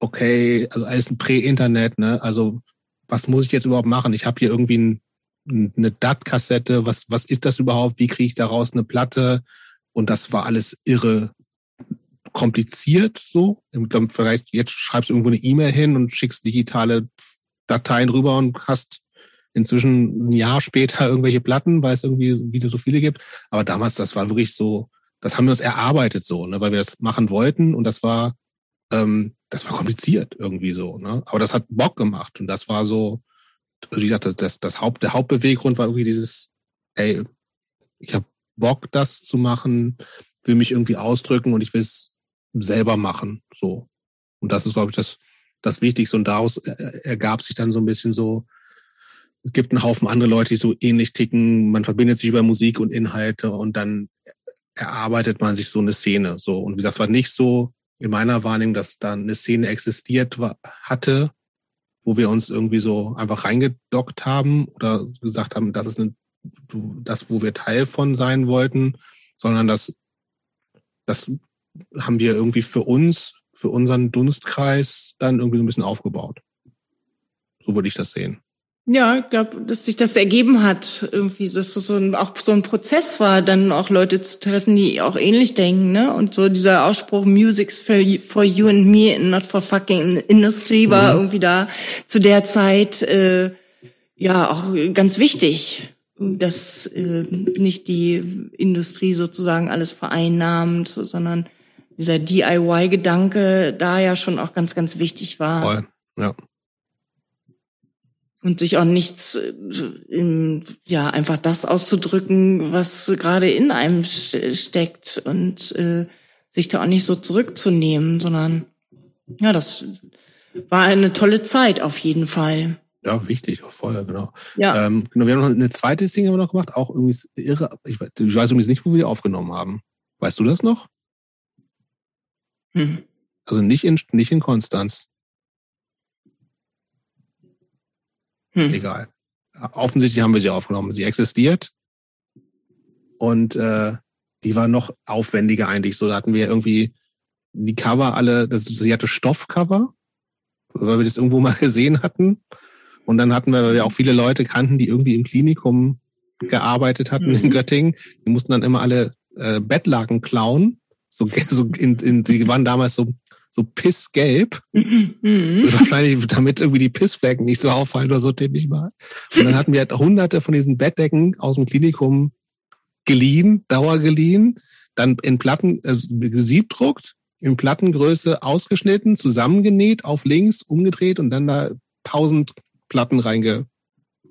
okay, also alles ein Prä-Internet, ne? Also was muss ich jetzt überhaupt machen? Ich habe hier irgendwie ein, eine DAT-Kassette, was, was ist das überhaupt? Wie kriege ich daraus eine Platte? Und das war alles irre kompliziert so. Vielleicht jetzt schreibst du irgendwo eine E-Mail hin und schickst digitale Dateien rüber und hast inzwischen ein Jahr später irgendwelche Platten, weil es irgendwie wieder so viele gibt. Aber damals, das war wirklich so, das haben wir uns erarbeitet so, ne, weil wir das machen wollten und das war, ähm, das war kompliziert irgendwie so, ne. Aber das hat Bock gemacht und das war so, wie gesagt, das, das, das Haupt, der Hauptbeweggrund war irgendwie dieses, ey, ich habe Bock, das zu machen, will mich irgendwie ausdrücken und ich will es selber machen, so. Und das ist, glaube ich, das, das Wichtigste. Und daraus ergab sich dann so ein bisschen so, es gibt einen Haufen andere Leute, die so ähnlich ticken. Man verbindet sich über Musik und Inhalte und dann erarbeitet man sich so eine Szene. So und wie gesagt, war nicht so in meiner Wahrnehmung, dass da eine Szene existiert war, hatte, wo wir uns irgendwie so einfach reingedockt haben oder gesagt haben, das ist eine, das, wo wir Teil von sein wollten, sondern das, das haben wir irgendwie für uns, für unseren Dunstkreis dann irgendwie so ein bisschen aufgebaut. So würde ich das sehen. Ja, ich glaube, dass sich das ergeben hat, irgendwie, dass das so ein, auch so ein Prozess war, dann auch Leute zu treffen, die auch ähnlich denken, ne? Und so dieser Ausspruch Music's for you, for you and me and not for fucking industry war mhm. irgendwie da zu der Zeit äh, ja auch ganz wichtig, dass äh, nicht die Industrie sozusagen alles vereinnahmt, sondern dieser DIY-Gedanke da ja schon auch ganz, ganz wichtig war. Voll, ja und sich auch nichts, äh, im, ja, einfach das auszudrücken, was gerade in einem steckt und äh, sich da auch nicht so zurückzunehmen, sondern ja, das war eine tolle Zeit auf jeden Fall. Ja, wichtig, auch vorher, genau. Ja. Ähm, genau, wir haben noch eine zweite Single noch gemacht, auch irgendwie irre. Ich, ich weiß übrigens nicht, wo wir die aufgenommen haben. Weißt du das noch? Hm. Also nicht in, nicht in Konstanz. Hm. Egal. Offensichtlich haben wir sie aufgenommen. Sie existiert. Und äh, die war noch aufwendiger eigentlich. So, da hatten wir irgendwie die Cover alle, das, sie hatte Stoffcover, weil wir das irgendwo mal gesehen hatten. Und dann hatten wir, weil wir auch viele Leute kannten, die irgendwie im Klinikum gearbeitet hatten mhm. in Göttingen. Die mussten dann immer alle äh, Bettlaken klauen. So, so in, in, die waren damals so so pissgelb. Mhm. Wahrscheinlich, damit irgendwie die Pissflecken nicht so auffallen oder so tippig mal. Und dann hatten wir halt hunderte von diesen Bettdecken aus dem Klinikum geliehen, Dauer geliehen, dann in Platten, also gesiebdruckt, in Plattengröße ausgeschnitten, zusammengenäht, auf links, umgedreht und dann da tausend Platten reinge,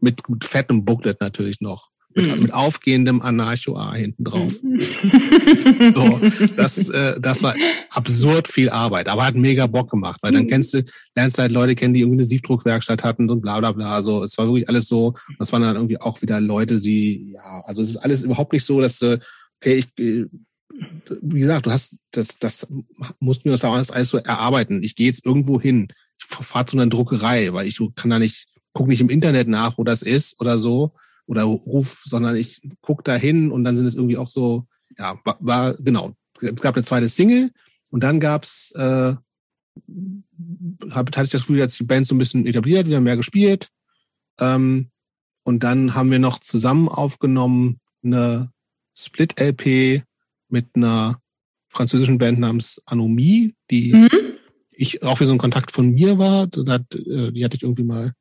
mit fettem Booklet natürlich noch mit, mhm. mit aufgehendem Anarcho-A hinten drauf. Mhm. so, das, äh, das war absurd viel Arbeit, aber hat mega Bock gemacht, weil dann mhm. kennst du, lernst du halt Leute kennen, die irgendwie eine Siebdruckwerkstatt hatten und bla bla bla. So, es war wirklich alles so. Das waren dann irgendwie auch wieder Leute, die, ja, also es ist alles überhaupt nicht so, dass du, okay, ich, äh, wie gesagt, du hast, das, das musst mir das alles, alles so erarbeiten. Ich gehe jetzt irgendwo hin. Ich fahre zu einer Druckerei, weil ich kann da nicht, guck nicht im Internet nach, wo das ist oder so oder ruf, sondern ich guck da hin und dann sind es irgendwie auch so, ja, war, war genau. Es gab eine zweite Single und dann gab's, äh, hab, hatte ich das Gefühl, dass die Band so ein bisschen etabliert, wir haben mehr gespielt. Ähm, und dann haben wir noch zusammen aufgenommen eine Split-LP mit einer französischen Band namens Anomie, die mhm. ich auch wie so ein Kontakt von mir war. Äh, die hatte ich irgendwie mal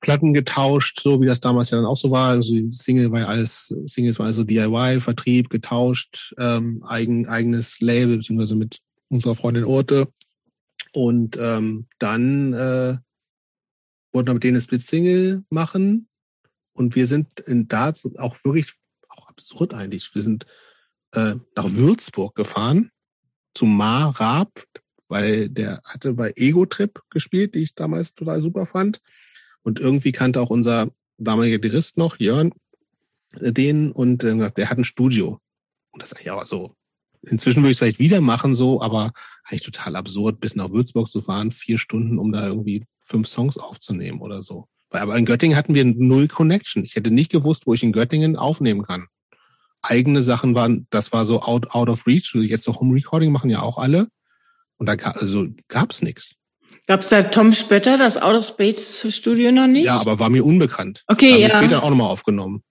Platten getauscht, so wie das damals ja dann auch so war. Also Single war ja alles, Singles war also DIY, Vertrieb, getauscht, ähm, eigen, eigenes Label, beziehungsweise mit unserer Freundin Orte. Und ähm, dann äh, wollten wir mit denen eine Split-Single machen. Und wir sind in da auch wirklich, auch absurd eigentlich, wir sind äh, nach Würzburg gefahren, zu Mar Raab, weil der hatte bei Ego Trip gespielt, die ich damals total super fand. Und irgendwie kannte auch unser damaliger Dirist noch, Jörn, äh, den und äh, der hat ein Studio. Und das ist eigentlich auch so. Inzwischen würde ich es vielleicht wieder machen, so, aber eigentlich total absurd, bis nach Würzburg zu fahren, vier Stunden, um da irgendwie fünf Songs aufzunehmen oder so. Aber in Göttingen hatten wir null Connection. Ich hätte nicht gewusst, wo ich in Göttingen aufnehmen kann. Eigene Sachen waren, das war so out, out of reach. Jetzt so Home Recording machen ja auch alle. Und da also, gab's nichts. Gab es da Tom Spötter, das Outer Space Studio noch nicht? Ja, aber war mir unbekannt. Okay, Haben ja. Wir später auch nochmal aufgenommen.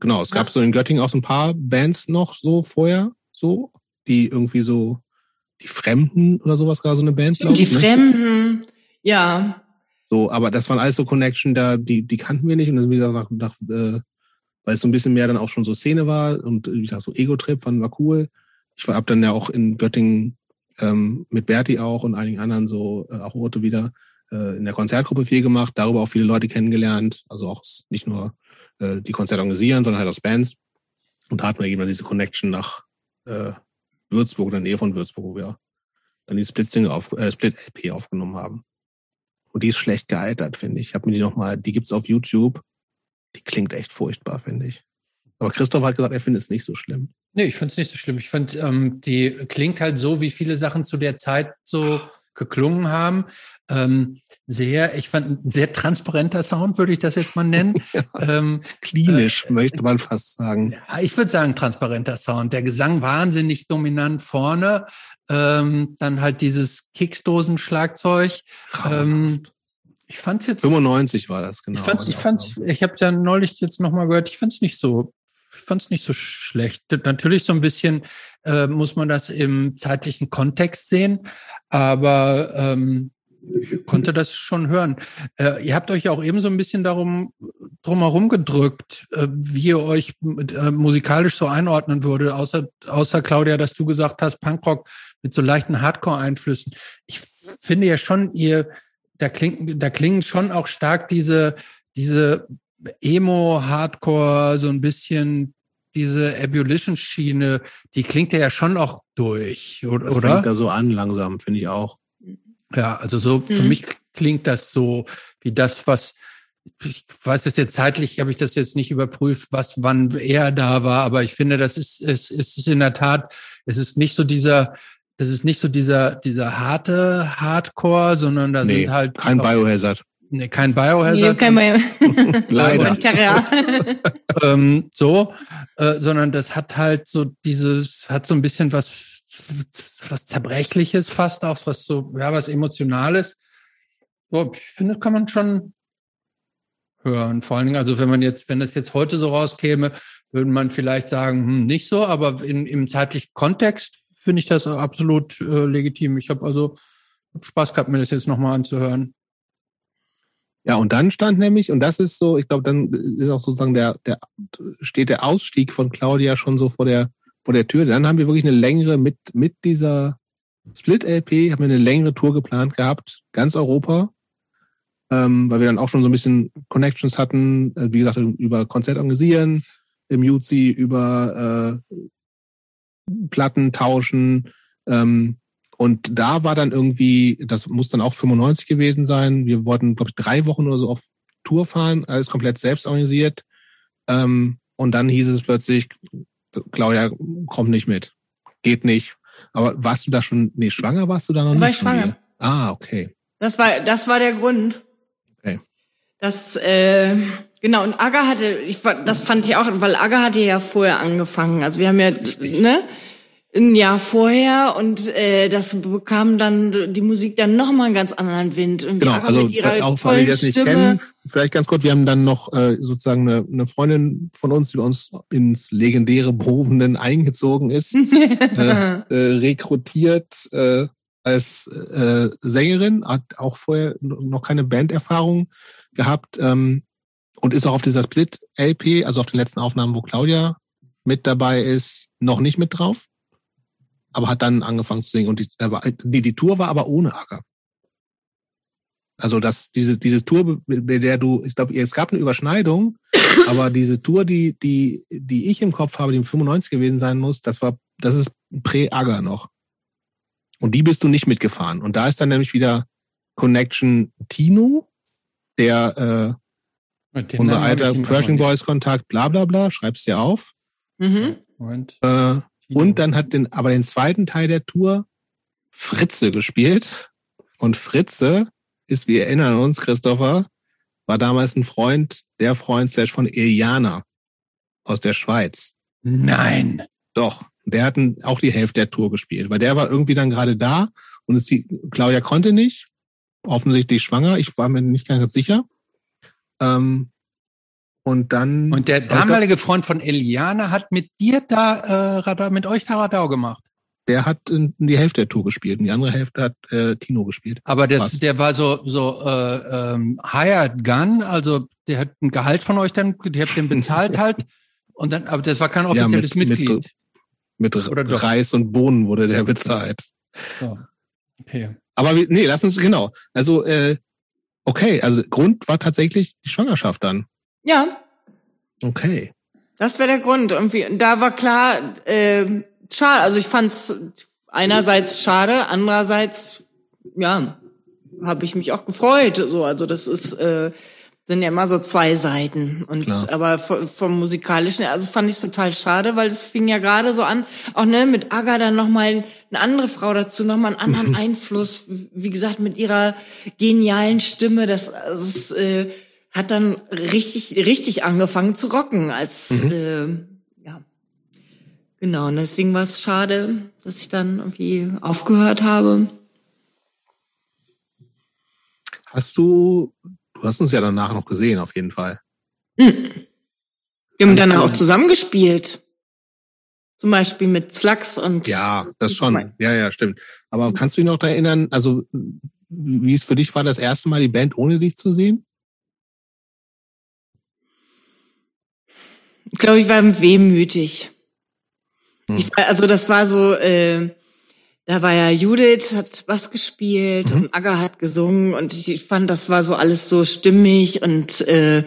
Genau, es gab ja. so in Göttingen auch so ein paar Bands noch so vorher, so, die irgendwie so, die Fremden oder sowas, gerade so eine Band. Stimmt, die ne? Fremden, ja. So, aber das waren alles so Connection, da, die, die kannten wir nicht und dann wieder nach, nach äh, weil es so ein bisschen mehr dann auch schon so Szene war und wie gesagt, so Ego-Trip fanden wir cool. Ich war ab dann ja auch in Göttingen ähm, mit Berti auch und einigen anderen so, äh, auch Orte wieder, äh, in der Konzertgruppe viel gemacht, darüber auch viele Leute kennengelernt, also auch nicht nur äh, die Konzerte organisieren, sondern halt aus Bands. Und da hatten wir eben diese Connection nach äh, Würzburg, in der Nähe von Würzburg, wo wir dann die Split-Single auf, äh, Split-LP aufgenommen haben. Und die ist schlecht gealtert, finde ich. Ich habe mir die nochmal, die gibt's auf YouTube. Die klingt echt furchtbar, finde ich. Aber Christoph hat gesagt, er findet es nicht so schlimm. Nee, ich finde es nicht so schlimm. Ich finde, ähm, die klingt halt so, wie viele Sachen zu der Zeit so geklungen haben. Ähm, sehr, ich fand ein sehr transparenter Sound, würde ich das jetzt mal nennen. ähm, klinisch, äh, möchte man fast sagen. Ja, ich würde sagen, transparenter Sound. Der Gesang wahnsinnig dominant vorne. Ähm, dann halt dieses Kickstoßen-Schlagzeug. Ähm, ich fand's jetzt. 95 war das, genau. Ich fand's, ich fand's, ich habe ja neulich jetzt nochmal gehört, ich fand's nicht so fand es nicht so schlecht. Natürlich so ein bisschen äh, muss man das im zeitlichen Kontext sehen, aber ähm, ich konnte das schon hören. Äh, ihr habt euch auch eben so ein bisschen darum drumherum gedrückt, äh, wie ihr euch äh, musikalisch so einordnen würde, außer, außer Claudia, dass du gesagt hast, Punkrock mit so leichten Hardcore-Einflüssen. Ich finde ja schon, ihr, da klingt, da klingen schon auch stark diese, diese Emo, Hardcore, so ein bisschen diese Ebullition-Schiene, die klingt ja schon auch durch, oder? Das fängt da so an langsam, finde ich auch. Ja, also so mhm. für mich klingt das so wie das, was ich weiß es jetzt zeitlich, habe ich das jetzt nicht überprüft, was wann er da war, aber ich finde, das ist es ist, ist in der Tat, es ist nicht so dieser das ist nicht so dieser dieser harte Hardcore, sondern da nee, sind halt kein Biohazard. Nee, kein Biohazard. Nee, kein Biohazard. Leider. ähm, so, äh, sondern das hat halt so dieses, hat so ein bisschen was, was Zerbrechliches fast auch, was so, ja, was Emotionales. So, ich finde, kann man schon hören. Vor allen Dingen, also wenn man jetzt, wenn das jetzt heute so rauskäme, würde man vielleicht sagen, hm, nicht so, aber in, im zeitlichen Kontext finde ich das absolut äh, legitim. Ich habe also Spaß gehabt, mir das jetzt nochmal anzuhören. Ja, und dann stand nämlich, und das ist so, ich glaube, dann ist auch sozusagen der, der, steht der Ausstieg von Claudia schon so vor der, vor der Tür. Dann haben wir wirklich eine längere, mit, mit dieser Split-LP, haben wir eine längere Tour geplant gehabt, ganz Europa. ähm, weil wir dann auch schon so ein bisschen Connections hatten, äh, wie gesagt, über Konzert organisieren, im Jutzi, über äh, Platten tauschen. Ähm, und da war dann irgendwie, das muss dann auch 95 gewesen sein. Wir wollten, glaube ich, drei Wochen oder so auf Tour fahren, alles komplett selbst organisiert. Ähm, und dann hieß es plötzlich, Claudia kommt nicht mit. Geht nicht. Aber warst du da schon, nee, schwanger warst du da noch da nicht? War ich schwanger. Ah, okay. Das war, das war der Grund. Okay. Das, äh, genau, und Aga hatte, ich, das fand ich auch, weil Aga hatte ja vorher angefangen. Also wir haben ja, ne? Ein Jahr vorher und äh, das bekam dann die Musik dann nochmal einen ganz anderen Wind. Und genau, also auch weil wir das nicht kennen, vielleicht ganz kurz, wir haben dann noch äh, sozusagen eine, eine Freundin von uns, die uns ins legendäre Bovenen eingezogen ist, äh, äh, rekrutiert äh, als äh, Sängerin, hat auch vorher noch keine Banderfahrung gehabt ähm, und ist auch auf dieser Split-LP, also auf den letzten Aufnahmen, wo Claudia mit dabei ist, noch nicht mit drauf aber hat dann angefangen zu singen. Und die, die, die Tour war aber ohne Acker. Also das, diese, diese Tour, bei der du, ich glaube, es gab eine Überschneidung, aber diese Tour, die, die, die ich im Kopf habe, die im 95 gewesen sein muss, das war, das ist Prä-Agger noch. Und die bist du nicht mitgefahren. Und da ist dann nämlich wieder Connection Tino, der äh, unser alter Pershing Boys Kontakt, bla bla bla, schreibst dir auf. Mhm. Und, äh, und dann hat den, aber den zweiten Teil der Tour Fritze gespielt. Und Fritze ist, wir erinnern uns, Christopher, war damals ein Freund, der Freund slash von Iliana aus der Schweiz. Nein. Doch. Der hat auch die Hälfte der Tour gespielt, weil der war irgendwie dann gerade da und es die, Claudia konnte nicht, offensichtlich schwanger, ich war mir nicht ganz sicher. Ähm, und dann. Und der damalige Freund von Eliane hat mit dir da äh, Radau, mit euch da Radau gemacht. Der hat in, die Hälfte der Tour gespielt und die andere Hälfte hat äh, Tino gespielt. Aber das, der war so so äh, ähm, hired gun, also der hat ein Gehalt von euch dann, die habt den bezahlt halt. Und dann, aber das war kein offizielles ja, mit, Mitglied. Mit, mit Reis und Bohnen wurde der bezahlt. So. Okay. Aber nee, lass uns genau. Also äh, okay, also Grund war tatsächlich die Schwangerschaft dann. Ja. Okay. Das wäre der Grund. Irgendwie, da war klar, äh, schade. Also ich fand's einerseits schade, andererseits, ja, habe ich mich auch gefreut. So, also das ist äh, sind ja immer so zwei Seiten. Und Klar. aber vom, vom musikalischen, also fand ich total schade, weil es fing ja gerade so an, auch ne, mit Aga dann nochmal eine andere Frau dazu, nochmal einen anderen Einfluss, wie gesagt, mit ihrer genialen Stimme. Das, das äh, hat dann richtig, richtig angefangen zu rocken als, mhm. äh, ja. Genau, und deswegen war es schade, dass ich dann irgendwie aufgehört habe. Hast du, du hast uns ja danach noch gesehen, auf jeden Fall. Mhm. Wir haben dann auch zusammengespielt. Zum Beispiel mit Slugs und. Ja, das schon. Ja, ja, stimmt. Aber kannst du dich noch erinnern, also wie es für dich war, das erste Mal die Band ohne dich zu sehen? Ich glaube, ich war wehmütig. Hm. Ich war, also das war so, äh, da war ja Judith, hat was gespielt mhm. und Aga hat gesungen und ich fand, das war so alles so stimmig und äh,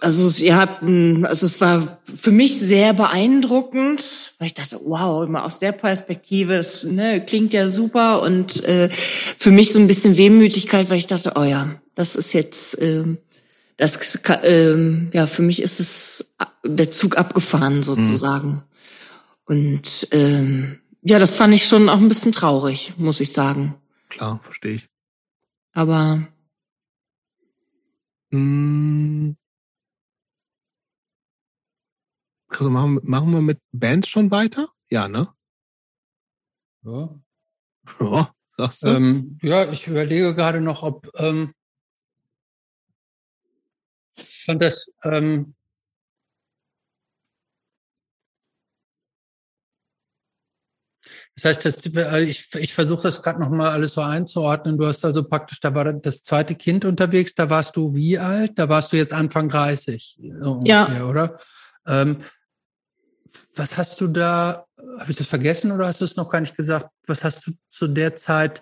also ihr habt, also es war für mich sehr beeindruckend, weil ich dachte, wow, immer aus der Perspektive, das ne, klingt ja super und äh, für mich so ein bisschen Wehmütigkeit, weil ich dachte, oh ja, das ist jetzt äh, das ähm, ja für mich ist es der Zug abgefahren sozusagen. Mhm. Und ähm, ja, das fand ich schon auch ein bisschen traurig, muss ich sagen. Klar, verstehe ich. Aber mm. Also machen, machen wir mit Bands schon weiter? Ja, ne? Ja. Ja, sagst du? Ähm, ja, ich überlege gerade noch, ob ähm, fand das ähm, Das heißt, das, äh, ich, ich versuche das gerade nochmal alles so einzuordnen. Du hast also praktisch, da war das zweite Kind unterwegs, da warst du wie alt? Da warst du jetzt Anfang 30, ungefähr, ja. oder? Ähm, was hast du da, habe ich das vergessen oder hast du es noch gar nicht gesagt? Was hast du zu der Zeit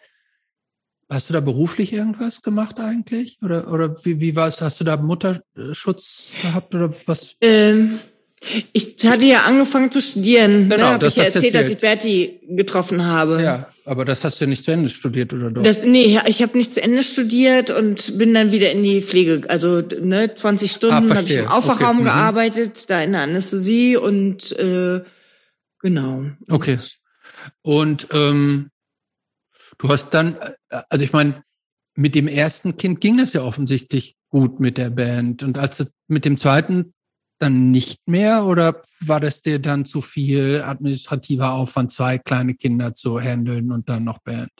Hast du da beruflich irgendwas gemacht eigentlich? Oder, oder wie, wie war es? Hast du da Mutterschutz gehabt oder was? Ähm, ich hatte ja angefangen zu studieren. Ne? Genau, ne? das ich ja erzählt, erzählt, dass ich Berti getroffen habe. Ja, aber das hast du ja nicht zu Ende studiert, oder doch? Das, nee, ich habe nicht zu Ende studiert und bin dann wieder in die Pflege. Also ne, 20 Stunden ah, habe ich im Aufwachraum okay. Mhm. gearbeitet, da in der Anästhesie und äh, genau. Okay. Und ähm, du hast dann, äh, also ich meine, mit dem ersten Kind ging das ja offensichtlich gut mit der Band. Und als mit dem zweiten dann nicht mehr oder war das dir dann zu viel administrativer Aufwand, zwei kleine Kinder zu handeln und dann noch Band?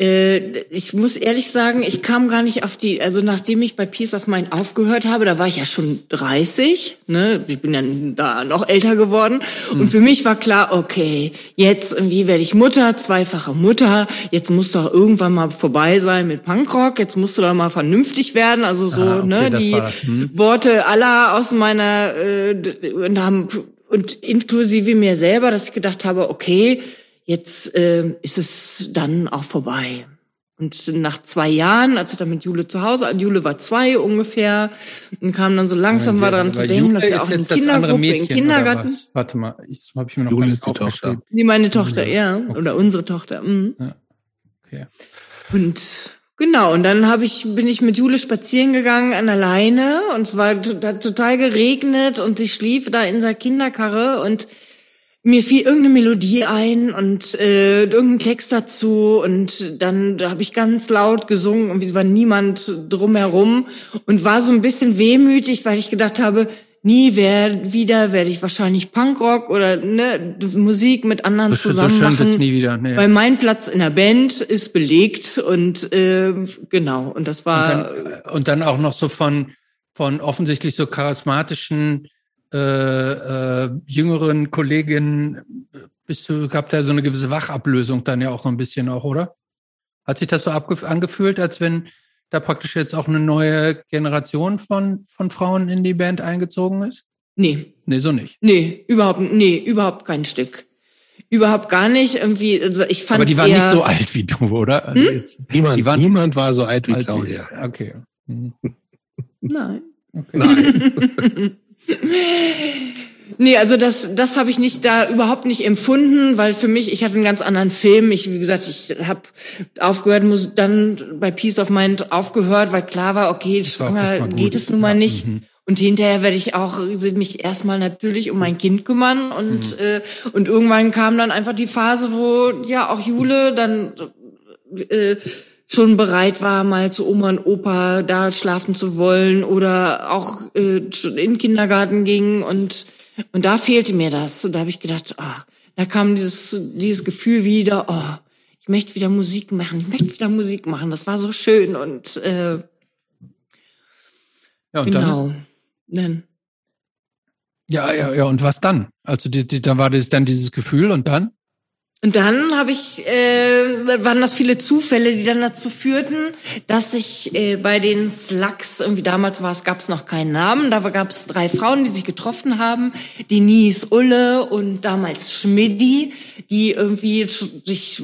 Äh, ich muss ehrlich sagen, ich kam gar nicht auf die, also nachdem ich bei Peace of Mind aufgehört habe, da war ich ja schon 30, ne, ich bin ja da noch älter geworden. Mhm. und für mich war klar, okay, jetzt irgendwie werde ich Mutter, zweifache Mutter, jetzt muss doch irgendwann mal vorbei sein mit Punkrock, jetzt musst du doch mal vernünftig werden, also so, ah, okay, ne, die hm. Worte aller aus meiner, äh, und haben, und inklusive mir selber, dass ich gedacht habe, okay, jetzt äh, ist es dann auch vorbei. Und nach zwei Jahren, als ich dann mit Jule zu Hause, Jule war zwei ungefähr, und kam dann so langsam ja, war daran zu denken, Jule dass ja auch in Kindergruppe, in Kindergarten. Warte mal, ich habe ich mir noch Jule ist die Tochter. Die meine Tochter, Jule. ja, okay. oder unsere Tochter. Mhm. Ja. Okay. Und genau, und dann habe ich bin ich mit Jule spazieren gegangen an alleine und es war total geregnet und sie schlief da in der Kinderkarre und mir fiel irgendeine Melodie ein und äh, irgendein Text dazu und dann da habe ich ganz laut gesungen und es war niemand drumherum und war so ein bisschen wehmütig, weil ich gedacht habe, nie wer, wieder werde ich wahrscheinlich Punkrock oder ne, Musik mit anderen das zusammen machen. Nie wieder, nee. Weil mein Platz in der Band ist belegt und äh, genau und das war und dann, und dann auch noch so von von offensichtlich so charismatischen äh, äh, jüngeren Kolleginnen bist du, gab da so eine gewisse Wachablösung dann ja auch so ein bisschen auch, oder? Hat sich das so angefühlt, als wenn da praktisch jetzt auch eine neue Generation von, von Frauen in die Band eingezogen ist? Nee. Nee, so nicht. Nee, überhaupt, nee, überhaupt kein Stück. Überhaupt gar nicht. Irgendwie, also ich fand Aber die waren nicht so alt wie du, oder? Also hm? jetzt, niemand, waren, niemand war so alt wie alt Claudia. Wie, okay. Mhm. Nein. Okay. Nein. Nee, also das, das habe ich nicht da überhaupt nicht empfunden, weil für mich, ich hatte einen ganz anderen Film. Ich, wie gesagt, ich habe aufgehört, muss dann bei Peace of Mind aufgehört, weil klar war, okay, schwanger geht es nun mal nicht. Mhm. Und hinterher werde ich auch mich erstmal natürlich um mein Kind kümmern und mhm. äh, und irgendwann kam dann einfach die Phase, wo ja auch Jule dann äh, schon bereit war, mal zu Oma und Opa da schlafen zu wollen oder auch äh, in den Kindergarten ging und und da fehlte mir das und da habe ich gedacht, ah, da kam dieses dieses Gefühl wieder, oh, ich möchte wieder Musik machen, ich möchte wieder Musik machen, das war so schön und äh, ja, und genau. Dann, ja, ja, ja, und was dann? Also die, die, da war das dann dieses Gefühl und dann? Und dann habe ich, äh, waren das viele Zufälle, die dann dazu führten, dass ich äh, bei den Slugs, irgendwie damals war es, gab es noch keinen Namen, da gab es drei Frauen, die sich getroffen haben, Denise, Ulle und damals Schmidti, die irgendwie sich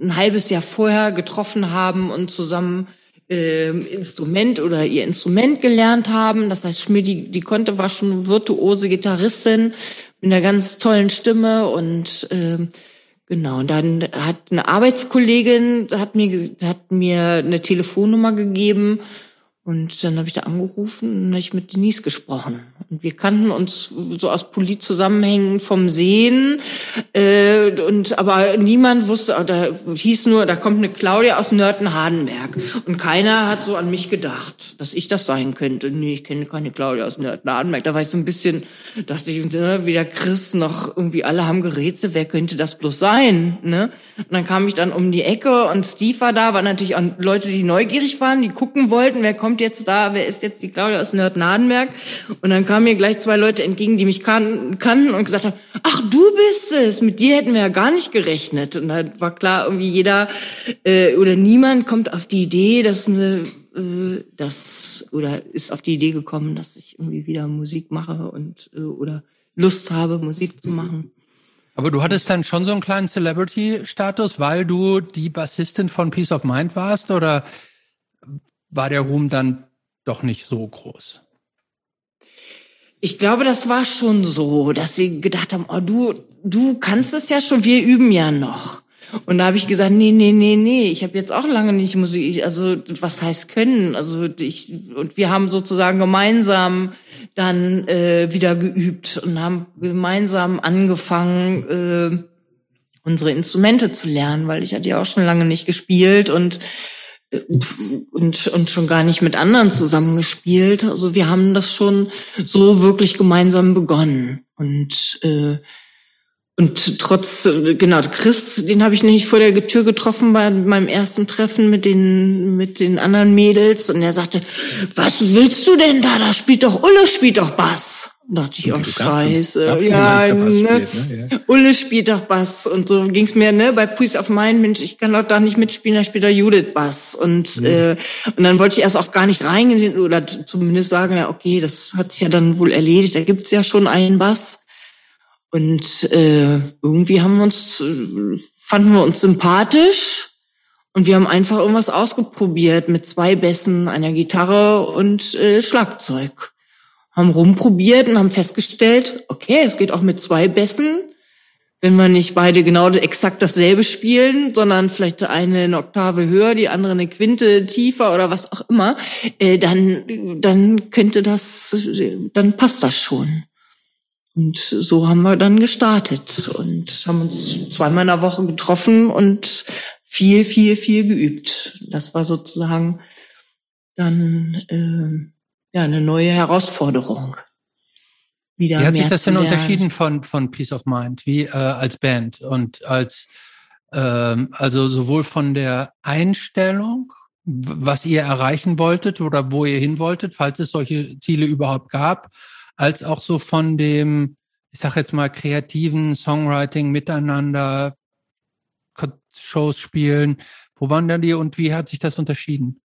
ein halbes Jahr vorher getroffen haben und zusammen äh, Instrument oder ihr Instrument gelernt haben. Das heißt, Schmidti, die konnte, war schon virtuose Gitarristin mit einer ganz tollen Stimme und äh, Genau, und dann hat eine Arbeitskollegin hat mir hat mir eine Telefonnummer gegeben und dann habe ich da angerufen und ich mit Denise gesprochen. Und wir kannten uns so aus Politzusammenhängen vom Sehen. Äh, und aber niemand wusste, da hieß nur, da kommt eine Claudia aus Nörten-Hardenberg. Und keiner hat so an mich gedacht, dass ich das sein könnte. Nee, ich kenne keine Claudia aus Nörten-Hardenberg. Da war ich so ein bisschen, dachte ich, ne, wie der Chris noch irgendwie alle haben gerätselt, wer könnte das bloß sein? Ne? Und dann kam ich dann um die Ecke und Steve war da, waren natürlich auch Leute, die neugierig waren, die gucken wollten, wer kommt kommt jetzt da, wer ist jetzt die Claudia aus Nörden-Hardenberg? Und dann kamen mir gleich zwei Leute entgegen, die mich kan kannten und gesagt haben, ach, du bist es, mit dir hätten wir ja gar nicht gerechnet. Und da war klar, irgendwie jeder äh, oder niemand kommt auf die Idee, dass eine äh, das oder ist auf die Idee gekommen, dass ich irgendwie wieder Musik mache und äh, oder Lust habe, Musik zu machen. Aber du hattest dann schon so einen kleinen Celebrity-Status, weil du die Bassistin von Peace of Mind warst oder war der Ruhm dann doch nicht so groß? Ich glaube, das war schon so, dass sie gedacht haben, oh, du, du kannst es ja schon, wir üben ja noch. Und da habe ich gesagt, nee, nee, nee, nee, ich habe jetzt auch lange nicht Musik, also was heißt können? Also ich und wir haben sozusagen gemeinsam dann äh, wieder geübt und haben gemeinsam angefangen äh, unsere Instrumente zu lernen, weil ich hatte ja auch schon lange nicht gespielt und und, und schon gar nicht mit anderen zusammengespielt. Also wir haben das schon so wirklich gemeinsam begonnen. Und äh, und trotz, genau, Chris, den habe ich nämlich vor der Tür getroffen bei meinem ersten Treffen mit den, mit den anderen Mädels. Und er sagte, was willst du denn da? Da spielt doch, Ulle spielt doch Bass. Da dachte ich, oh scheiße. Ja, ne? Spielt, ne? Ulle spielt doch Bass. Und so ging's mir, ne, bei Puis auf Main, Mensch, ich kann doch da nicht mitspielen, da spielt doch Judith Bass. Und, mhm. äh, und dann wollte ich erst auch gar nicht reingehen oder zumindest sagen, ja, okay, das hat sich ja dann wohl erledigt, da gibt's ja schon einen Bass. Und äh, irgendwie haben wir uns, fanden wir uns sympathisch und wir haben einfach irgendwas ausgeprobiert mit zwei Bässen, einer Gitarre und äh, Schlagzeug. Haben rumprobiert und haben festgestellt, okay, es geht auch mit zwei Bässen, wenn wir nicht beide genau exakt dasselbe spielen, sondern vielleicht eine eine Oktave höher, die andere eine Quinte tiefer oder was auch immer, äh, dann dann könnte das, dann passt das schon. Und so haben wir dann gestartet und haben uns zweimal in der Woche getroffen und viel, viel, viel geübt. Das war sozusagen dann äh, ja eine neue Herausforderung. Wieder Wie hat sich das denn unterschieden von von Peace of Mind, wie äh, als Band und als ähm, also sowohl von der Einstellung, was ihr erreichen wolltet oder wo ihr hin wolltet, falls es solche Ziele überhaupt gab, als auch so von dem, ich sag jetzt mal, kreativen Songwriting miteinander, Shows spielen. Wo waren da die und wie hat sich das unterschieden?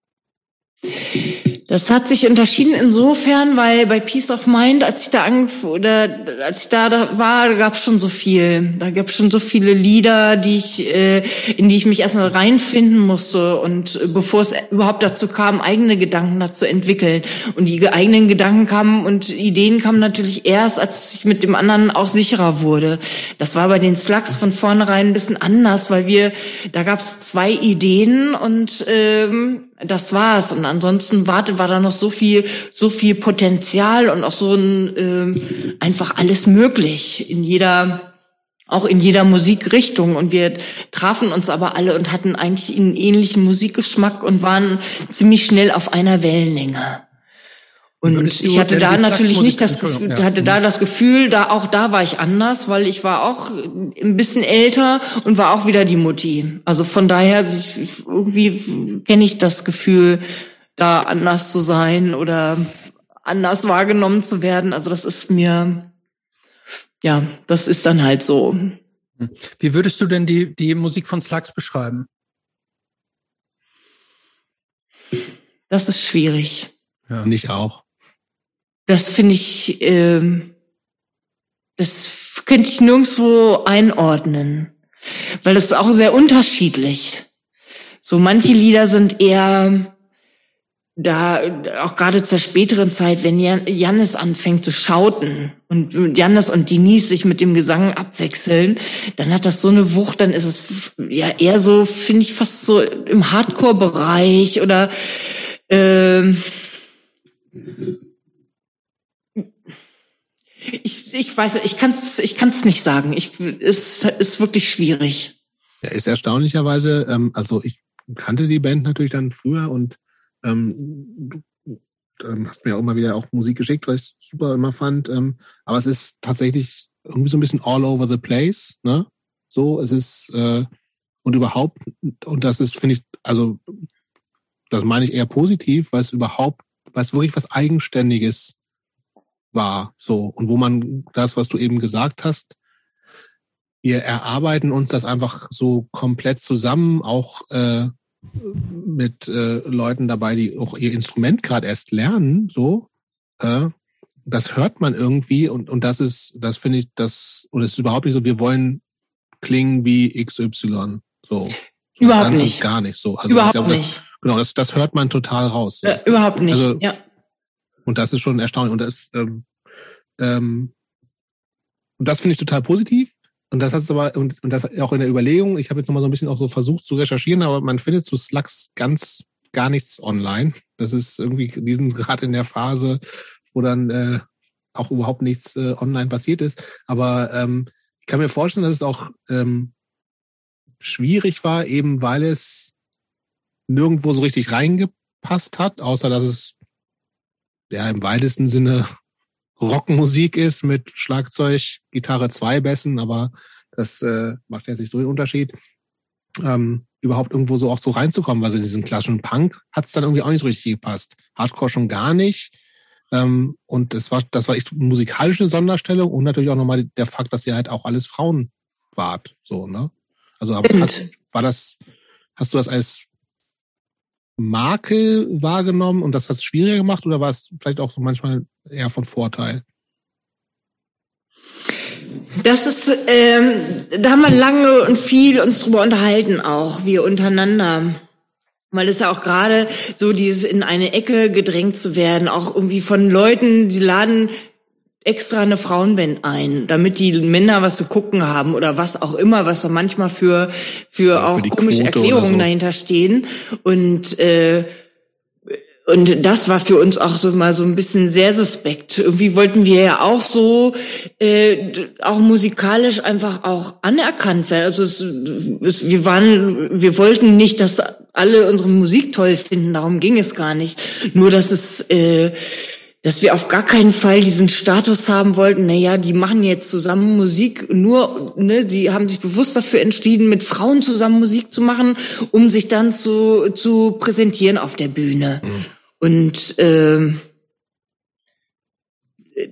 Das hat sich unterschieden insofern, weil bei Peace of Mind, als ich da oder als ich da, war, gab es schon so viel. Da gab es schon so viele Lieder, die ich, äh, in die ich mich erstmal reinfinden musste und äh, bevor es überhaupt dazu kam, eigene Gedanken dazu entwickeln. Und die eigenen Gedanken kamen und Ideen kamen natürlich erst, als ich mit dem anderen auch sicherer wurde. Das war bei den Slugs von vornherein ein bisschen anders, weil wir, da gab es zwei Ideen und ähm, das war's. Und ansonsten warte, war da noch so viel, so viel Potenzial und auch so ein ähm, einfach alles möglich in jeder auch in jeder Musikrichtung und wir trafen uns aber alle und hatten eigentlich einen ähnlichen Musikgeschmack und waren ziemlich schnell auf einer Wellenlänge. Und ich hatte da natürlich nicht das Gefühl, ja. hatte da das Gefühl, da auch da war ich anders, weil ich war auch ein bisschen älter und war auch wieder die Mutti. Also von daher irgendwie kenne ich das Gefühl, da anders zu sein oder anders wahrgenommen zu werden. Also das ist mir, ja, das ist dann halt so. Wie würdest du denn die, die Musik von Slugs beschreiben? Das ist schwierig. Ja. Nicht auch. Das finde ich, äh, das könnte ich nirgendwo einordnen, weil das ist auch sehr unterschiedlich. So manche Lieder sind eher da, auch gerade zur späteren Zeit, wenn Jannis anfängt zu schauten und Jannis und Denise sich mit dem Gesang abwechseln, dann hat das so eine Wucht, dann ist es ja eher so, finde ich, fast so im Hardcore-Bereich oder äh, ich, ich weiß, ich kann es ich kann's nicht sagen. Ich, es ist wirklich schwierig. Ja, ist erstaunlicherweise, ähm, also ich kannte die Band natürlich dann früher und ähm, du ähm, hast mir auch immer wieder auch Musik geschickt, was ich super immer fand. Ähm, aber es ist tatsächlich irgendwie so ein bisschen all over the place, ne? So, es ist äh, und überhaupt, und das ist, finde ich, also das meine ich eher positiv, weil es überhaupt, weil es wirklich was Eigenständiges war. So. Und wo man das, was du eben gesagt hast, wir erarbeiten uns das einfach so komplett zusammen, auch äh, mit äh, Leuten dabei, die auch ihr Instrument gerade erst lernen, so. Äh, das hört man irgendwie und, und das ist, das finde ich, das, und es ist überhaupt nicht so, wir wollen klingen wie XY. So. überhaupt nicht. Gar nicht so. Also überhaupt glaub, nicht. genau, das, das hört man total raus. So. Ja, überhaupt nicht. Also, ja. Und das ist schon erstaunlich. Und das, ähm, ähm, das finde ich total positiv. Und das hat aber, und, und das auch in der Überlegung, ich habe jetzt nochmal so ein bisschen auch so versucht zu recherchieren, aber man findet zu Slugs ganz gar nichts online. Das ist irgendwie, die sind gerade in der Phase, wo dann äh, auch überhaupt nichts äh, online passiert ist. Aber ähm, ich kann mir vorstellen, dass es auch ähm, schwierig war, eben weil es nirgendwo so richtig reingepasst hat, außer dass es ja im weitesten Sinne Rockmusik ist mit Schlagzeug, Gitarre, zwei Bässen, aber das äh, macht ja nicht so den Unterschied. Ähm, überhaupt irgendwo so auch so reinzukommen, weil so in diesen klassischen Punk hat es dann irgendwie auch nicht so richtig gepasst. Hardcore schon gar nicht. Ähm, und das war, das war echt musikalische Sonderstellung und natürlich auch nochmal der Fakt, dass ihr halt auch alles Frauen wart. So, ne? Also hast, war das, hast du das als Marke wahrgenommen und das hat es schwieriger gemacht oder war es vielleicht auch so manchmal eher von Vorteil? Das ist, ähm, da haben wir lange und viel uns drüber unterhalten, auch wir untereinander. Weil es ja auch gerade so dieses in eine Ecke gedrängt zu werden, auch irgendwie von Leuten, die laden extra eine Frauenband ein, damit die Männer was zu gucken haben oder was auch immer, was da manchmal für für ja, auch für komische Quote Erklärungen so. dahinter stehen und äh, und das war für uns auch so mal so ein bisschen sehr suspekt. Irgendwie wollten wir ja auch so äh, auch musikalisch einfach auch anerkannt werden. Also es, es, wir waren, wir wollten nicht, dass alle unsere Musik toll finden. Darum ging es gar nicht. Nur dass es äh, dass wir auf gar keinen Fall diesen Status haben wollten, na ja, die machen jetzt zusammen Musik, nur, ne, die haben sich bewusst dafür entschieden, mit Frauen zusammen Musik zu machen, um sich dann zu, zu präsentieren auf der Bühne. Mhm. Und äh,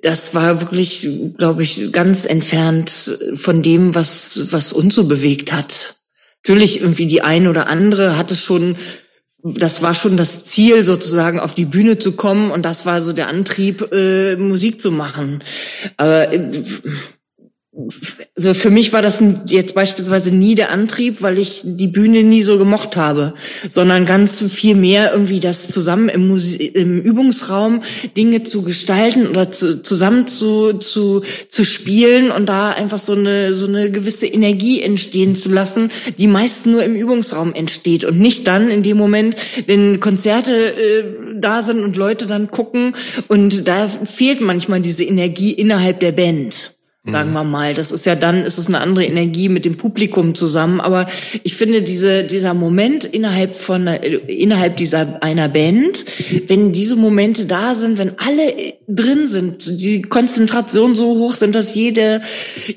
das war wirklich, glaube ich, ganz entfernt von dem, was, was uns so bewegt hat. Natürlich irgendwie die eine oder andere hat es schon das war schon das Ziel, sozusagen auf die Bühne zu kommen und das war so der Antrieb, äh, Musik zu machen. Aber äh, also für mich war das jetzt beispielsweise nie der Antrieb, weil ich die Bühne nie so gemocht habe, sondern ganz viel mehr irgendwie das zusammen im, Muse im Übungsraum Dinge zu gestalten oder zu, zusammen zu, zu, zu spielen und da einfach so eine, so eine gewisse Energie entstehen zu lassen, die meist nur im Übungsraum entsteht und nicht dann in dem Moment, wenn Konzerte äh, da sind und Leute dann gucken und da fehlt manchmal diese Energie innerhalb der Band sagen wir mal. Das ist ja dann, ist es eine andere Energie mit dem Publikum zusammen. Aber ich finde diese, dieser Moment innerhalb von, innerhalb dieser einer Band, wenn diese Momente da sind, wenn alle drin sind, die Konzentration so hoch sind, dass jede,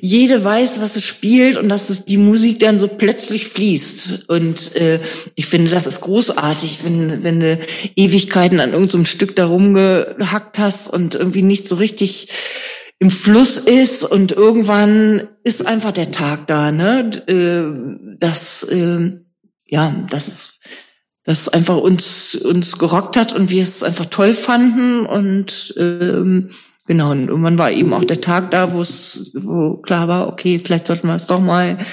jede weiß, was es spielt und dass es die Musik dann so plötzlich fließt. Und äh, ich finde, das ist großartig, wenn, wenn du Ewigkeiten an irgendeinem so Stück da rumgehackt hast und irgendwie nicht so richtig im Fluss ist und irgendwann ist einfach der Tag da, ne? Äh, das, äh, ja, das ist, das einfach uns uns gerockt hat und wir es einfach toll fanden und ähm, genau und irgendwann war eben auch der Tag da, wo es wo klar war, okay, vielleicht sollten wir es doch mal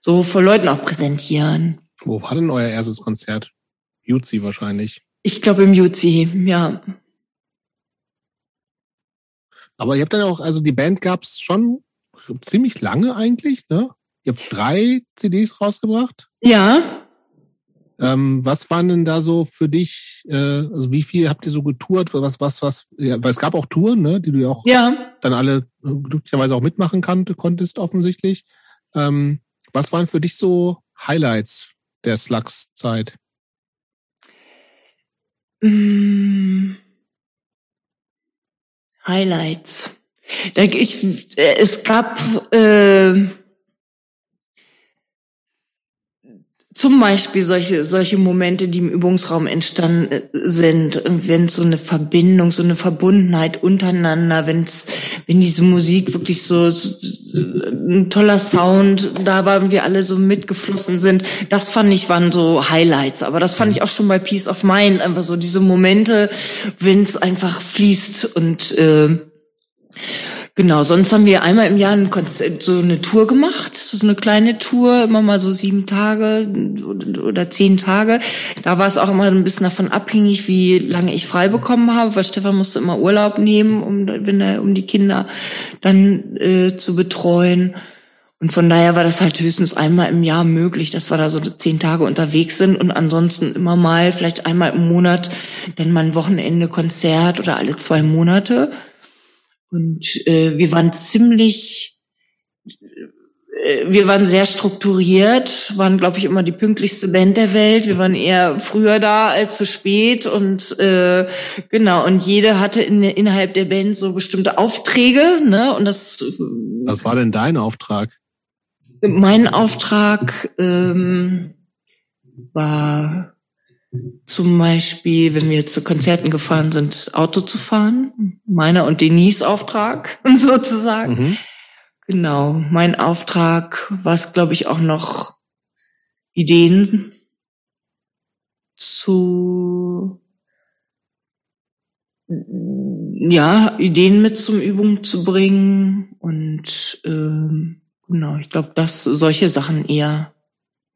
so vor Leuten auch präsentieren. Wo war denn euer erstes Konzert? Jutzi wahrscheinlich. Ich glaube im Jutzi, ja. Aber ihr habt dann auch, also die Band gab's schon ziemlich lange eigentlich, ne? Ihr habt drei CDs rausgebracht? Ja. Ähm, was waren denn da so für dich, äh, also wie viel habt ihr so getourt? Was, was, was, ja, weil es gab auch Touren, ne, die du ja auch ja. dann alle glücklicherweise auch mitmachen kannte, konntest offensichtlich. Ähm, was waren für dich so Highlights der Slugs-Zeit? Mmh. Highlights. Ich, es gab äh, zum Beispiel solche, solche Momente, die im Übungsraum entstanden äh, sind, wenn so eine Verbindung, so eine Verbundenheit untereinander, wenn's, wenn diese Musik wirklich so, so ein toller Sound, da waren wir alle so mitgeflossen sind, das fand ich waren so Highlights. Aber das fand ich auch schon bei Peace of Mind, einfach so diese Momente, wenn es einfach fließt und äh, Genau, sonst haben wir einmal im Jahr ein so eine Tour gemacht, so eine kleine Tour, immer mal so sieben Tage oder zehn Tage. Da war es auch immer ein bisschen davon abhängig, wie lange ich frei bekommen habe, weil Stefan musste immer Urlaub nehmen, um, wenn er, um die Kinder dann äh, zu betreuen. Und von daher war das halt höchstens einmal im Jahr möglich, dass wir da so zehn Tage unterwegs sind und ansonsten immer mal, vielleicht einmal im Monat, dann mal ein Wochenende Konzert oder alle zwei Monate. Und äh, wir waren ziemlich, äh, wir waren sehr strukturiert, waren, glaube ich, immer die pünktlichste Band der Welt. Wir waren eher früher da als zu spät und äh, genau. Und jede hatte in, innerhalb der Band so bestimmte Aufträge, ne? Und das. Was war denn dein Auftrag? Mein Auftrag ähm, war zum Beispiel, wenn wir zu Konzerten gefahren sind, Auto zu fahren. Meiner und Denise Auftrag sozusagen. Mhm. Genau. Mein Auftrag war es, glaube ich, auch noch Ideen zu, ja, Ideen mit zum Übung zu bringen und ähm, genau, ich glaube, dass solche Sachen eher.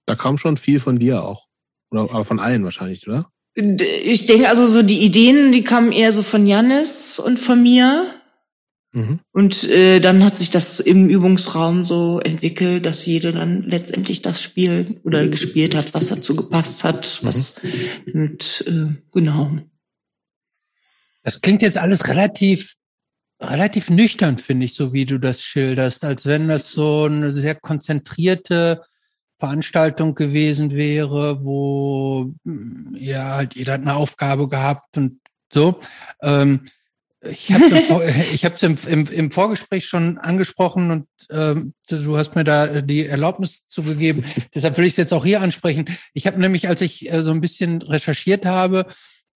Da kam schon viel von dir auch. Oder aber von allen wahrscheinlich, oder? Ich denke also so die Ideen, die kamen eher so von Jannis und von mir. Mhm. Und äh, dann hat sich das im Übungsraum so entwickelt, dass jeder dann letztendlich das Spiel oder gespielt hat, was dazu gepasst hat, was mhm. mit äh, genau. Das klingt jetzt alles relativ relativ nüchtern, finde ich, so wie du das schilderst, als wenn das so eine sehr konzentrierte Veranstaltung gewesen wäre, wo hm, ja halt jeder hat eine Aufgabe gehabt und so. Ähm, ich habe es im, im, im, Vorgespräch schon angesprochen und ähm, du hast mir da die Erlaubnis zugegeben. Deshalb will ich es jetzt auch hier ansprechen. Ich habe nämlich, als ich äh, so ein bisschen recherchiert habe,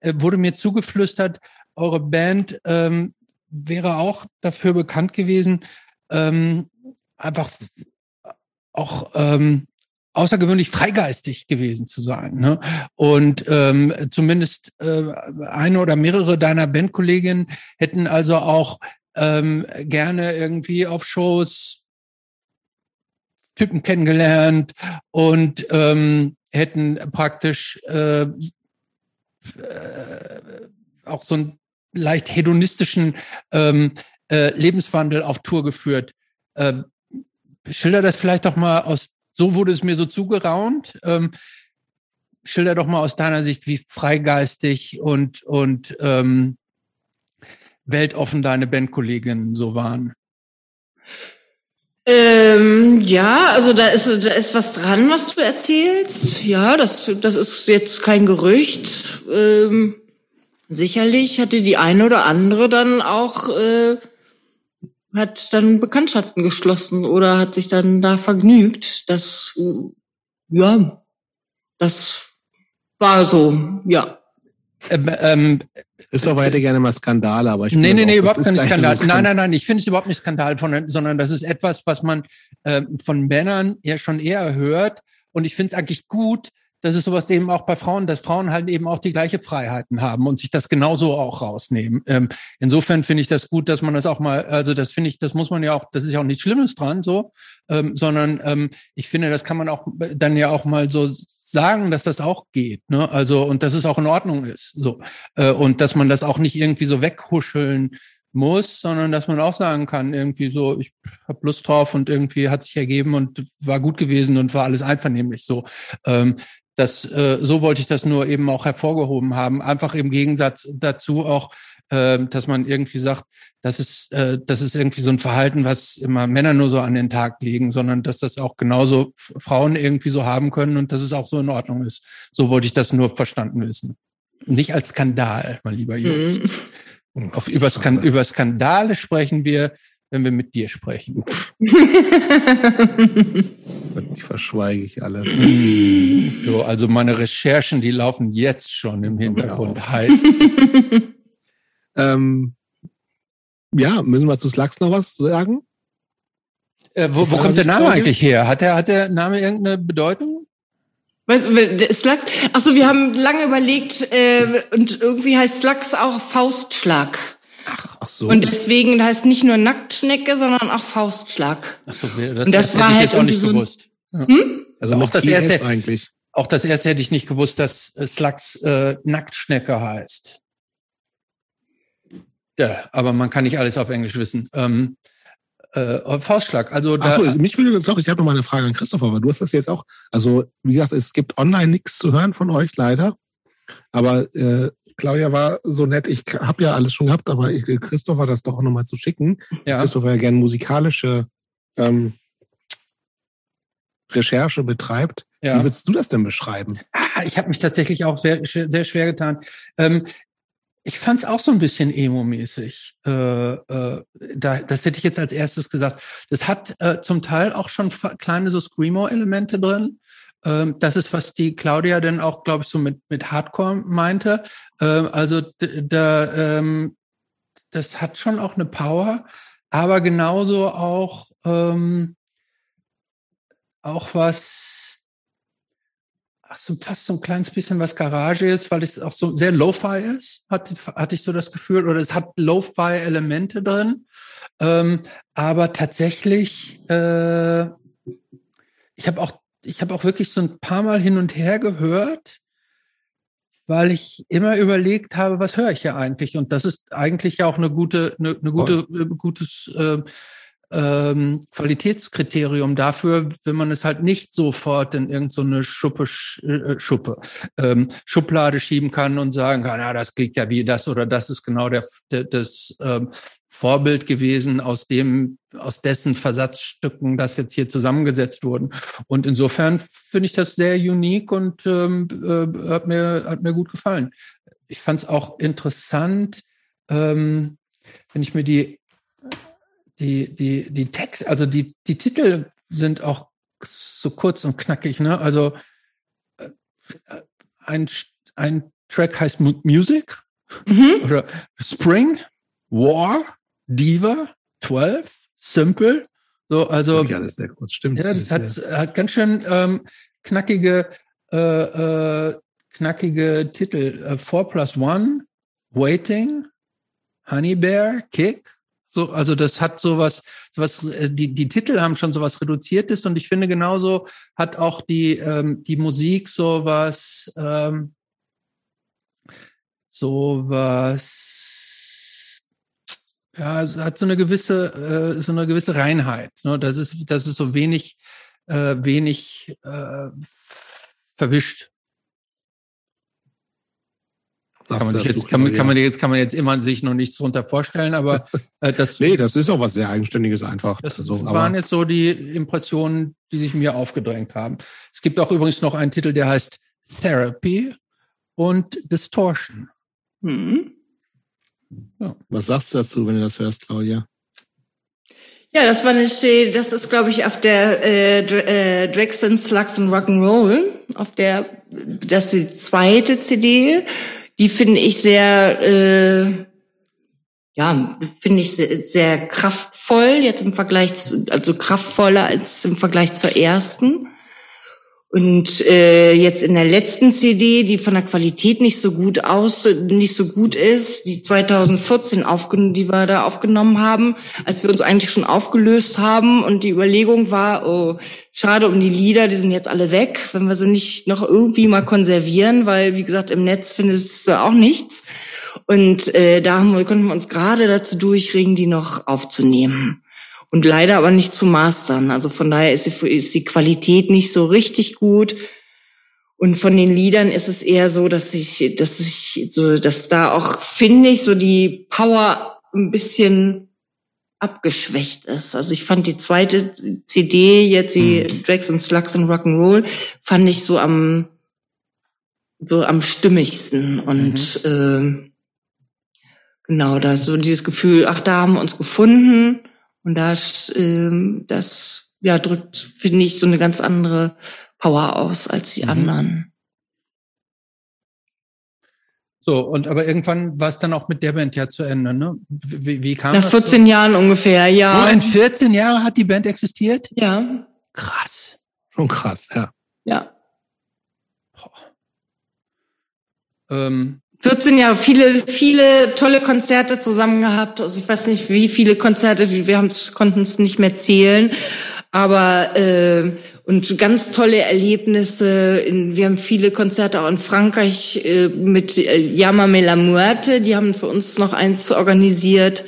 äh, wurde mir zugeflüstert, eure Band ähm, wäre auch dafür bekannt gewesen, ähm, einfach auch ähm, außergewöhnlich freigeistig gewesen zu sein. Ne? Und ähm, zumindest äh, eine oder mehrere deiner Bandkolleginnen hätten also auch ähm, gerne irgendwie auf Shows Typen kennengelernt und ähm, hätten praktisch äh, äh, auch so einen leicht hedonistischen ähm, äh, Lebenswandel auf Tour geführt. Äh, schilder das vielleicht doch mal aus so wurde es mir so zugeraunt. Ähm, schilder doch mal aus deiner Sicht, wie freigeistig und, und ähm, weltoffen deine Bandkolleginnen so waren. Ähm, ja, also da ist, da ist was dran, was du erzählst. Ja, das, das ist jetzt kein Gerücht. Ähm, sicherlich hatte die eine oder andere dann auch äh, hat dann Bekanntschaften geschlossen oder hat sich dann da vergnügt. Das, ja, das war so, ja. Ähm, ähm, ist doch weiter gerne mal Skandal, aber ich Nee, nee, nee, überhaupt kein Skandal. Nein, nein, nein, ich finde es überhaupt nicht Skandal, von, sondern das ist etwas, was man äh, von Männern ja schon eher hört. Und ich finde es eigentlich gut, das ist sowas eben auch bei Frauen, dass Frauen halt eben auch die gleiche Freiheiten haben und sich das genauso auch rausnehmen. Ähm, insofern finde ich das gut, dass man das auch mal, also das finde ich, das muss man ja auch, das ist ja auch nichts Schlimmes dran, so, ähm, sondern ähm, ich finde, das kann man auch dann ja auch mal so sagen, dass das auch geht, ne? Also und dass es auch in Ordnung ist, so äh, und dass man das auch nicht irgendwie so weghuscheln muss, sondern dass man auch sagen kann, irgendwie so, ich habe Lust drauf und irgendwie hat sich ergeben und war gut gewesen und war alles einvernehmlich so. Ähm, das, äh, so wollte ich das nur eben auch hervorgehoben haben. Einfach im Gegensatz dazu auch, äh, dass man irgendwie sagt, das ist, äh, das ist irgendwie so ein Verhalten, was immer Männer nur so an den Tag legen, sondern dass das auch genauso Frauen irgendwie so haben können und dass es auch so in Ordnung ist. So wollte ich das nur verstanden wissen. Nicht als Skandal, mein lieber Jungs. Mhm. Auf, über, Skan über Skandale sprechen wir, wenn wir mit dir sprechen. Die verschweige ich alle. So, also meine Recherchen, die laufen jetzt schon im Hintergrund heiß. ähm, ja, müssen wir zu Slacks noch was sagen? Äh, wo, wo kommt der Name eigentlich her? Hat der, hat der Name irgendeine Bedeutung? Slugs? Achso, wir haben lange überlegt äh, und irgendwie heißt Slugs auch Faustschlag. Ach, ach so. Und deswegen heißt nicht nur Nacktschnecke, sondern auch Faustschlag. Ach so, das, und das, das war halt auch nicht so gewusst. Hm? Also auch das erste eigentlich. Auch das erste hätte ich nicht gewusst, dass Slugs äh, Nacktschnecke heißt. Ja, aber man kann nicht alles auf Englisch wissen. Ähm, äh, Faustschlag. Also da, Ach so, mich würde doch, ich habe noch mal eine Frage an Christopher, weil du hast das jetzt auch. Also wie gesagt, es gibt online nichts zu hören von euch leider. Aber äh, Claudia war so nett. Ich habe ja alles schon gehabt, aber ich, Christopher das doch auch noch mal zu schicken. Ja. Christopher ja gerne musikalische ähm, Recherche betreibt. Ja. Wie würdest du das denn beschreiben? Ah, ich habe mich tatsächlich auch sehr, sehr schwer getan. Ähm, ich fand es auch so ein bisschen emo-mäßig. Äh, äh, da, das hätte ich jetzt als erstes gesagt. Das hat äh, zum Teil auch schon kleine so Screamo-Elemente drin. Ähm, das ist, was die Claudia dann auch, glaube ich, so mit, mit Hardcore meinte. Ähm, also da, ähm, das hat schon auch eine Power, aber genauso auch, auch was ach, so fast so ein kleines bisschen was Garage ist, weil es auch so sehr Lo-Fi ist, hatte, hatte ich so das Gefühl, oder es hat Lo-Fi-Elemente drin. Aber tatsächlich, äh, ich habe auch, ich habe auch wirklich so ein paar Mal hin und her gehört, weil ich immer überlegt habe, was höre ich hier eigentlich? Und das ist eigentlich ja auch eine gute, eine, eine gute, oh. gutes äh, ähm, Qualitätskriterium dafür, wenn man es halt nicht sofort in irgendeine so Schuppe, äh, Schuppe ähm, Schublade schieben kann und sagen kann, ja, das klingt ja wie das oder das ist genau der, der das ähm, Vorbild gewesen, aus dem, aus dessen Versatzstücken das jetzt hier zusammengesetzt wurden. Und insofern finde ich das sehr unique und ähm, äh, hat mir hat mir gut gefallen. Ich fand es auch interessant, ähm, wenn ich mir die die, die, die Text, also die, die Titel sind auch so kurz und knackig, ne? Also äh, ein, ein Track heißt Music mhm. oder Spring, War, Diva, 12, Simple. So, also. Ja, das ist sehr kurz, stimmt. Ja, das, das hat, hat ganz schön ähm, knackige, äh, äh, knackige Titel. Äh, 4 plus 1, Waiting, Honey Bear, Kick, so, also das hat sowas, was äh, die die Titel haben schon sowas reduziertes und ich finde genauso hat auch die ähm, die Musik sowas ähm, sowas ja hat so eine gewisse äh, so eine gewisse Reinheit. Ne? Das ist das ist so wenig äh, wenig äh, verwischt. Kann man, jetzt, kann, kann, man jetzt, kann man jetzt immer sich noch nichts drunter vorstellen, aber äh, das. nee, das ist auch was sehr Eigenständiges einfach. Das also, waren jetzt so die Impressionen, die sich mir aufgedrängt haben. Es gibt auch übrigens noch einen Titel, der heißt Therapy und Distortion. Mhm. Ja. Was sagst du dazu, wenn du das hörst, Claudia? Ja, das war eine, das ist, glaube ich, auf der äh, äh, Drexen Slugs and Rock'n'Roll, auf der, das ist die zweite CD die finde ich sehr, äh, ja, finde ich sehr, sehr kraftvoll jetzt im Vergleich zu, also kraftvoller als im Vergleich zur ersten. Und äh, jetzt in der letzten CD, die von der Qualität nicht so gut aus, nicht so gut ist, die 2014 aufgenommen, die wir da aufgenommen haben, als wir uns eigentlich schon aufgelöst haben und die Überlegung war, oh, schade um die Lieder, die sind jetzt alle weg, wenn wir sie nicht noch irgendwie mal konservieren, weil wie gesagt im Netz findest du auch nichts. Und äh, da haben wir, konnten wir uns gerade dazu durchringen, die noch aufzunehmen und leider aber nicht zu mastern. Also von daher ist die, ist die Qualität nicht so richtig gut. Und von den Liedern ist es eher so, dass ich, dass ich so, dass da auch finde ich so die Power ein bisschen abgeschwächt ist. Also ich fand die zweite CD jetzt die mhm. Drags and Slugs and Rock'n'Roll fand ich so am so am stimmigsten und mhm. äh, genau da so dieses Gefühl, ach da haben wir uns gefunden und das, ähm, das ja, drückt, finde ich, so eine ganz andere Power aus als die mhm. anderen. So, und aber irgendwann war es dann auch mit der Band ja zu Ende, ne? Wie, wie kam Nach 14 so? Jahren ungefähr, ja. Moment, 14 Jahre hat die Band existiert? Ja. Krass. Schon krass, ja. Ja. Ähm, 14 Jahre, viele, viele tolle Konzerte zusammen gehabt. Also ich weiß nicht, wie viele Konzerte, wir konnten es nicht mehr zählen. Aber äh, und ganz tolle Erlebnisse. In, wir haben viele Konzerte auch in Frankreich äh, mit äh, Yamame la Muerte. Die haben für uns noch eins organisiert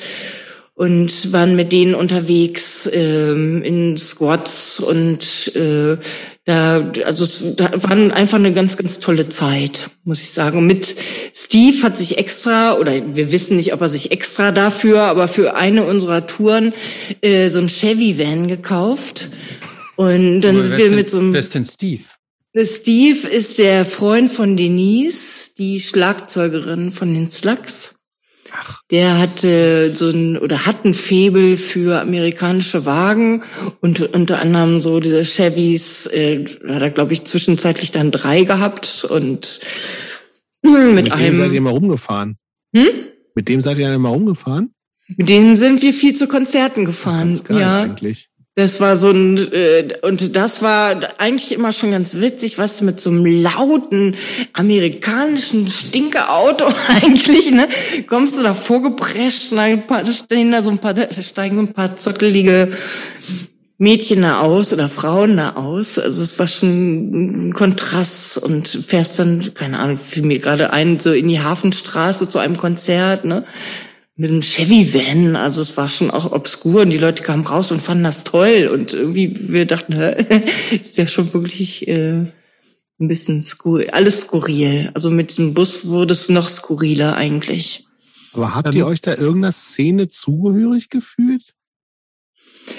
und waren mit denen unterwegs ähm, in Squats und äh, da, also es da war einfach eine ganz, ganz tolle Zeit, muss ich sagen. Und mit Steve hat sich extra, oder wir wissen nicht, ob er sich extra dafür, aber für eine unserer Touren äh, so ein Chevy-Van gekauft. Und dann aber sind wir mit so einem. Wer ist denn Steve? Steve ist der Freund von Denise, die Schlagzeugerin von den Slugs. Ach. Der hatte so ein oder hat ein Febel für amerikanische Wagen und unter anderem so diese Chevys, äh, hat er glaube ich zwischenzeitlich dann drei gehabt und mit, mit einem. Mit dem seid ihr mal rumgefahren? Hm? Mit dem seid ihr dann mal rumgefahren? Mit dem sind wir viel zu Konzerten gefahren. Geil, ja. Eigentlich. Das war so ein, äh, und das war eigentlich immer schon ganz witzig, was mit so einem lauten amerikanischen Stinkeauto eigentlich, ne? Kommst du da vorgeprescht, da stehen da so ein paar, steigen ein paar zottelige Mädchen da aus oder Frauen da aus. Also es war schon ein Kontrast und fährst dann, keine Ahnung, fiel mir gerade ein, so in die Hafenstraße zu einem Konzert, ne? Mit einem Chevy-Van. Also es war schon auch obskur und die Leute kamen raus und fanden das toll. Und irgendwie, wir dachten, ist ja schon wirklich äh, ein bisschen skurril, alles skurril. Also mit dem Bus wurde es noch skurriler eigentlich. Aber habt ihr euch da irgendeiner Szene zugehörig gefühlt?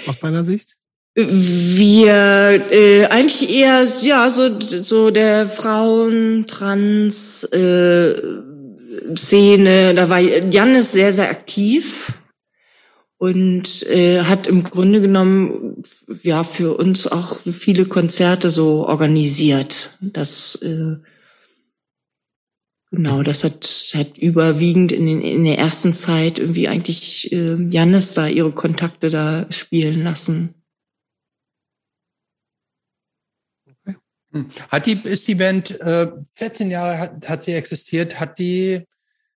Aus deiner Sicht? Wir äh, eigentlich eher ja so so der Frauen Trans äh, Szene, da war Jannis sehr, sehr aktiv und äh, hat im Grunde genommen ja für uns auch viele Konzerte so organisiert. Das äh, genau, das hat hat überwiegend in, den, in der ersten Zeit irgendwie eigentlich äh, Jannis da ihre Kontakte da spielen lassen. Hat die, ist die Band äh, 14 Jahre hat, hat sie existiert, hat die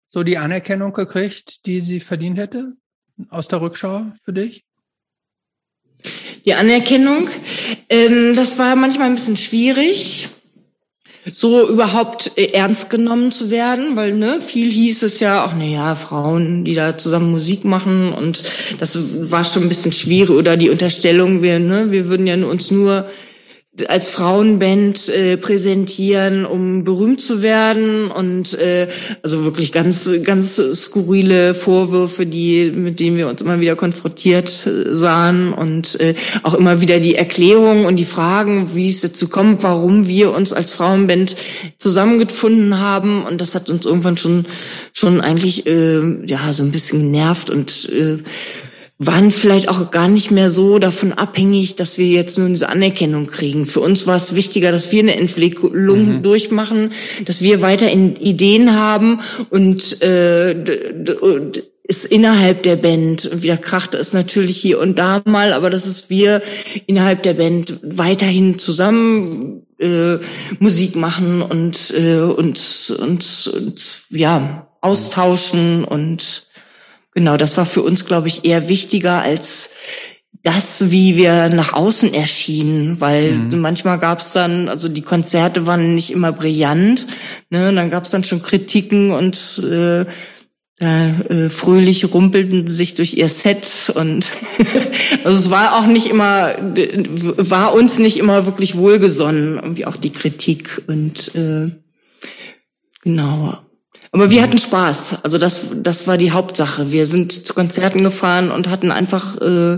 so die Anerkennung gekriegt, die sie verdient hätte aus der Rückschau für dich? Die Anerkennung, ähm, das war manchmal ein bisschen schwierig, so überhaupt äh, ernst genommen zu werden, weil ne, viel hieß es ja auch, na ja, Frauen, die da zusammen Musik machen und das war schon ein bisschen schwierig oder die Unterstellung, wir, ne, wir würden ja uns nur als Frauenband äh, präsentieren, um berühmt zu werden und äh, also wirklich ganz ganz skurrile Vorwürfe, die mit denen wir uns immer wieder konfrontiert äh, sahen und äh, auch immer wieder die Erklärung und die Fragen, wie es dazu kommt, warum wir uns als Frauenband zusammengefunden haben. Und das hat uns irgendwann schon schon eigentlich äh, ja so ein bisschen genervt und äh, waren vielleicht auch gar nicht mehr so davon abhängig, dass wir jetzt nur diese Anerkennung kriegen. Für uns war es wichtiger, dass wir eine Entwicklung mhm. durchmachen, dass wir weiter Ideen haben und äh, ist innerhalb der Band und wieder krachte es natürlich hier und da mal, aber dass es wir innerhalb der Band weiterhin zusammen äh, Musik machen und äh, und, und, und ja austauschen und Genau, das war für uns, glaube ich, eher wichtiger als das, wie wir nach außen erschienen, weil mhm. manchmal gab es dann, also die Konzerte waren nicht immer brillant, ne, dann gab es dann schon Kritiken und äh, äh, fröhlich rumpelten sich durch ihr Set und also es war auch nicht immer, war uns nicht immer wirklich wohlgesonnen, irgendwie auch die Kritik und äh, genau. Aber wir hatten Spaß. Also das, das war die Hauptsache. Wir sind zu Konzerten gefahren und hatten einfach, äh,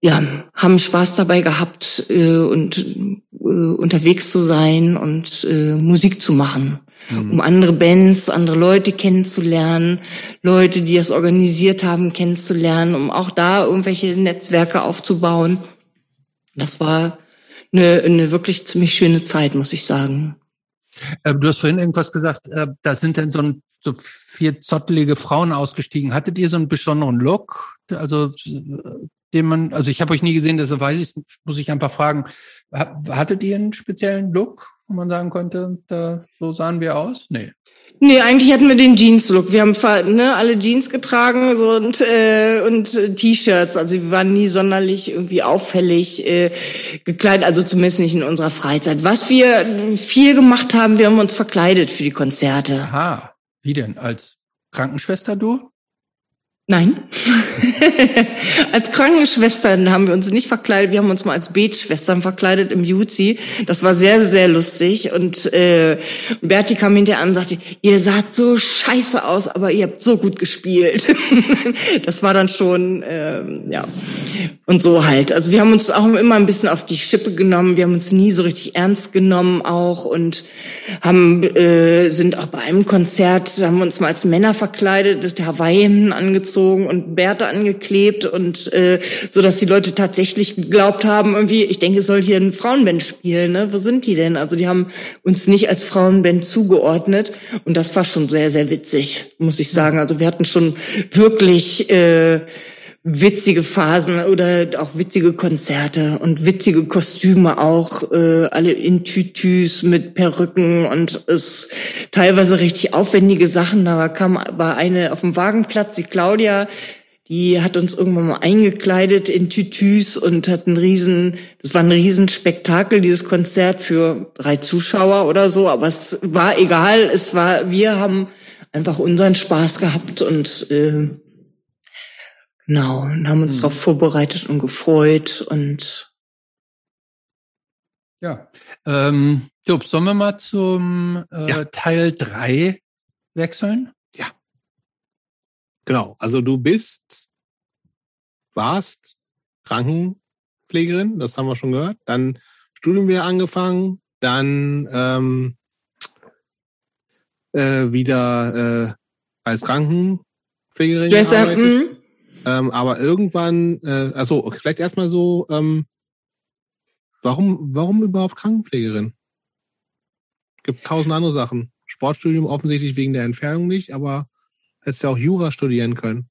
ja, haben Spaß dabei gehabt äh, und äh, unterwegs zu sein und äh, Musik zu machen. Mhm. Um andere Bands, andere Leute kennenzulernen, Leute, die das organisiert haben, kennenzulernen, um auch da irgendwelche Netzwerke aufzubauen. Das war eine, eine wirklich ziemlich schöne Zeit, muss ich sagen. Äh, du hast vorhin irgendwas gesagt, äh, da sind dann so, ein, so vier zottelige Frauen ausgestiegen. Hattet ihr so einen besonderen Look? Also den man, also ich habe euch nie gesehen, deshalb weiß ich, muss ich einfach fragen, hattet ihr einen speziellen Look, wo man sagen konnte, da, so sahen wir aus? Nee. Nee, eigentlich hatten wir den Jeans-Look. Wir haben ne, alle Jeans getragen so, und, äh, und äh, T-Shirts. Also wir waren nie sonderlich irgendwie auffällig äh, gekleidet, also zumindest nicht in unserer Freizeit. Was wir viel gemacht haben, wir haben uns verkleidet für die Konzerte. Aha, wie denn? Als Krankenschwester du? Nein. als Krankenschwestern haben wir uns nicht verkleidet. Wir haben uns mal als Betschwestern verkleidet im Juzi. Das war sehr, sehr lustig. Und äh, Berti kam hinterher an und sagte, ihr saht so scheiße aus, aber ihr habt so gut gespielt. das war dann schon, äh, ja. Und so halt. Also wir haben uns auch immer ein bisschen auf die Schippe genommen. Wir haben uns nie so richtig ernst genommen auch. Und haben äh, sind auch bei einem Konzert, haben wir uns mal als Männer verkleidet, Hawaii-Hemden angezogen angezogen und Bärte angeklebt und äh, so, dass die Leute tatsächlich geglaubt haben, irgendwie, ich denke, es soll hier ein Frauenband spielen, ne? Wo sind die denn? Also die haben uns nicht als Frauenband zugeordnet und das war schon sehr, sehr witzig, muss ich sagen. Also wir hatten schon wirklich äh, witzige Phasen oder auch witzige Konzerte und witzige Kostüme auch, äh, alle in Tütüs mit Perücken und es teilweise richtig aufwendige Sachen. Da kam war eine auf dem Wagenplatz, die Claudia, die hat uns irgendwann mal eingekleidet in Tütüs und hat einen riesen, das war ein Riesenspektakel, dieses Konzert für drei Zuschauer oder so, aber es war egal, es war, wir haben einfach unseren Spaß gehabt und äh, Genau, und haben uns mhm. darauf vorbereitet und gefreut und ja. Ähm, Jupp, sollen wir mal zum äh, ja. Teil drei wechseln? Ja. Genau, also du bist, warst Krankenpflegerin, das haben wir schon gehört, dann Studium wieder angefangen, dann ähm, äh, wieder äh, als Krankenpflegerin gearbeitet. Ähm, aber irgendwann, äh, also vielleicht erstmal so, ähm, warum, warum überhaupt Krankenpflegerin? Gibt tausend andere Sachen. Sportstudium offensichtlich wegen der Entfernung nicht, aber hättest ja auch Jura studieren können.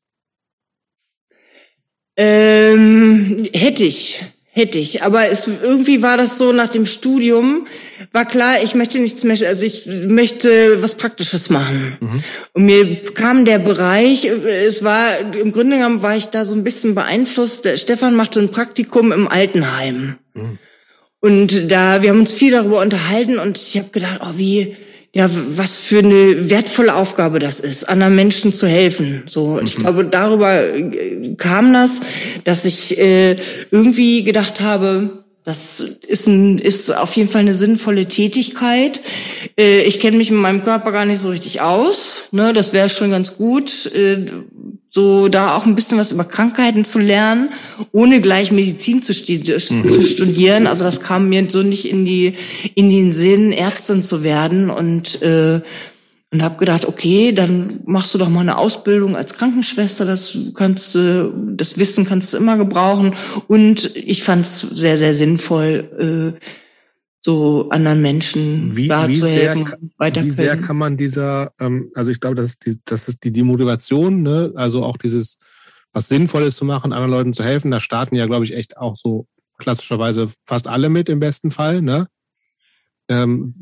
Ähm, hätte ich. Hätte ich, aber es irgendwie war das so nach dem Studium war klar, ich möchte nichts mehr, also ich möchte was Praktisches machen. Mhm. Und mir kam der Bereich, es war im Grunde genommen war ich da so ein bisschen beeinflusst. Der Stefan machte ein Praktikum im Altenheim. Mhm. Und da wir haben uns viel darüber unterhalten und ich habe gedacht, oh wie ja, was für eine wertvolle Aufgabe das ist, anderen Menschen zu helfen. So, und ich mhm. glaube, darüber äh, kam das, dass ich äh, irgendwie gedacht habe, das ist, ein, ist auf jeden Fall eine sinnvolle Tätigkeit. Äh, ich kenne mich mit meinem Körper gar nicht so richtig aus. Ne, das wäre schon ganz gut, äh, so da auch ein bisschen was über Krankheiten zu lernen, ohne gleich Medizin zu, mhm. zu studieren. Also das kam mir so nicht in die in den Sinn, Ärztin zu werden und äh, und habe gedacht, okay, dann machst du doch mal eine Ausbildung als Krankenschwester, das kannst du, das Wissen kannst du immer gebrauchen. Und ich fand es sehr, sehr sinnvoll, äh, so anderen Menschen wie, da wie zu helfen. Sehr, wie sehr kann man dieser, ähm, also ich glaube, das ist die, das ist die, die Motivation, ne? also auch dieses, was Sinnvolles zu machen, anderen Leuten zu helfen. Da starten ja, glaube ich, echt auch so klassischerweise fast alle mit im besten Fall. Ne? Ähm,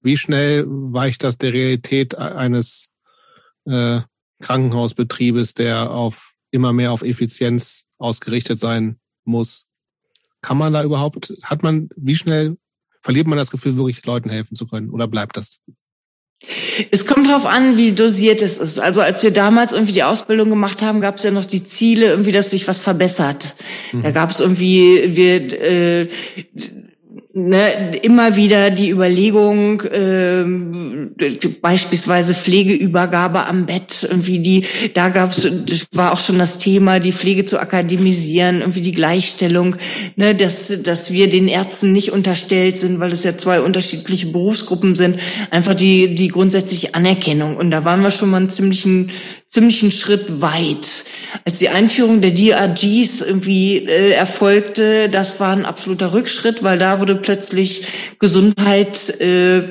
wie schnell weicht das der Realität eines äh, Krankenhausbetriebes, der auf immer mehr auf Effizienz ausgerichtet sein muss? Kann man da überhaupt, hat man, wie schnell verliert man das Gefühl, wirklich Leuten helfen zu können oder bleibt das? Es kommt darauf an, wie dosiert es ist. Also als wir damals irgendwie die Ausbildung gemacht haben, gab es ja noch die Ziele, irgendwie, dass sich was verbessert. Mhm. Da gab es irgendwie, wir äh, ne, immer wieder die Überlegung, äh, beispielsweise Pflegeübergabe am Bett, irgendwie die, da gab's, war auch schon das Thema, die Pflege zu akademisieren, irgendwie die Gleichstellung, ne, dass, dass wir den Ärzten nicht unterstellt sind, weil es ja zwei unterschiedliche Berufsgruppen sind, einfach die, die grundsätzliche Anerkennung. Und da waren wir schon mal einen ziemlichen, ziemlichen Schritt weit. Als die Einführung der DRGs irgendwie äh, erfolgte, das war ein absoluter Rückschritt, weil da wurde plötzlich Gesundheit äh,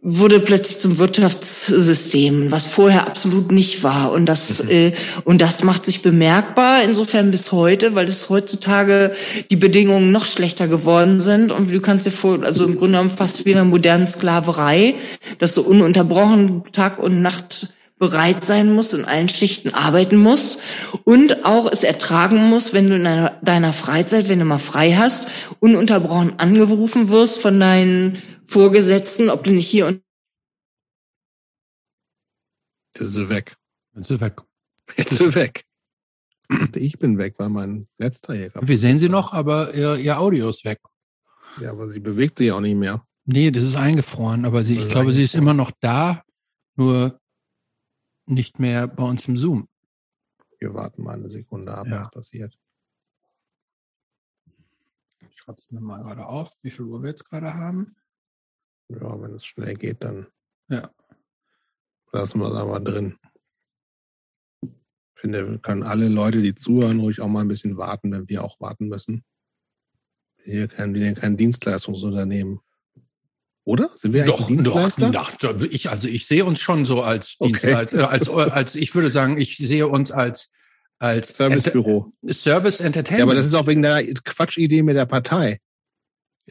wurde plötzlich zum Wirtschaftssystem, was vorher absolut nicht war. Und das, mhm. äh, und das macht sich bemerkbar, insofern bis heute, weil es heutzutage die Bedingungen noch schlechter geworden sind. Und du kannst dir vor, also im Grunde genommen fast wie eine moderne Sklaverei, dass du ununterbrochen Tag und Nacht bereit sein musst, in allen Schichten arbeiten musst und auch es ertragen musst, wenn du in deiner, Freizeit, wenn du mal frei hast, ununterbrochen angerufen wirst von deinen Vorgesetzten, ob du nicht hier und Jetzt ist sie weg. Jetzt ist sie weg. Jetzt ist sie weg. Ich bin weg, weil mein letzter hier Wir sehen sie noch, aber ihr, ihr Audio ist weg. Ja, aber sie bewegt sich auch nicht mehr. Nee, das ist eingefroren, aber sie, ich glaube, sie ist immer noch da, nur nicht mehr bei uns im Zoom. Wir warten mal eine Sekunde ab, ja. was passiert. Ich schreibe es mir mal gerade auf, wie viel Uhr wir jetzt gerade haben. Ja, wenn es schnell geht, dann ja. lassen wir es aber drin. Ich finde, können alle Leute, die zuhören, ruhig auch mal ein bisschen warten, wenn wir auch warten müssen. Hier kein, wir kein Dienstleistungsunternehmen. Oder? Sind wir doch, Dienstleister? Doch, doch, ich, also ich sehe uns schon so als okay. Dienstleister, als, als, ich würde sagen, ich sehe uns als, als Servicebüro. Service Entertainment. Ja, aber das ist auch wegen der Quatschidee mit der Partei.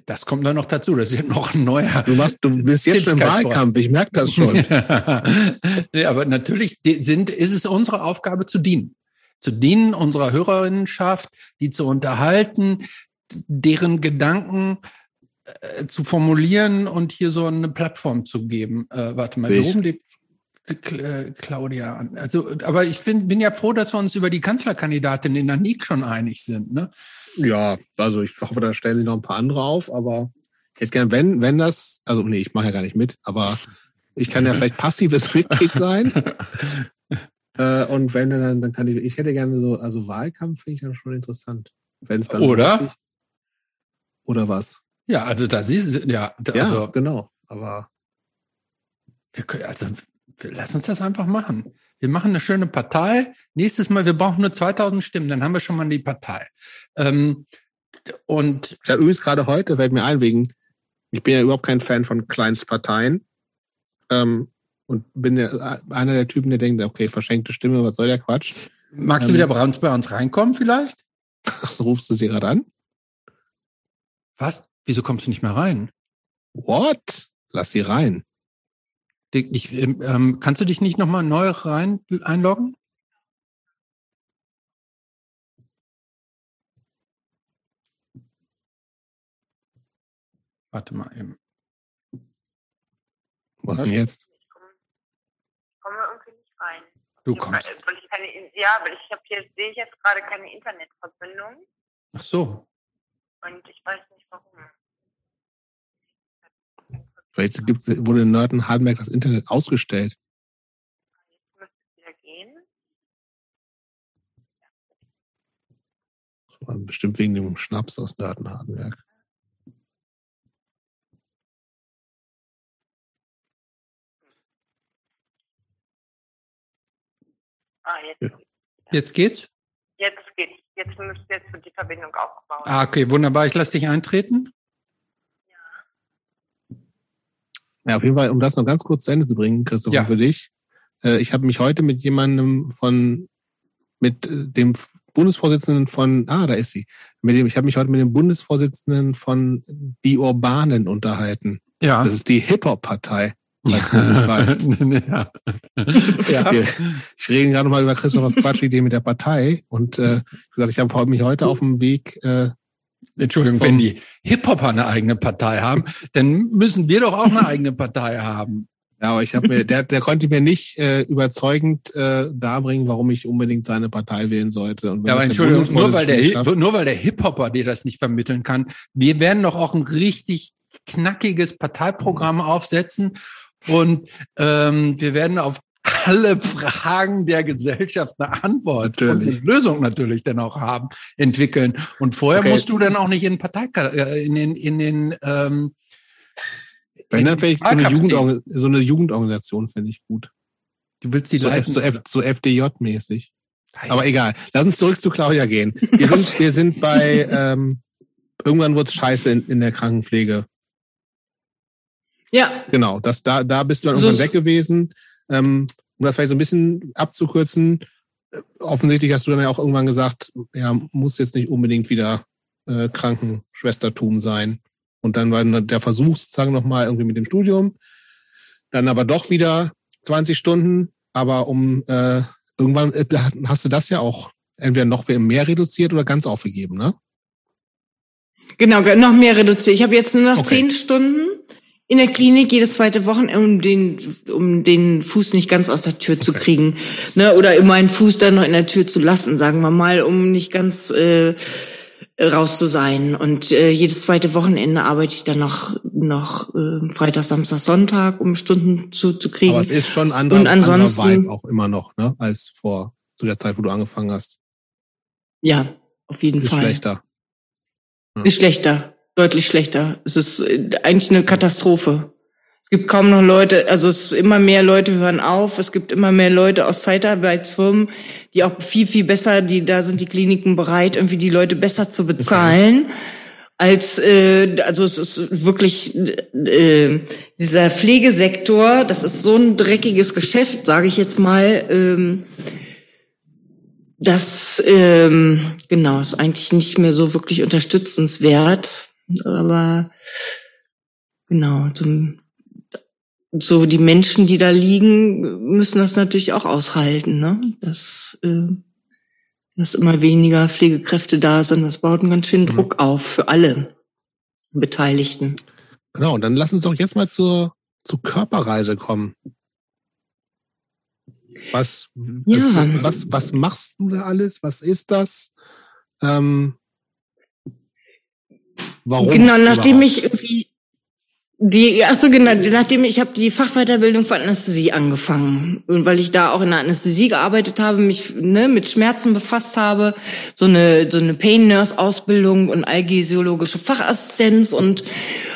Das kommt dann noch dazu. Das ist ja noch ein neuer. Du, machst, du bist jetzt im Wahlkampf. Ich merke das schon. nee, aber natürlich sind, ist es unsere Aufgabe zu dienen. Zu dienen unserer Hörerinnenschaft, die zu unterhalten, deren Gedanken äh, zu formulieren und hier so eine Plattform zu geben. Äh, warte mal, warum die äh, Claudia an? Also, aber ich bin, bin ja froh, dass wir uns über die Kanzlerkandidatin in der NIC schon einig sind. Ne? Ja, also ich hoffe, da stellen sich noch ein paar andere auf, aber ich hätte gern, wenn, wenn das, also nee, ich mache ja gar nicht mit, aber ich kann ja vielleicht passives Mitglied sein. äh, und wenn dann, dann kann ich, ich hätte gerne so, also Wahlkampf finde ich ja schon interessant. Wenn es dann oder wirklich, oder was? Ja, also da siehst du, ja, da, ja also, genau. Aber wir können, also lass uns das einfach machen. Wir machen eine schöne Partei. Nächstes Mal, wir brauchen nur 2000 Stimmen, dann haben wir schon mal die Partei. Ähm, und habe übrigens gerade heute, fällt mir ein, wegen, ich bin ja überhaupt kein Fan von Kleinstparteien. Ähm, und bin ja einer der Typen, der denkt, okay, verschenkte Stimme, was soll der Quatsch? Magst ähm, du wieder bei uns, bei uns reinkommen vielleicht? Ach, so rufst du sie gerade an? Was? Wieso kommst du nicht mehr rein? What? Lass sie rein. Ich, ähm, ähm, kannst du dich nicht nochmal neu rein einloggen? Warte mal eben. Was denn jetzt? Ich komme, irgendwie nicht rein. Du kommst. Weil ich keine, ja, weil ich habe hier sehe ich jetzt gerade keine Internetverbindung. Ach so. Und ich weiß nicht warum. Vielleicht gibt's, wurde in Nörten-Hardenberg das Internet ausgestellt. Jetzt müsste es wieder gehen. Das war bestimmt wegen dem Schnaps aus Nörten-Hardenberg. Ah, jetzt. Jetzt geht's? Jetzt geht's. Jetzt müsste jetzt die Verbindung aufgebaut. Ah, okay, wunderbar. Ich lasse dich eintreten. Ja, auf jeden Fall, um das noch ganz kurz zu Ende zu bringen, Christoph, ja. für dich. Äh, ich habe mich heute mit jemandem von, mit äh, dem Bundesvorsitzenden von, ah, da ist sie. Mit dem, ich habe mich heute mit dem Bundesvorsitzenden von Die Urbanen unterhalten. Ja. Das ist die Hip-Hop-Partei. Ja. ja. ja. Ich rede gerade mal über Christophers Quatschidee mit der Partei und äh, gesagt, ich habe mich heute auf dem Weg äh, Entschuldigung, wenn die Hip-Hopper eine eigene Partei haben, dann müssen wir doch auch eine eigene Partei haben. Ja, aber ich habe mir, der, der konnte mir nicht äh, überzeugend äh, darbringen, warum ich unbedingt seine Partei wählen sollte. Ja, aber Entschuldigung, nur weil, der, nur weil der Hip-Hopper dir das nicht vermitteln kann, wir werden doch auch ein richtig knackiges Parteiprogramm aufsetzen und ähm, wir werden auf alle Fragen der Gesellschaft eine Antwort natürlich. und eine Lösung natürlich dann auch haben, entwickeln. Und vorher okay. musst du dann auch nicht in Partei, äh, in den, in den, ähm, wenn dann vielleicht so eine, Jugendorgan so eine Jugendorganisation finde ich gut. Du willst die so, leiten. So, so FDJ-mäßig. Aber egal. Lass uns zurück zu Claudia gehen. Wir sind, wir sind bei, ähm, irgendwann wird es scheiße in, in der Krankenpflege. Ja. Genau, das, da, da bist du dann Also irgendwann weg gewesen. Ähm, um das vielleicht so ein bisschen abzukürzen, äh, offensichtlich hast du dann ja auch irgendwann gesagt, ja, muss jetzt nicht unbedingt wieder äh, Krankenschwestertum sein. Und dann war der Versuch sozusagen nochmal irgendwie mit dem Studium. Dann aber doch wieder 20 Stunden. Aber um äh, irgendwann äh, hast du das ja auch entweder noch mehr reduziert oder ganz aufgegeben, ne? Genau, noch mehr reduziert. Ich habe jetzt nur noch Okay. zehn Stunden in der Klinik jedes zweite Wochenende, um den, um den Fuß nicht ganz aus der Tür zu kriegen. Ne? Oder immer einen Fuß dann noch in der Tür zu lassen, sagen wir mal, um nicht ganz äh, raus zu sein. Und äh, jedes zweite Wochenende arbeite ich dann noch, noch äh, Freitag, Samstag, Sonntag, um Stunden zu, zu kriegen. Aber es ist schon anderer, Und ansonsten- anderer Vibe auch immer noch, ne? Als vor zu der Zeit, wo du angefangen hast. ja, auf jeden Ist Fall. schlechter. Ist schlechter, deutlich schlechter. Es ist äh, eigentlich eine Katastrophe. Es gibt kaum noch Leute, also es immer mehr Leute hören auf. Es gibt immer mehr Leute aus Zeitarbeitsfirmen, die auch viel viel besser, die da sind die Kliniken bereit, irgendwie die Leute besser zu bezahlen. Als äh, also es ist wirklich äh, dieser Pflegesektor, das ist so ein dreckiges Geschäft, sage ich jetzt mal. Ähm, das ähm, genau ist eigentlich nicht mehr so wirklich unterstützenswert, aber genau zum, so die Menschen, die da liegen, müssen das natürlich auch aushalten, ne? Dass, äh, dass immer weniger Pflegekräfte da sind, das baut einen ganz schönen Druck auf für alle Beteiligten. Genau, dann lass uns doch jetzt mal zur, zur Körperreise kommen. Was, Ja. was, was machst du da alles? Was ist das? Ähm, warum? Genau, nachdem überhaupt? ich irgendwie die, ach so genau, nachdem ich habe die Fachweiterbildung für Anästhesie angefangen und weil ich da auch in der Anästhesie gearbeitet habe, mich ne, mit Schmerzen befasst habe, so eine so eine Pain Nurse Ausbildung und allgesiologische Fachassistenz und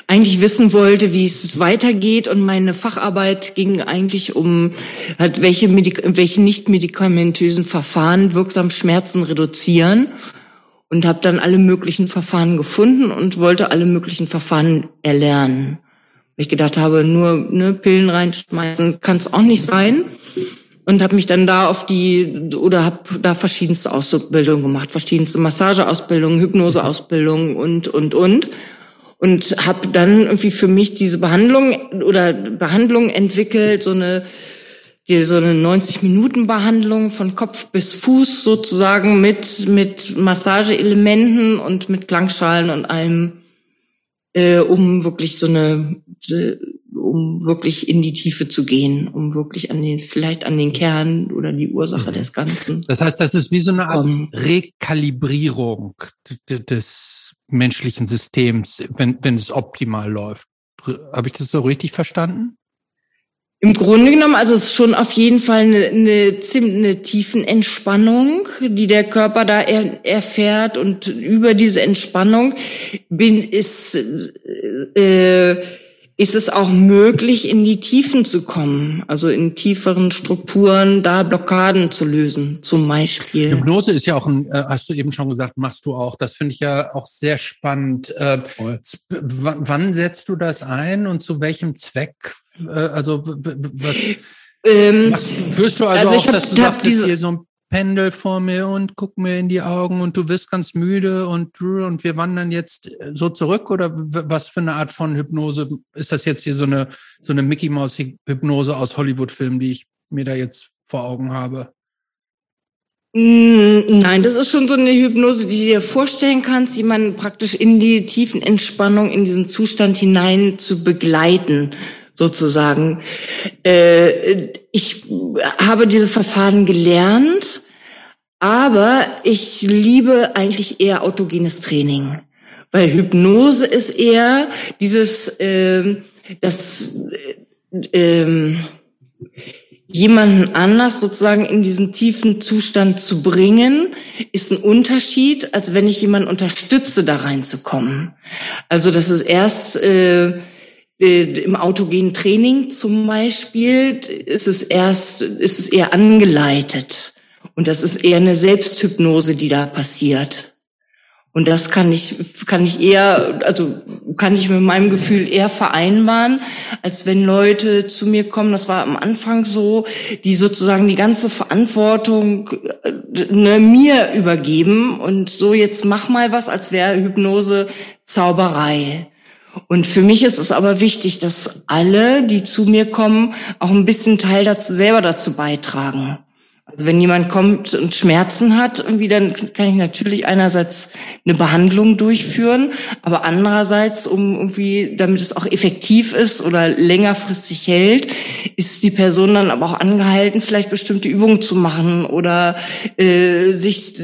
eigentlich wissen wollte, wie es weitergeht und meine Facharbeit ging eigentlich um halt welche Medik welche nicht medikamentösen Verfahren wirksam Schmerzen reduzieren und habe dann alle möglichen Verfahren gefunden und wollte alle möglichen Verfahren erlernen. Weil ich gedacht habe, nur ne, Pillen reinschmeißen kann es auch nicht sein. Und habe mich dann da auf die, oder habe da verschiedenste Ausbildungen gemacht, verschiedenste Massageausbildungen, Hypnoseausbildungen und, und, und. Und habe dann irgendwie für mich diese Behandlung oder Behandlung entwickelt, so eine die so eine 90-Minuten-Behandlung von Kopf bis Fuß sozusagen mit, mit Massageelementen und mit Klangschalen und allem, äh, um wirklich so eine, äh, um wirklich in die Tiefe zu gehen, um wirklich an den, vielleicht an den Kern oder die Ursache Mhm. des Ganzen. Das heißt, das ist wie so eine Art kommen. Rekalibrierung des menschlichen Systems, wenn, wenn es optimal läuft. Habe ich das so richtig verstanden? Im Grunde genommen, also es ist schon auf jeden Fall eine, eine ziemlich eine tiefen Entspannung, die der Körper da er, erfährt. Und über diese Entspannung bin ist äh, ist es auch möglich, in die Tiefen zu kommen, also in tieferen Strukturen da Blockaden zu lösen, zum Beispiel. Hypnose ist ja auch ein, äh, hast du eben schon gesagt, machst du auch. Das finde ich ja auch sehr spannend. Äh, Voll. wann setzt du das ein und zu welchem Zweck? Äh, also was, Ähm, was führst du also, Also auch, dass du sagst, diese- hier so ein Pendel vor mir und guck mir in die Augen und du wirst ganz müde und und wir wandern jetzt äh, so zurück? Oder was für eine Art von Hypnose? Ist das jetzt hier so eine so eine Mickey Maus Hypnose aus Hollywood Filmen, die ich mir da jetzt vor Augen habe? Mm, Nein, das ist schon so eine Hypnose, die du dir vorstellen kannst, jemanden praktisch in die tiefen Entspannung, in diesen Zustand hinein zu begleiten, sozusagen. Äh, ich habe diese Verfahren gelernt, aber ich liebe eigentlich eher autogenes Training. Weil Hypnose ist eher dieses, ähm, das, äh, jemanden anders sozusagen in diesen tiefen Zustand zu bringen, ist ein Unterschied, als wenn ich jemanden unterstütze, da reinzukommen. Also das ist erst äh, äh, im autogenen Training zum Beispiel ist es erst ist es eher angeleitet und das ist eher eine Selbsthypnose, die da passiert. Und das kann ich, kann ich eher, also kann ich mit meinem Gefühl eher vereinbaren, als wenn Leute zu mir kommen, das war am Anfang so, die sozusagen die ganze Verantwortung äh, ne, mir übergeben und so jetzt mach mal was, als wäre Hypnose Zauberei. Und für mich ist es aber wichtig, dass alle, die zu mir kommen, auch ein bisschen Teil dazu, selber dazu beitragen. Also wenn jemand kommt und Schmerzen hat, irgendwie, dann kann ich natürlich einerseits eine Behandlung durchführen, aber andererseits, um irgendwie, damit es auch effektiv ist oder längerfristig hält, ist die Person dann aber auch angehalten, vielleicht bestimmte Übungen zu machen oder äh, sich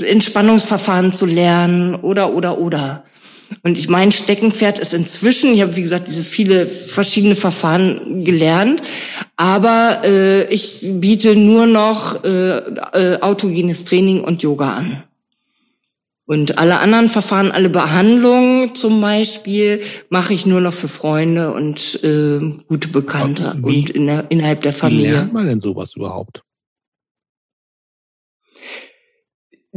Entspannungsverfahren zu lernen oder oder oder. Und ich mein Steckenpferd ist inzwischen, ich habe wie gesagt diese viele verschiedene Verfahren gelernt, aber äh, ich biete nur noch äh, äh, autogenes Training und Yoga an. Und alle anderen Verfahren, alle Behandlungen zum Beispiel, mache ich nur noch für Freunde und äh, gute Bekannte und in der, innerhalb der Familie. Wie lernt man denn sowas überhaupt?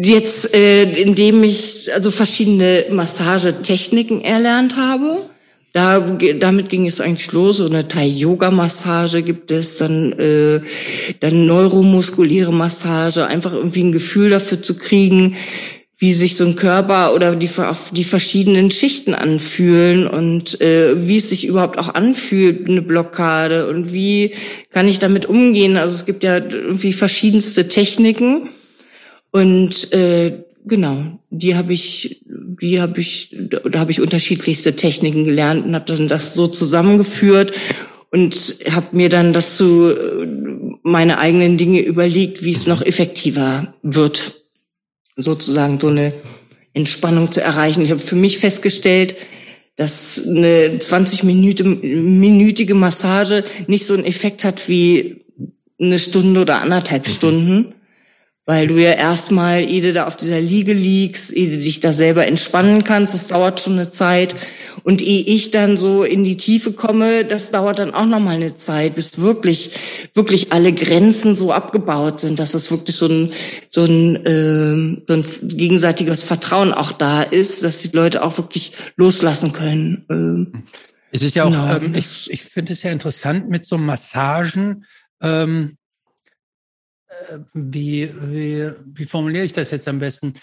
Jetzt, äh, indem ich also verschiedene Massagetechniken erlernt habe. Da, damit ging es eigentlich los. So eine Thai-Yoga-Massage gibt es, dann, äh, dann neuromuskuläre Massage, einfach irgendwie ein Gefühl dafür zu kriegen, wie sich so ein Körper oder die, die verschiedenen Schichten anfühlen und äh, wie es sich überhaupt auch anfühlt, eine Blockade und wie kann ich damit umgehen. Also es gibt ja irgendwie verschiedenste Techniken. Und äh, genau, die habe ich, die habe ich, da habe ich unterschiedlichste Techniken gelernt und habe dann das so zusammengeführt und habe mir dann dazu äh, meine eigenen Dinge überlegt, wie es noch effektiver wird, sozusagen so eine Entspannung zu erreichen. Ich habe für mich festgestellt, dass eine 20-minütige Massage nicht so einen Effekt hat wie eine Stunde oder anderthalb Stunden weil du ja erstmal, ehe du da auf dieser Liege liegst, ehe du dich da selber entspannen kannst, das dauert schon eine Zeit. Und ehe ich dann so in die Tiefe komme, das dauert dann auch nochmal eine Zeit, bis wirklich, wirklich alle Grenzen so abgebaut sind, dass es wirklich so ein, so ein, äh, so ein gegenseitiges Vertrauen auch da ist, dass die Leute auch wirklich loslassen können. Ähm, es ist ja auch, genau. ähm, ich, ich finde es ja interessant mit so Massagen, ähm, wie, wie, wie formuliere ich das jetzt am besten?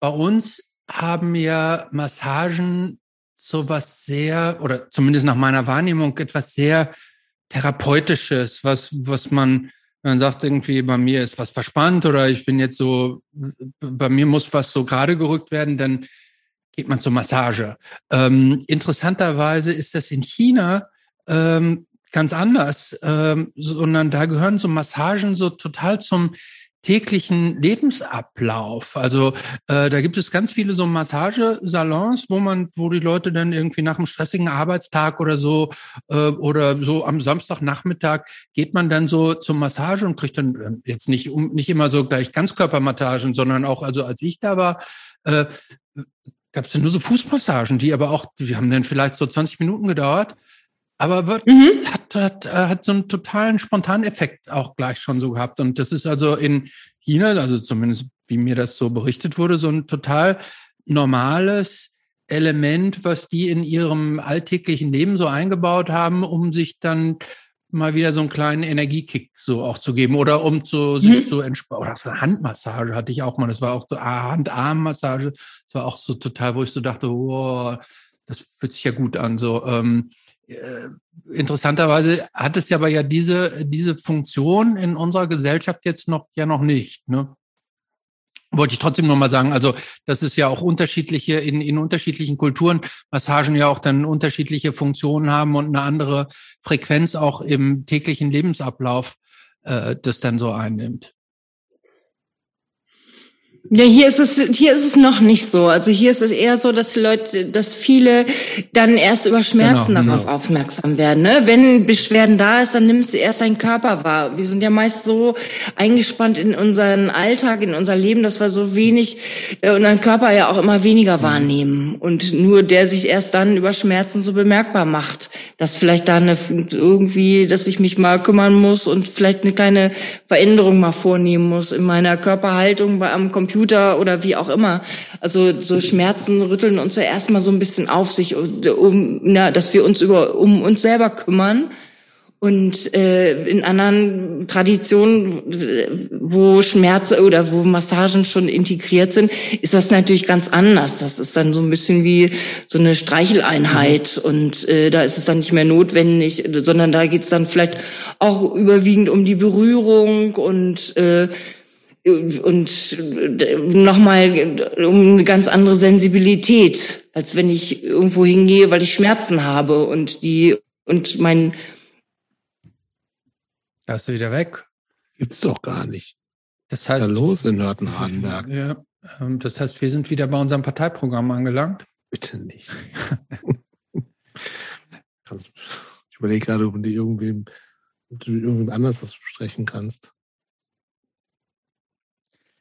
Bei uns haben ja Massagen so was sehr, oder zumindest nach meiner Wahrnehmung, etwas sehr Therapeutisches, was, was man, man sagt irgendwie, bei mir ist was verspannt oder ich bin jetzt so, bei mir muss was so gerade gerückt werden, dann geht man zur Massage. Ähm, interessanterweise ist das in China ähm, ganz anders, ähm, sondern da gehören so Massagen so total zum täglichen Lebensablauf. Also äh, da gibt es ganz viele so Massagesalons, wo man, wo die Leute dann irgendwie nach einem stressigen Arbeitstag oder so äh, oder so am Samstagnachmittag geht man dann so zur Massage und kriegt dann äh, jetzt nicht um, nicht immer so gleich Ganzkörpermassagen, sondern auch also als ich da war. Äh, gab es dann nur so Fußmassagen, die aber auch, die haben dann vielleicht so 20 Minuten gedauert aber wird, mhm. hat, hat, äh, hat so einen totalen spontanen Effekt auch gleich schon so gehabt. Und das ist also in China, also zumindest wie mir das so berichtet wurde, so ein total normales Element, was die in ihrem alltäglichen Leben so eingebaut haben, um sich dann mal wieder so einen kleinen Energiekick so auch zu geben oder um zu sich mhm. zu entspannen. Oder so eine Handmassage hatte ich auch mal. Das war auch so ah, Hand-Arm-Massage. Das war auch so total, wo ich so dachte, wow, das fühlt sich ja gut an. So, ähm, äh, interessanterweise hat es ja aber ja diese, diese Funktion in unserer Gesellschaft jetzt noch ja noch nicht. Ne? Wollte ich trotzdem nochmal sagen, also das ist ja auch unterschiedliche, in, in unterschiedlichen Kulturen Massagen ja auch dann unterschiedliche Funktionen haben und eine andere Frequenz auch im täglichen Lebensablauf äh, das dann so einnimmt. Ja, hier ist es, hier ist es noch nicht so. Also hier ist es eher so, dass Leute, dass viele dann erst über Schmerzen genau, darauf genau. aufmerksam werden. Ne? Wenn Beschwerden da ist, dann nimmst du erst deinen Körper wahr. Wir sind ja meist so eingespannt in unseren Alltag, in unser Leben, dass wir so wenig äh, unseren Körper ja auch immer weniger wahrnehmen. Und nur der sich erst dann über Schmerzen so bemerkbar macht, dass vielleicht da eine, irgendwie, dass ich mich mal kümmern muss und vielleicht eine kleine Veränderung mal vornehmen muss in meiner Körperhaltung bei am Computer Computer oder wie auch immer. Also so Schmerzen rütteln uns ja erstmal so ein bisschen auf sich, um, na, dass wir uns über um uns selber kümmern. Und äh, in anderen Traditionen, wo Schmerz oder wo Massagen schon integriert sind, ist das natürlich ganz anders. Das ist dann so ein bisschen wie so eine Streicheleinheit. Und äh, da ist es dann nicht mehr notwendig, sondern da geht es dann vielleicht auch überwiegend um die Berührung und äh, und nochmal um eine ganz andere Sensibilität, als wenn ich irgendwo hingehe, weil ich Schmerzen habe und die und mein da ist du wieder weg. Gibt's doch gar nicht. Das heißt, Was ist da los in Nörten-Hardenberg? Ja, ähm, das heißt, wir sind wieder bei unserem Parteiprogramm angelangt. Bitte nicht. ich überlege gerade, ob du irgendwem, ob du irgendwem anders das besprechen kannst.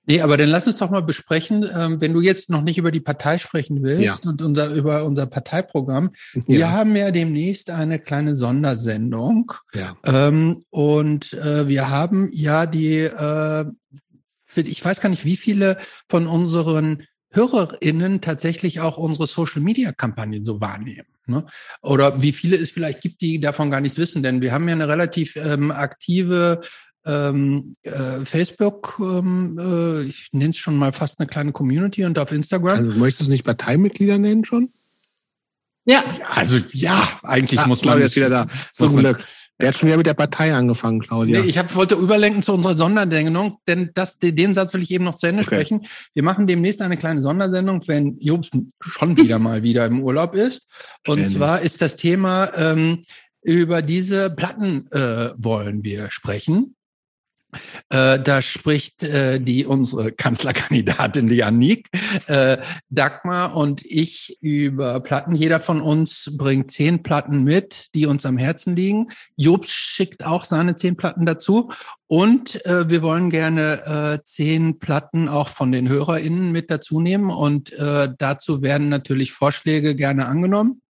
Nee, aber dann lass uns doch mal besprechen, ähm, wenn du jetzt noch nicht über die Partei sprechen willst Ja. und unser, über unser Parteiprogramm. Ja. Wir haben ja demnächst eine kleine Sondersendung. Ja. Ähm, und äh, wir haben ja die, äh, für, ich weiß gar nicht, wie viele von unseren HörerInnen tatsächlich auch unsere Social-Media-Kampagnen so wahrnehmen. Ne? Oder wie viele es vielleicht gibt, die davon gar nichts wissen. Denn wir haben ja eine relativ ähm, aktive ähm, äh, Facebook, ähm, äh, ich nenne es schon mal fast eine kleine Community und auf Instagram. Also, möchtest du es nicht Parteimitglieder nennen schon? ja, Also ja, eigentlich Ah, muss man. Claudia ist wieder da. Zum man- Glück. Der hat schon wieder mit der Partei angefangen, Claudia. Nee, ich hab, wollte überlenken zu unserer Sondersendung, denn das, den Satz will ich eben noch zu Ende Okay. sprechen. Wir machen demnächst eine kleine Sondersendung, wenn Jobs schon wieder mal wieder im Urlaub ist. Und Ständig. zwar ist das Thema, ähm, über diese Platten äh, wollen wir sprechen. Äh, da spricht äh, die unsere Kanzlerkandidatin, die Annik, äh, Dagmar und ich über Platten. Jeder von uns bringt zehn Platten mit, die uns am Herzen liegen. Jobs schickt auch seine zehn Platten dazu. Und äh, wir wollen gerne äh, zehn Platten auch von den HörerInnen mit dazu nehmen. Und äh, dazu werden natürlich Vorschläge gerne angenommen.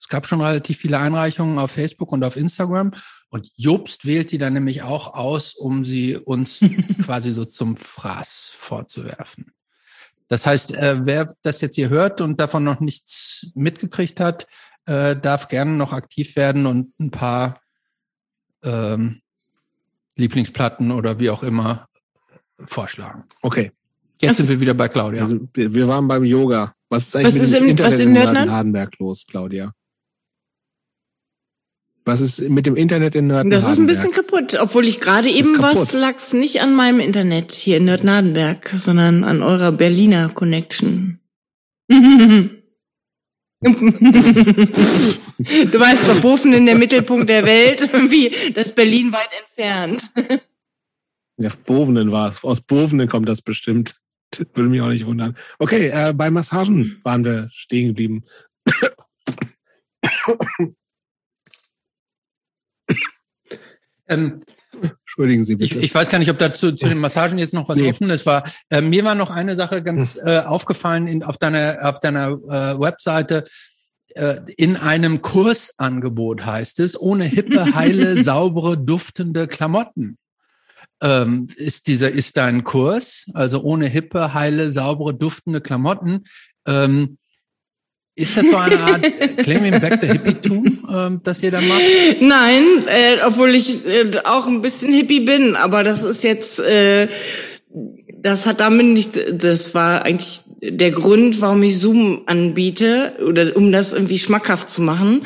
Es gab schon relativ viele Einreichungen auf Facebook und auf Instagram. Und Jobst wählt die dann nämlich auch aus, um sie uns quasi so zum Fraß vorzuwerfen. Das heißt, äh, wer das jetzt hier hört und davon noch nichts mitgekriegt hat, äh, darf gerne noch aktiv werden und ein paar ähm, Lieblingsplatten oder wie auch immer vorschlagen. Okay. Jetzt Also- sind wir wieder bei Claudia. Also, wir, wir waren beim Yoga. Was ist eigentlich Was mit ist dem im- Internet was in in? Hardenberg los, Claudia? Was ist mit dem Internet in Nörden? das ist ein bisschen kaputt. Obwohl ich gerade eben was lag's nicht an meinem Internet hier in Nördnadenberg, sondern an eurer Berliner Connection. du weißt doch, Bofen in der Mittelpunkt der Welt, wie das Berlin weit entfernt. Ja, Bovenen war es. Aus Bovenen kommt das bestimmt. Würde mich auch nicht wundern. Okay, äh, bei Massagen waren wir stehen geblieben. Ähm, Entschuldigen Sie Ich, bitte. ich weiß gar nicht, ob dazu zu den Massagen jetzt noch was Nee. Offenes war. Äh, mir war noch eine Sache ganz äh, aufgefallen in, auf deiner, auf deiner äh, Webseite. Äh, in einem Kursangebot heißt es, ohne hippe, heile, saubere, duftende Klamotten. Ähm, ist dieser, ist dein Kurs, also ohne hippe, heile, saubere, duftende Klamotten. Ähm, ist das so eine Art Claiming Back the Hippie-Tum, ähm, das ihr da macht? Nein, äh, obwohl ich äh, auch ein bisschen hippie bin, aber das ist jetzt, äh, das hat damit nicht, das war eigentlich der Grund, warum ich Zoom anbiete oder um das irgendwie schmackhaft zu machen.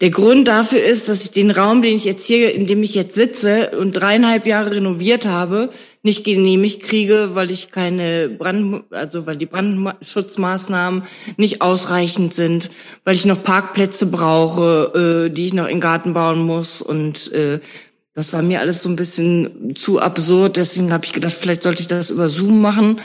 Der Grund dafür ist, dass ich den Raum, den ich jetzt hier, in dem ich jetzt sitze und dreieinhalb Jahre renoviert habe, nicht genehmigt kriege, weil ich keine Brand, also weil die Brandschutzmaßnahmen nicht ausreichend sind, weil ich noch Parkplätze brauche, äh, die ich noch in den Garten bauen muss. Und äh, das war mir alles so ein bisschen zu absurd. Deswegen habe ich gedacht, vielleicht sollte ich das über Zoom machen,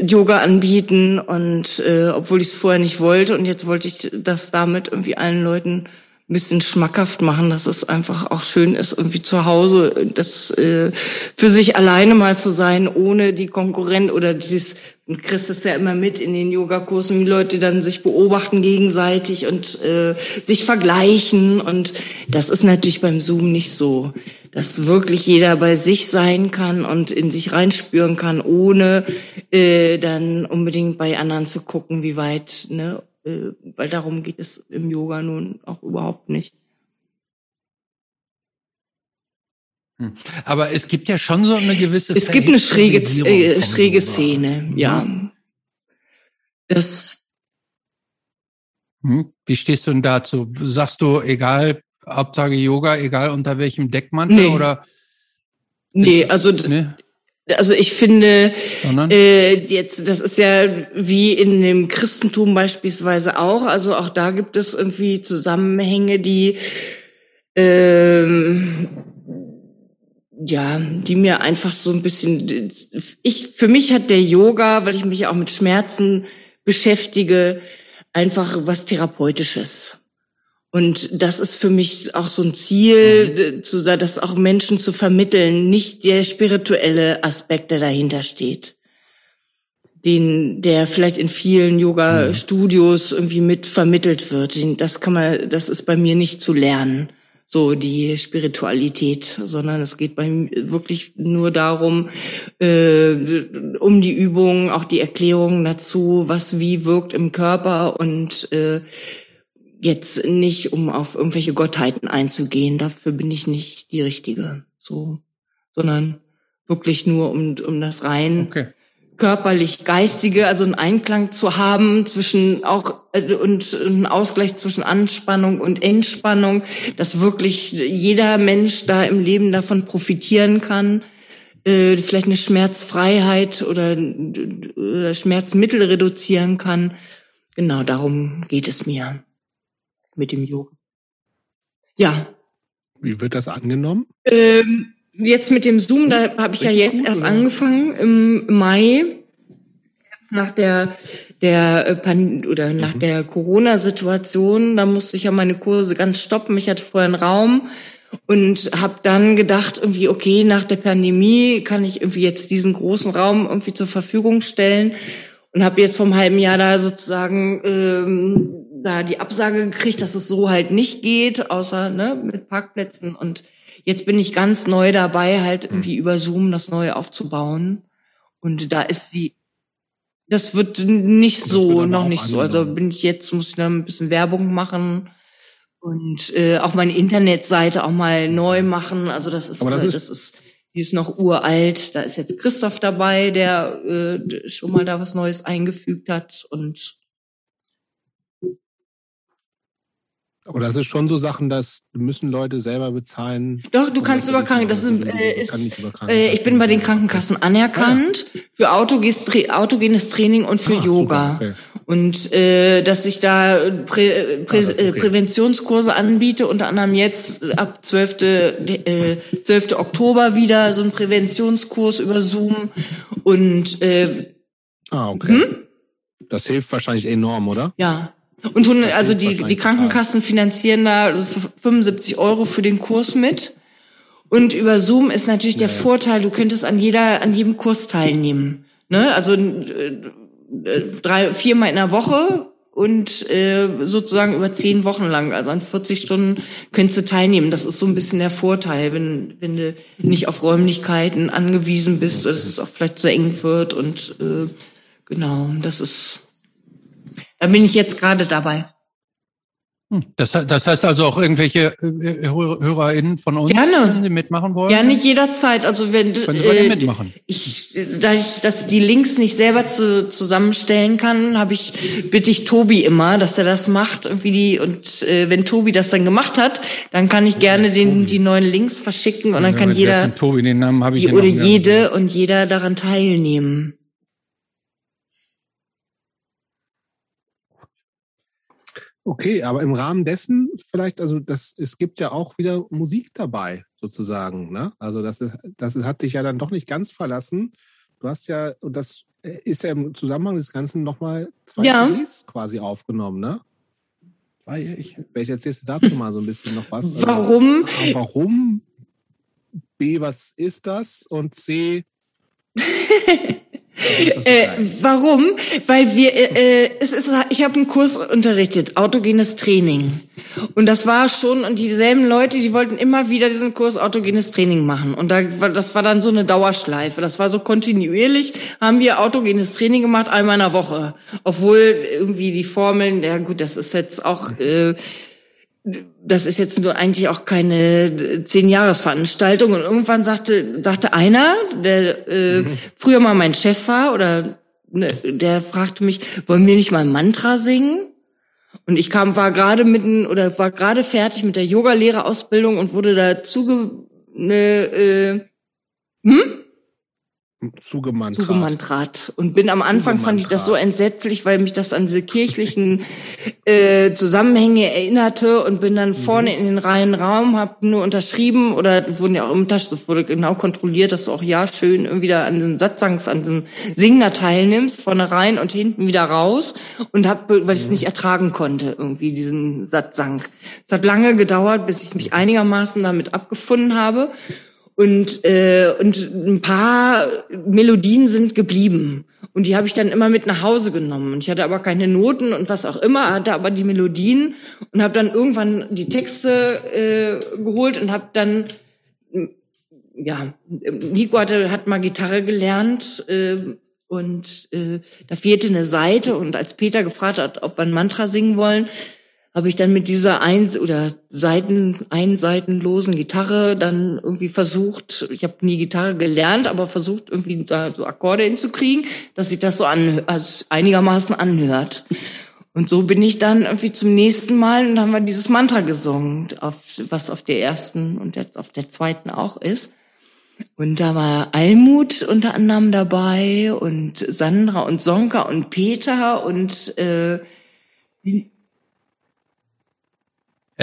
Yoga anbieten. Und äh, obwohl ich es vorher nicht wollte. Und jetzt wollte ich das damit irgendwie allen Leuten ein bisschen schmackhaft machen, dass es einfach auch schön ist, irgendwie zu Hause das äh, für sich alleine mal zu sein, ohne die Konkurrent oder dieses, du kriegst es ja immer mit in den Yogakursen, wie Leute dann sich beobachten gegenseitig und äh, sich vergleichen und das ist natürlich beim Zoom nicht so. dass wirklich jeder bei sich sein kann und in sich reinspüren kann, ohne äh, dann unbedingt bei anderen zu gucken, wie weit, ne? Äh, weil darum geht es im Yoga nun auch überhaupt nicht. Hm. Aber es gibt ja schon so eine gewisse. Es gibt eine schräge, äh, schräge Szene, mhm. ja. Das. Hm. Wie stehst du denn dazu? Sagst du, egal, Hauptsache Yoga, egal unter welchem Deckmantel nee. oder? Nee, also nee? Also ich finde, äh, jetzt das ist ja wie in dem Christentum beispielsweise auch. Also auch da gibt es irgendwie Zusammenhänge, die ähm, ja, die mir einfach so ein bisschen. Ich für mich hat der Yoga, weil ich mich auch mit Schmerzen beschäftige, einfach was therapeutisches. Und das ist für mich auch so ein Ziel, mhm. zu, das auch Menschen zu vermitteln, nicht der spirituelle Aspekt, der dahinter steht. Den, der vielleicht in vielen Yoga-Studios irgendwie mit vermittelt wird. Das kann man, das ist bei mir nicht zu lernen, so die Spiritualität, sondern es geht bei mir wirklich nur darum, äh, um die Übung, auch die Erklärungen dazu, was wie wirkt im Körper und äh, jetzt nicht, um auf irgendwelche Gottheiten einzugehen, dafür bin ich nicht die Richtige, so, sondern wirklich nur um, um das rein okay. körperlich geistige, also einen Einklang zu haben zwischen auch äh, und einen Ausgleich zwischen Anspannung und Entspannung, dass wirklich jeder Mensch da im Leben davon profitieren kann. Äh, vielleicht eine Schmerzfreiheit oder, oder Schmerzmittel reduzieren kann. Genau darum geht es mir mit dem Yoga. Ja. Wie wird das angenommen? Ähm, jetzt mit dem Zoom, da habe ich ja jetzt gut, erst oder? angefangen im Mai. Nach der der äh, Pan oder nach mhm. der Corona-Situation, da musste ich ja meine Kurse ganz stoppen. Ich hatte vorher einen Raum und habe dann gedacht irgendwie okay nach der Pandemie kann ich irgendwie jetzt diesen großen Raum irgendwie zur Verfügung stellen und habe jetzt vom halben Jahr da sozusagen ähm, da die Absage gekriegt, dass es so halt nicht geht, außer ne, mit Parkplätzen. Und jetzt bin ich ganz neu dabei, halt irgendwie über Zoom das Neue aufzubauen. Und da ist die, das wird nicht das so, wird noch nicht so. Also bin ich jetzt, muss ich da ein bisschen Werbung machen und äh, auch meine Internetseite auch mal neu machen. Also das ist, das ist, das ist, die ist noch uralt. Da ist jetzt Christoph dabei, der äh, schon mal da was Neues eingefügt hat und Aber das ist schon so Sachen, dass müssen Leute selber bezahlen. Doch, du kannst über Kranken, das ist, äh, ist äh, ich bin bei den Krankenkassen anerkannt ah, ja. für autogenes, autogenes Training und für ah, Yoga. Okay. Und äh, dass ich da Prä, Prä, ah, okay. Präventionskurse anbiete, unter anderem jetzt ab 12. Äh, 12. Oktober wieder so ein Präventionskurs über Zoom und äh, Ah, okay. Hm? Das hilft wahrscheinlich enorm, oder? Ja. Und also die, die Krankenkassen finanzieren da 75 Euro für den Kurs mit. Und über Zoom ist natürlich der ja, Vorteil, du könntest an jeder, an jedem Kurs teilnehmen. Ne? Also äh, drei, viermal in der Woche und äh, sozusagen über zehn Wochen lang, also an 40 Stunden könntest du teilnehmen. Das ist so ein bisschen der Vorteil, wenn, wenn du nicht auf Räumlichkeiten angewiesen bist oder dass es auch vielleicht zu eng wird und äh, genau, das ist da bin ich jetzt gerade dabei. Hm, das, das heißt also auch irgendwelche äh, HörerInnen von uns, Gerne. die mitmachen wollen? Gerne jederzeit. Also wenn Können Sie äh, mitmachen. Ich, da ich, dass die Links nicht selber zu, zusammenstellen kann, habe ich bitte ich Tobi immer, dass er das macht irgendwie die und äh, wenn Tobi das dann gemacht hat, dann kann ich gerne den die neuen Links verschicken und dann kann jeder Tobi den Namen habe ich oder jede und jeder daran teilnehmen. Okay, aber im Rahmen dessen vielleicht, also das, es gibt ja auch wieder Musik dabei, sozusagen. Ne? Also das, ist, das hat dich ja dann doch nicht ganz verlassen. Du hast ja, und das ist ja im Zusammenhang des Ganzen nochmal zwei ja. CDs quasi aufgenommen, ne? Ich, vielleicht erzählst du dazu mal so ein bisschen noch was. Also, warum? Also, warum? B, was ist das? Und C, Äh, warum? Weil wir, äh, äh, es ist, ich habe einen Kurs unterrichtet, autogenes Training. Und das war schon, und dieselben Leute, die wollten immer wieder diesen Kurs autogenes Training machen. Und da, das war dann so eine Dauerschleife. Das war so kontinuierlich, haben wir autogenes Training gemacht, einmal in der Woche. Obwohl irgendwie die Formeln, ja gut, das ist jetzt auch, äh, das ist jetzt nur eigentlich auch keine Zehn-Jahres-Veranstaltung. Und irgendwann sagte, sagte einer, der äh, mhm. früher mal mein Chef war, oder ne, der fragte mich, wollen wir nicht mal ein Mantra singen? Und ich kam, war gerade mitten oder war gerade fertig mit der Yogalehrerausbildung und wurde dazu ne, äh, hm? Zugemantrat. Zugemantrat. Und bin am Anfang fand ich das so entsetzlich, weil mich das an diese kirchlichen äh, Zusammenhänge erinnerte und bin dann mhm. vorne in den reinen Raum, habe nur unterschrieben oder wurden ja auch im Tasch, das wurde genau kontrolliert, dass du auch ja schön irgendwie da an den Satzangs, an den Singen da teilnimmst, vorne rein und hinten wieder raus und hab, weil ich es mhm. nicht ertragen konnte, irgendwie diesen Satzang. Es hat lange gedauert, bis ich mich einigermaßen damit abgefunden habe. Und, äh, und ein paar Melodien sind geblieben. Und die habe ich dann immer mit nach Hause genommen. Und ich hatte aber keine Noten und was auch immer, hatte aber die Melodien und habe dann irgendwann die Texte äh, geholt und habe dann, ja, Nico hatte, hat mal Gitarre gelernt äh, und äh, da fehlte eine Seite. Und als Peter gefragt hat, ob wir ein Mantra singen wollen, habe ich dann mit dieser ein oder Seiten einseitenlosen Gitarre dann irgendwie versucht, ich habe nie Gitarre gelernt, aber versucht irgendwie da so Akkorde hinzukriegen, dass sich das so an, also einigermaßen anhört. Und so bin ich dann irgendwie zum nächsten Mal und haben wir dieses Mantra gesungen, auf, was auf der ersten und jetzt auf der zweiten auch ist. Und da war Almut unter anderem dabei und Sandra und Sonka und Peter und äh,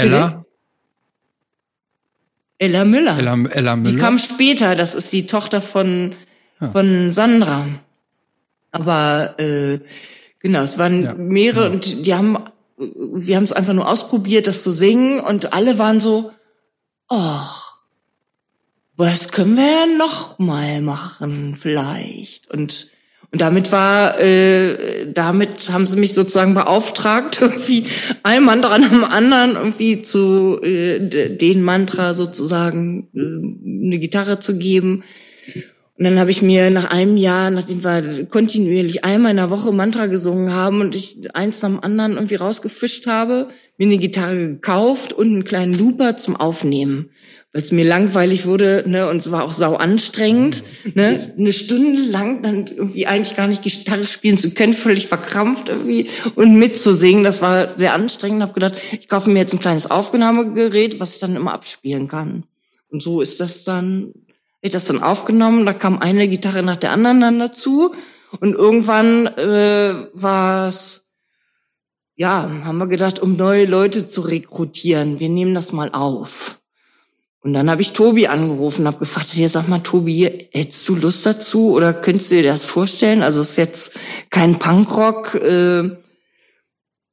Ella? Ella Müller. Ella, Ella Müller. Die kam später, das ist die Tochter von, ja. von Sandra. Aber äh, genau, es waren ja. mehrere ja. und die haben, wir haben es einfach nur ausprobiert, das zu singen und alle waren so, oh, was können wir ja noch mal machen vielleicht und und damit war, äh, damit haben sie mich sozusagen beauftragt, irgendwie ein Mantra am anderen irgendwie zu äh, den Mantra sozusagen äh, eine Gitarre zu geben. Und dann habe ich mir nach einem Jahr, nachdem wir kontinuierlich einmal in der Woche Mantra gesungen haben und ich eins nach dem anderen irgendwie rausgefischt habe, mir eine Gitarre gekauft und einen kleinen Looper zum Aufnehmen weil es mir langweilig wurde, ne, und es war auch sau anstrengend, ne, eine Stunde lang dann irgendwie eigentlich gar nicht Gitarre spielen zu können, völlig verkrampft irgendwie und mitzusingen, das war sehr anstrengend. Hab gedacht, ich kaufe mir jetzt ein kleines Aufnahmegerät, was ich dann immer abspielen kann. Und so ist das dann, ich das dann aufgenommen, da kam eine Gitarre nach der anderen dann dazu und irgendwann äh, war es ja, haben wir gedacht, um neue Leute zu rekrutieren, wir nehmen das mal auf. Und dann habe ich Tobi angerufen, habe gefragt, hier sag mal, Tobi, hättest du Lust dazu oder könntest du dir das vorstellen? Also es ist jetzt kein Punkrock. Äh,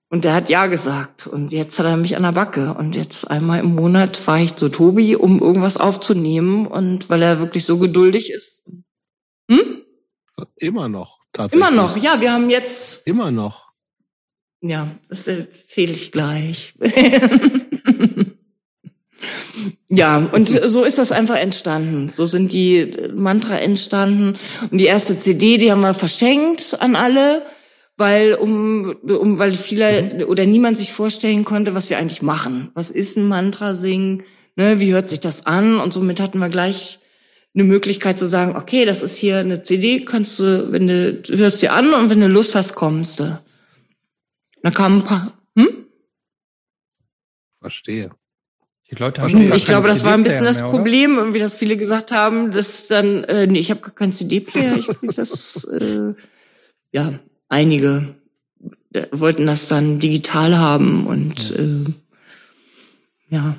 und der hat ja gesagt. Und jetzt hat er mich an der Backe. Und jetzt einmal im Monat fahre ich zu Tobi, um irgendwas aufzunehmen. Und weil er wirklich so geduldig ist. Hm? Immer noch, tatsächlich. Immer noch, ja. Wir haben jetzt. Immer noch. Ja, das erzähle ich gleich. Ja, und so ist das einfach entstanden. So sind die Mantra entstanden. Und die erste CD, die haben wir verschenkt an alle, weil um, um weil viele oder niemand sich vorstellen konnte, was wir eigentlich machen. Was ist ein Mantra singen? Ne, wie hört sich das an? Und somit hatten wir gleich eine Möglichkeit zu sagen, okay, das ist hier eine CD, kannst du, wenn du, du hörst dir an und wenn du Lust hast, kommst du. Da kamen ein paar, hm? Verstehe. Die Leute haben ich glaube, das war ein bisschen das mehr, Problem, irgendwie, dass viele gesagt haben, dass dann, äh, nee, ich habe gar keinen CD-Player, ich krieg das, äh, ja, einige äh, wollten das dann digital haben und äh, ja,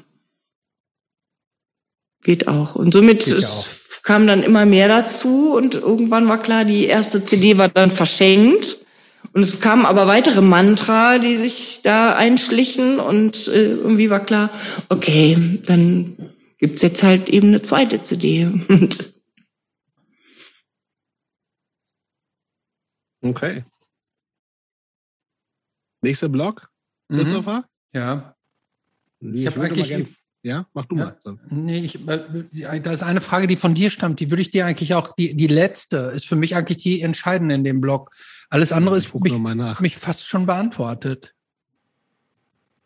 geht auch. Und somit geht auch. kam dann immer mehr dazu und irgendwann war klar, die erste CD war dann verschenkt. Und es kamen aber weitere Mantra, die sich da einschlichen und äh, irgendwie war klar, okay, dann gibt's jetzt halt eben eine zweite CD. Und Okay. Nächster Block, mhm. Christopher? Mhm. Ja. Ich, ich habe eigentlich. Gern, ja, mach du ja, mal. Sonst. Nee, ich, äh, da ist eine Frage, die von dir stammt. Die würde ich dir eigentlich auch, die, die letzte ist für mich eigentlich die entscheidende in dem Block. Alles andere ist mich, mich fast schon beantwortet.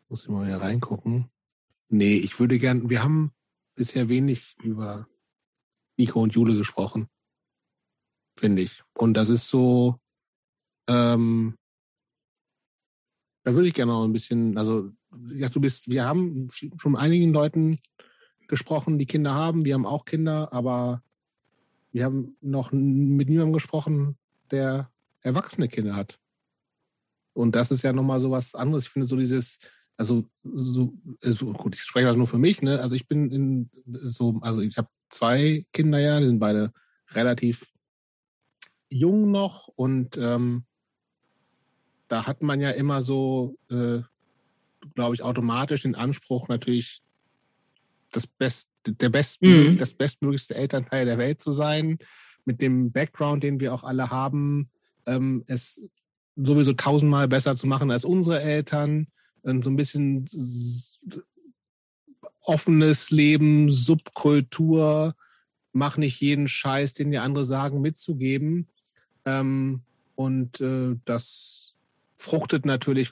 Muss ich mal wieder reingucken. Nee, ich würde gern, wir haben bisher wenig über Nico und Jule gesprochen. Finde ich. Und das ist so, ähm, da würde ich gerne noch ein bisschen, also, ja, du bist, wir haben schon einigen Leuten gesprochen, die Kinder haben. Wir haben auch Kinder, aber wir haben noch mit niemandem gesprochen, der erwachsene Kinder hat. Und das ist ja nochmal so was anderes. Ich finde so dieses, also so, also gut, ich spreche halt nur für mich, ne? Also ich bin in so, also ich habe zwei Kinder ja, die sind beide relativ jung noch und ähm, da hat man ja immer so, äh, glaube ich, automatisch den Anspruch, natürlich das Best, der Best, mhm. das bestmöglichste Elternteil der Welt zu sein, mit dem Background, den wir auch alle haben, ähm, es sowieso tausendmal besser zu machen als unsere Eltern, ähm, so ein bisschen offenes Leben, Subkultur, mach nicht jeden Scheiß, den die andere sagen, mitzugeben. Ähm, und äh, das fruchtet natürlich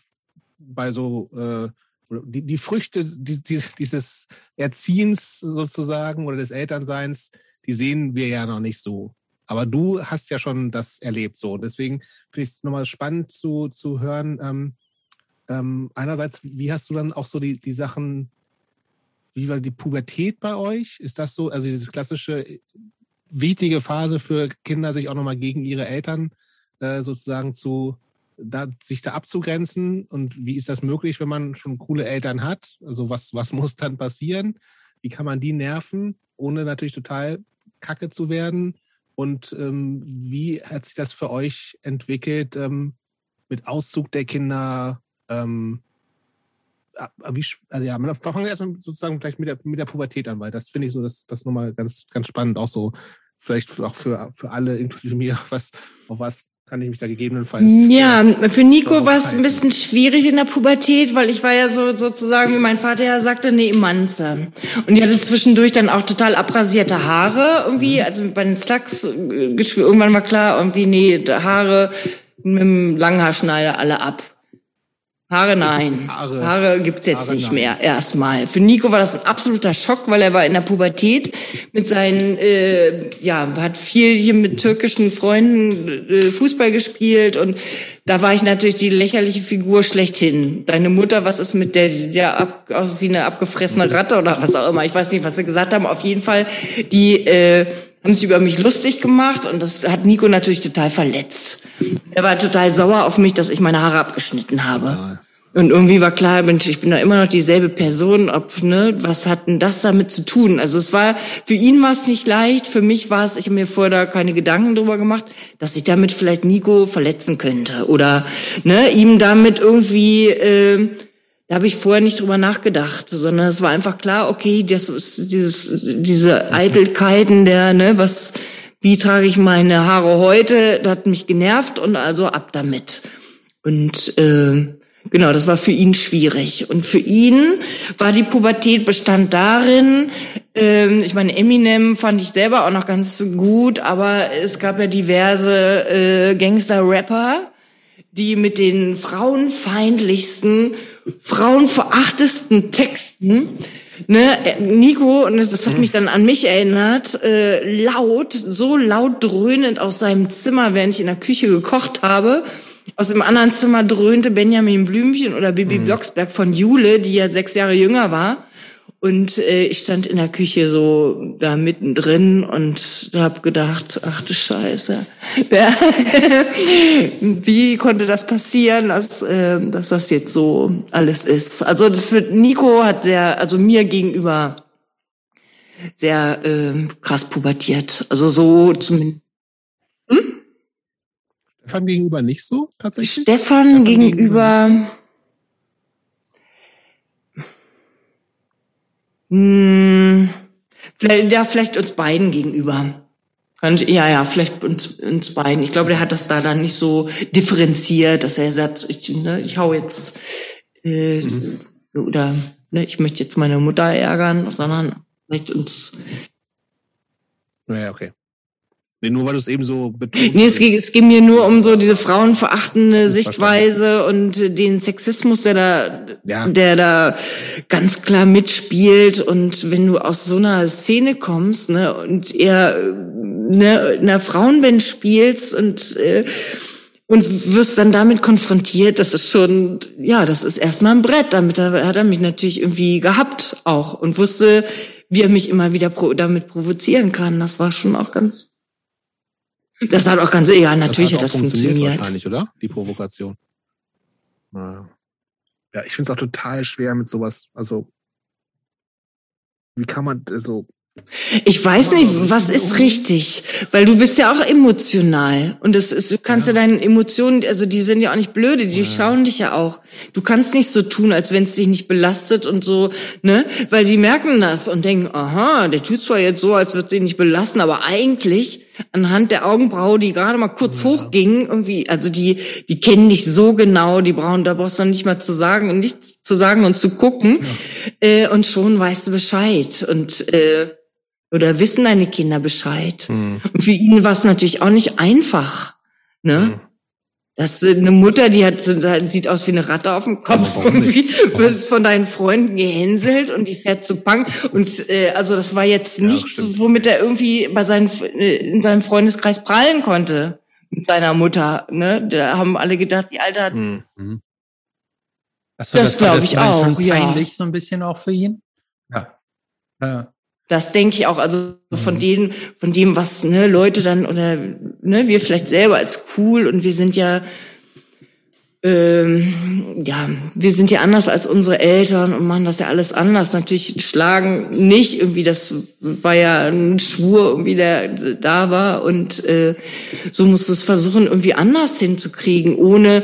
bei so äh, die, die Früchte dieses, dieses Erziehens sozusagen oder des Elternseins, die sehen wir ja noch nicht so. Aber du hast ja schon das erlebt so. Deswegen finde ich es nochmal spannend zu, zu hören. Ähm, ähm, einerseits, wie hast du dann auch so die, die Sachen, wie war die Pubertät bei euch? Ist das so, also diese klassische wichtige Phase für Kinder, sich auch nochmal gegen ihre Eltern äh, sozusagen zu da, sich da abzugrenzen und wie ist das möglich, wenn man schon coole Eltern hat? Also was, was muss dann passieren? Wie kann man die nerven, ohne natürlich total kacke zu werden? Und ähm, wie hat sich das für euch entwickelt ähm, mit Auszug der Kinder? Ähm, wie, also ja, man fangen wir erstmal sozusagen gleich mit der, mit der Pubertät an, weil das finde ich so, das, das nochmal ganz, ganz spannend, auch so vielleicht auch für, für alle, inklusive mir, was, auf was kann ich mich da gegebenenfalls. Ja, für Nico war es ein bisschen schwierig in der Pubertät, weil ich war ja so sozusagen, wie mein Vater ja sagte, eine Emanze. Und die hatte zwischendurch dann auch total abrasierte Haare irgendwie, also bei den Slugs äh, irgendwann war klar, irgendwie, nee, Haare mit dem Langhaarschneider alle ab. Haare nein. Haare, Haare gibt's jetzt Haare nicht nein. mehr erstmal. Für Nico war das ein absoluter Schock, weil er war in der Pubertät mit seinen, äh, ja, hat viel hier mit türkischen Freunden äh, Fußball gespielt und da war ich natürlich die lächerliche Figur schlechthin. Deine Mutter, was ist mit der, die sieht ja ab, aus wie eine abgefressene Ratte oder was auch immer. Ich weiß nicht, was sie gesagt haben. Auf jeden Fall, die äh, haben sich über mich lustig gemacht und das hat Nico natürlich total verletzt. Er war total sauer auf mich, dass ich meine Haare abgeschnitten habe. Und irgendwie war klar, Mensch, ich bin da immer noch dieselbe Person, ob, ne, was hat denn das damit zu tun? Also es war, für ihn war es nicht leicht, für mich war es, ich habe mir vorher da keine Gedanken drüber gemacht, dass ich damit vielleicht Nico verletzen könnte oder, ne, ihm damit irgendwie, äh, da habe ich vorher nicht drüber nachgedacht, sondern es war einfach klar, okay, das ist dieses, diese Eitelkeiten der, ne, was, wie trage ich meine Haare heute, das hat mich genervt und also ab damit. Und äh, genau, das war für ihn schwierig. Und für ihn war die Pubertät bestand darin, äh, ich meine, Eminem fand ich selber auch noch ganz gut, aber es gab ja diverse äh, Gangster-Rapper, die mit den frauenfeindlichsten, frauenverachtesten Texten ne, Nico, und das hat mich dann an mich erinnert, äh, laut, so laut dröhnend aus seinem Zimmer, während ich in der Küche gekocht habe. Aus dem anderen Zimmer dröhnte Benjamin Blümchen oder Bibi mhm. Blocksberg von Jule, die ja sechs Jahre jünger war. Und äh, ich stand in der Küche so da mittendrin und habe gedacht, ach du Scheiße, wie konnte das passieren, dass, äh, dass das jetzt so alles ist? Also für Nico hat der, also mir gegenüber sehr äh, krass pubertiert. Also so zumindest. Hm? Stefan gegenüber nicht so tatsächlich? Stefan, Stefan gegenüber, gegenüber Hm, vielleicht, ja, vielleicht uns beiden gegenüber. Ja, ja, vielleicht uns, uns beiden. Ich glaube, der hat das da dann nicht so differenziert, dass er sagt, ich, ne, ich hau jetzt äh, mhm. oder ne, ich möchte jetzt meine Mutter ärgern, sondern vielleicht uns. Ja, okay. Nee, nur weil du es eben so betont Nee, es ging, es ging mir nur um so diese frauenverachtende Sichtweise und den Sexismus, der da, ja. der da ganz klar mitspielt. Und wenn du aus so einer Szene kommst, ne, und eher ne, einer Frauenband spielst und äh, und wirst dann damit konfrontiert, das ist schon, ja, das ist erstmal ein Brett. Damit hat er mich natürlich irgendwie gehabt auch und wusste, wie er mich immer wieder pro damit provozieren kann. Das war schon auch ganz das hat auch ganz, ja, natürlich das hat, hat das funktioniert, funktioniert. Wahrscheinlich, oder? Die Provokation. Ja, ich finde es auch total schwer mit sowas. Also, wie kann man so ich weiß nicht, was ist richtig, weil du bist ja auch emotional. Und das ist, du kannst ja, ja deine Emotionen, also die sind ja auch nicht blöde, die ja. schauen dich ja auch. Du kannst nicht so tun, als wenn es dich nicht belastet und so, ne, weil die merken das und denken, aha, der tut zwar jetzt so, als wird sie nicht belasten, aber eigentlich anhand der Augenbraue, die gerade mal kurz ja. hochgingen, irgendwie, also die, die kennen dich so genau, die brauchen, da brauchst du nicht mal zu sagen und nichts zu sagen und zu gucken, äh, und schon weißt du Bescheid. Und äh, oder wissen deine Kinder Bescheid? Mhm. Und für ihn war es natürlich auch nicht einfach. Ne? Mhm. Das ist eine Mutter, die hat, sieht aus wie eine Ratte auf dem Kopf, irgendwie, wird von deinen Freunden gehänselt und die fährt zu Punk. Und äh, also das war jetzt ja, nichts, stimmt. womit er irgendwie bei seinen, äh, in seinem Freundeskreis prallen konnte mit seiner Mutter. Ne? Da haben alle gedacht, die Alte hat. Mhm. Das, das glaube ich auch. Schon peinlich ja. so ein bisschen auch für ihn. Ja. ja. Das denke ich auch, also von mhm. denen, von dem, was ne, Leute dann oder ne, wir vielleicht selber als cool und wir sind ja ähm, ja, wir sind ja anders als unsere Eltern und machen das ja alles anders. Natürlich schlagen nicht irgendwie, das war ja ein Schwur, irgendwie der da war und äh, so muss es versuchen, irgendwie anders hinzukriegen, ohne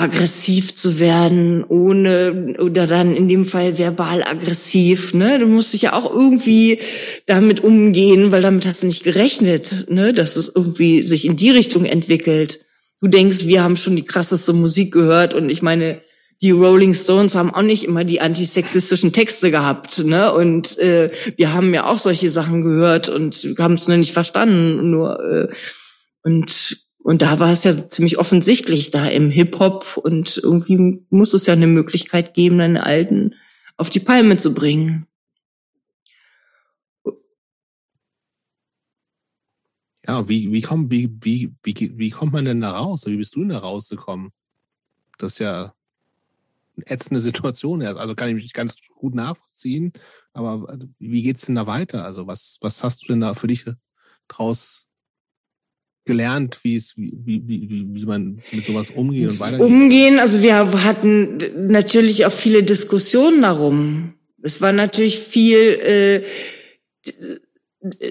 aggressiv zu werden, ohne oder dann in dem Fall verbal aggressiv. Ne? Du musst dich ja auch irgendwie damit umgehen, weil damit hast du nicht gerechnet, ne? dass es irgendwie sich in die Richtung entwickelt. Du denkst, wir haben schon die krasseste Musik gehört und ich meine, die Rolling Stones haben auch nicht immer die antisexistischen Texte gehabt, ne? Und äh, wir haben ja auch solche Sachen gehört und haben es nur nicht verstanden. Nur äh, und und da war es ja ziemlich offensichtlich da im Hip-Hop und irgendwie muss es ja eine Möglichkeit geben, deine Alten auf die Palme zu bringen. Ja, wie, wie, kommt, wie, wie, wie, wie kommt man denn da raus? Wie bist du denn da rausgekommen? Das ist ja eine ätzende Situation. Also kann ich mich ganz gut nachvollziehen. Aber wie geht's denn da weiter? Also was, was hast du denn da für dich draus gelernt, wie es, wie, wie, wie, wie man mit sowas umgeht und weitergeht? Umgehen, also wir hatten natürlich auch viele Diskussionen darum. Es war natürlich viel, äh,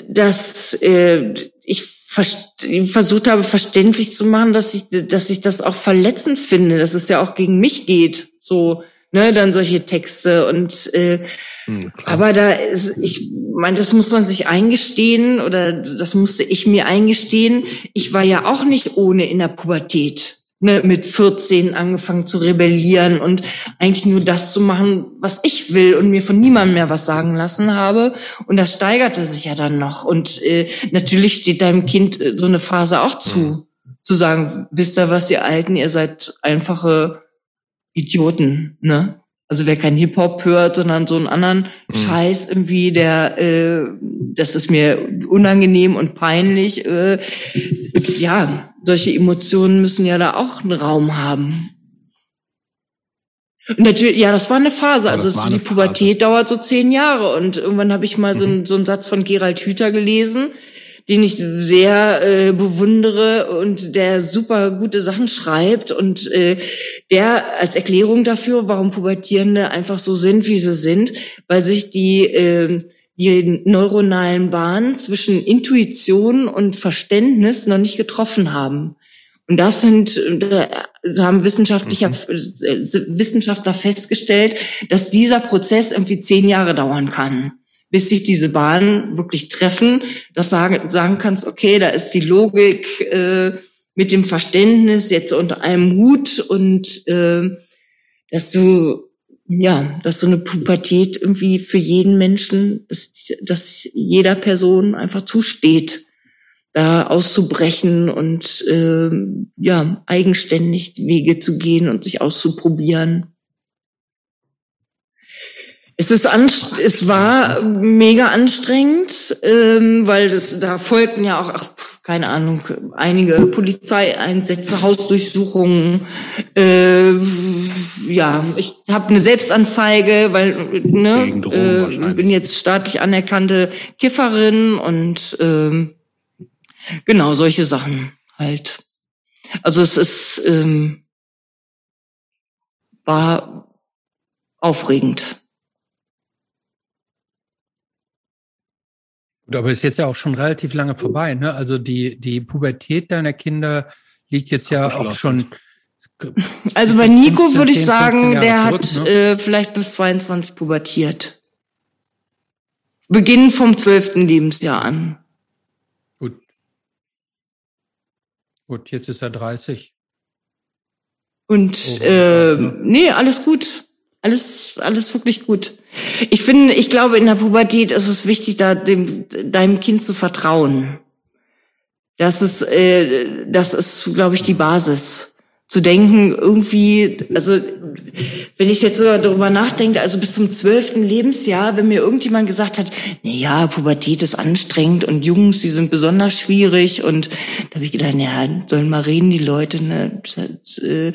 dass äh, ich versucht habe, verständlich zu machen, dass ich, dass ich das auch verletzend finde, dass es ja auch gegen mich geht. So, ne, dann solche Texte und äh, hm, aber da ist, ich meine, das muss man sich eingestehen oder das musste ich mir eingestehen. Ich war ja auch nicht ohne in der Pubertät. Ne, mit 14 angefangen zu rebellieren und eigentlich nur das zu machen, was ich will und mir von niemandem mehr was sagen lassen habe. Und das steigerte sich ja dann noch. Und äh, natürlich steht deinem Kind äh, so eine Phase auch zu, hm. zu sagen, wisst ihr was, ihr Alten, ihr seid einfache Idioten, ne? Also wer kein Hip-Hop hört, sondern so einen anderen mhm. Scheiß irgendwie, der, äh, das ist mir unangenehm und peinlich. Äh, ja, solche Emotionen müssen ja da auch einen Raum haben. Und natürlich, ja, das war eine Phase. Also die Pubertät Phase. dauert so zehn Jahre. Und irgendwann habe ich mal mhm. so, einen, so einen Satz von Gerald Hüther gelesen den ich sehr äh, bewundere und der super gute Sachen schreibt und äh, der als Erklärung dafür, warum Pubertierende einfach so sind, wie sie sind, weil sich die äh, die neuronalen Bahnen zwischen Intuition und Verständnis noch nicht getroffen haben. Und das sind, da haben Wissenschaftler, mhm. Wissenschaftler festgestellt, dass dieser Prozess irgendwie zehn Jahre dauern kann bis sich diese Bahnen wirklich treffen, dass sagen, sagen kannst, okay, da ist die Logik äh, mit dem Verständnis jetzt unter einem Hut und äh, dass du ja, dass so eine Pubertät irgendwie für jeden Menschen, dass, dass jeder Person einfach zusteht, da auszubrechen und äh, ja eigenständig Wege zu gehen und sich auszuprobieren. Es ist anst es war mega anstrengend, ähm, weil das da folgten ja auch, ach, keine Ahnung, einige Polizeieinsätze, Hausdurchsuchungen. Äh, ja, ich habe eine Selbstanzeige, weil ne, äh, bin jetzt staatlich anerkannte Kifferin und äh, genau solche Sachen halt. Also es ist ähm, war aufregend. Aber ist jetzt ja auch schon relativ lange vorbei, ne? Also die, die Pubertät deiner Kinder liegt jetzt ja auch schon. Also bei Nico 15, würde ich sagen, der zurück, hat ne? äh, vielleicht bis 22 pubertiert. Beginn vom 12. Lebensjahr an. Gut. Gut, jetzt ist er 30. Und oh, äh, nee, alles gut. Alles, alles wirklich gut. Ich finde, ich glaube, in der Pubertät ist es wichtig, da dem, deinem Kind zu vertrauen. Das ist, äh, das ist, glaube ich, die Basis. Zu denken, irgendwie, also wenn ich jetzt so darüber nachdenke, also bis zum zwölften Lebensjahr, wenn mir irgendjemand gesagt hat, na ja, Pubertät ist anstrengend und Jungs, die sind besonders schwierig und da habe ich gedacht, ja, sollen mal reden die Leute, ne? Das, äh,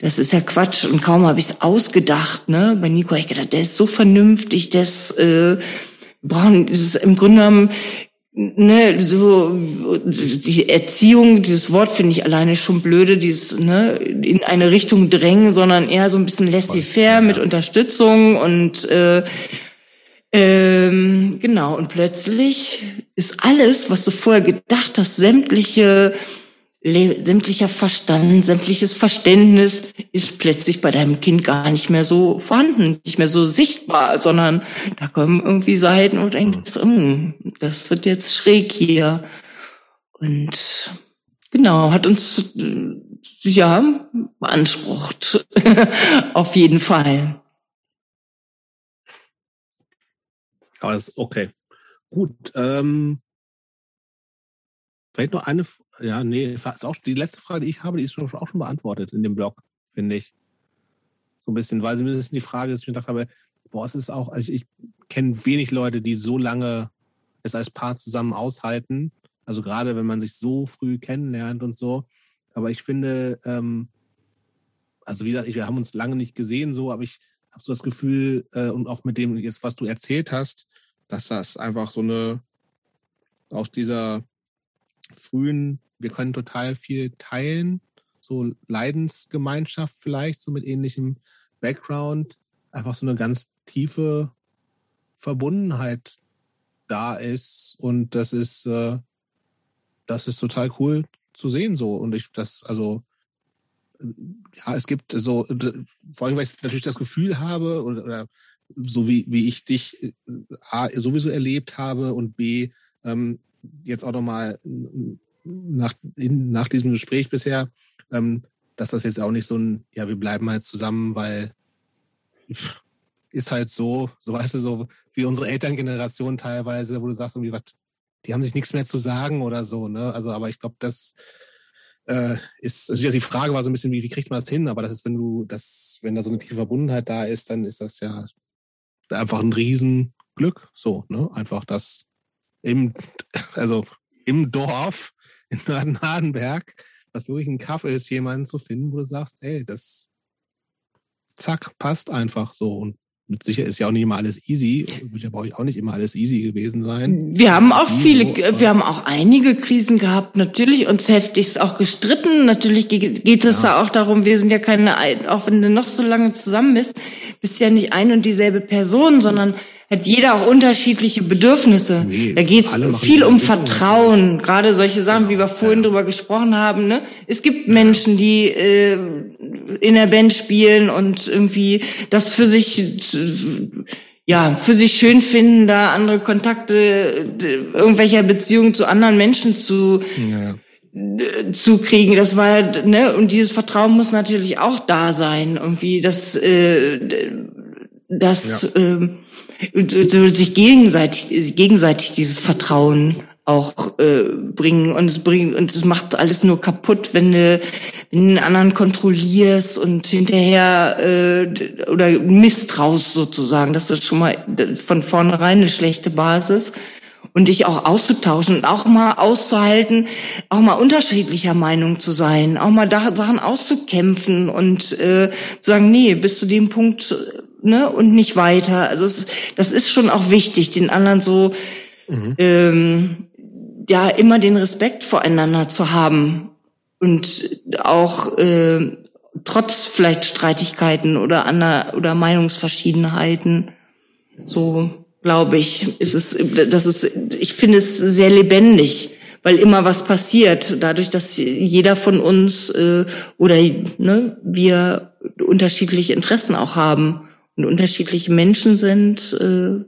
das ist ja Quatsch und kaum habe ich es ausgedacht, ne? Bei Nico habe ich gedacht, der ist so vernünftig, das äh, brauchen das ist im Grunde genommen ne, so die Erziehung, dieses Wort finde ich alleine schon blöde, dieses ne, in eine Richtung drängen, sondern eher so ein bisschen laissez-faire ja. mit Unterstützung und äh, ähm, genau und plötzlich ist alles, was du vorher gedacht hast, sämtliche sämtlicher Verstand, sämtliches Verständnis ist plötzlich bei deinem Kind gar nicht mehr so vorhanden, nicht mehr so sichtbar, sondern da kommen irgendwie Seiten und denkst, mm, das wird jetzt schräg hier. Und genau, hat uns ja beansprucht. Auf jeden Fall. Ist okay. Gut. Ähm, vielleicht noch eine ja, nee, ist auch die letzte Frage, die ich habe, die ist auch schon beantwortet in dem Blog, finde ich. So ein bisschen, weil zumindest die Frage, dass ich mir gedacht habe, boah, es ist auch, also ich, ich kenne wenig Leute, die so lange es als Paar zusammen aushalten. Also gerade wenn man sich so früh kennenlernt und so. Aber ich finde, ähm, also wie gesagt, wir haben uns lange nicht gesehen, so, aber ich habe so das Gefühl, äh, und auch mit dem jetzt, was du erzählt hast, dass das einfach so eine aus dieser frühen wir können total viel teilen, so Leidensgemeinschaft vielleicht, so mit ähnlichem Background, einfach so eine ganz tiefe Verbundenheit da ist und das ist, äh, das ist total cool zu sehen so. Und ich das also ja es gibt so vor allem weil ich natürlich das Gefühl habe oder, oder so wie wie ich dich äh, A, sowieso erlebt habe und B ähm, jetzt auch nochmal nach, in, nach diesem Gespräch bisher, ähm, dass das jetzt auch nicht so ein, ja, wir bleiben halt zusammen, weil ist halt so, so weißt du, so wie unsere Elterngeneration teilweise, wo du sagst, irgendwie, was, die haben sich nichts mehr zu sagen oder so, ne? Also, aber ich glaube, das äh, ist, also die Frage war so ein bisschen, wie, wie kriegt man das hin? Aber das ist, wenn du, das, wenn da so eine tiefe Verbundenheit da ist, dann ist das ja einfach ein Riesenglück, so, ne? Einfach das im, also im Dorf in Nörden-Hardenberg, was wirklich ein Kaffee ist, jemanden zu finden, wo du sagst, ey, das zack, passt einfach so. Und mit sicher ist ja auch nicht immer alles easy. Wird ja bei euch auch nicht immer alles easy gewesen sein. Wir haben auch viele, wir haben auch einige Krisen gehabt, natürlich uns heftigst auch gestritten. Natürlich geht es ja. da auch darum, wir sind ja keine, auch wenn du noch so lange zusammen bist, bist ja nicht ein und dieselbe Person, sondern hat jeder auch unterschiedliche Bedürfnisse. Nee, da geht es viel um Vertrauen, gerade solche Sachen, wie wir vorhin ja. drüber gesprochen haben. Ne? Es gibt Menschen, die äh, in der Band spielen und irgendwie das für sich ja, für sich schön finden, da andere Kontakte irgendwelcher Beziehungen zu anderen Menschen zu, Ja. zu kriegen. Das war, ne, und dieses Vertrauen muss natürlich auch da sein. Irgendwie, dass, äh, dass ähm, so sich gegenseitig, gegenseitig dieses Vertrauen auch äh, bringen und es bringt und es macht alles nur kaputt, wenn du, wenn du den anderen kontrollierst und hinterher äh, oder misstraust sozusagen. Das ist schon mal von vornherein eine schlechte Basis und dich auch auszutauschen und auch mal auszuhalten, auch mal unterschiedlicher Meinung zu sein, auch mal da Sachen auszukämpfen und äh, zu sagen, nee, bis zu dem Punkt ne und nicht weiter. Also es, das ist schon auch wichtig, den anderen so ähm, ja immer den Respekt voreinander zu haben und auch äh, trotz vielleicht Streitigkeiten oder ander, oder Meinungsverschiedenheiten so glaube ich ist es das ist ich finde es sehr lebendig weil immer was passiert. Dadurch dass jeder von uns äh, oder ne wir unterschiedliche Interessen auch haben und unterschiedliche Menschen sind äh,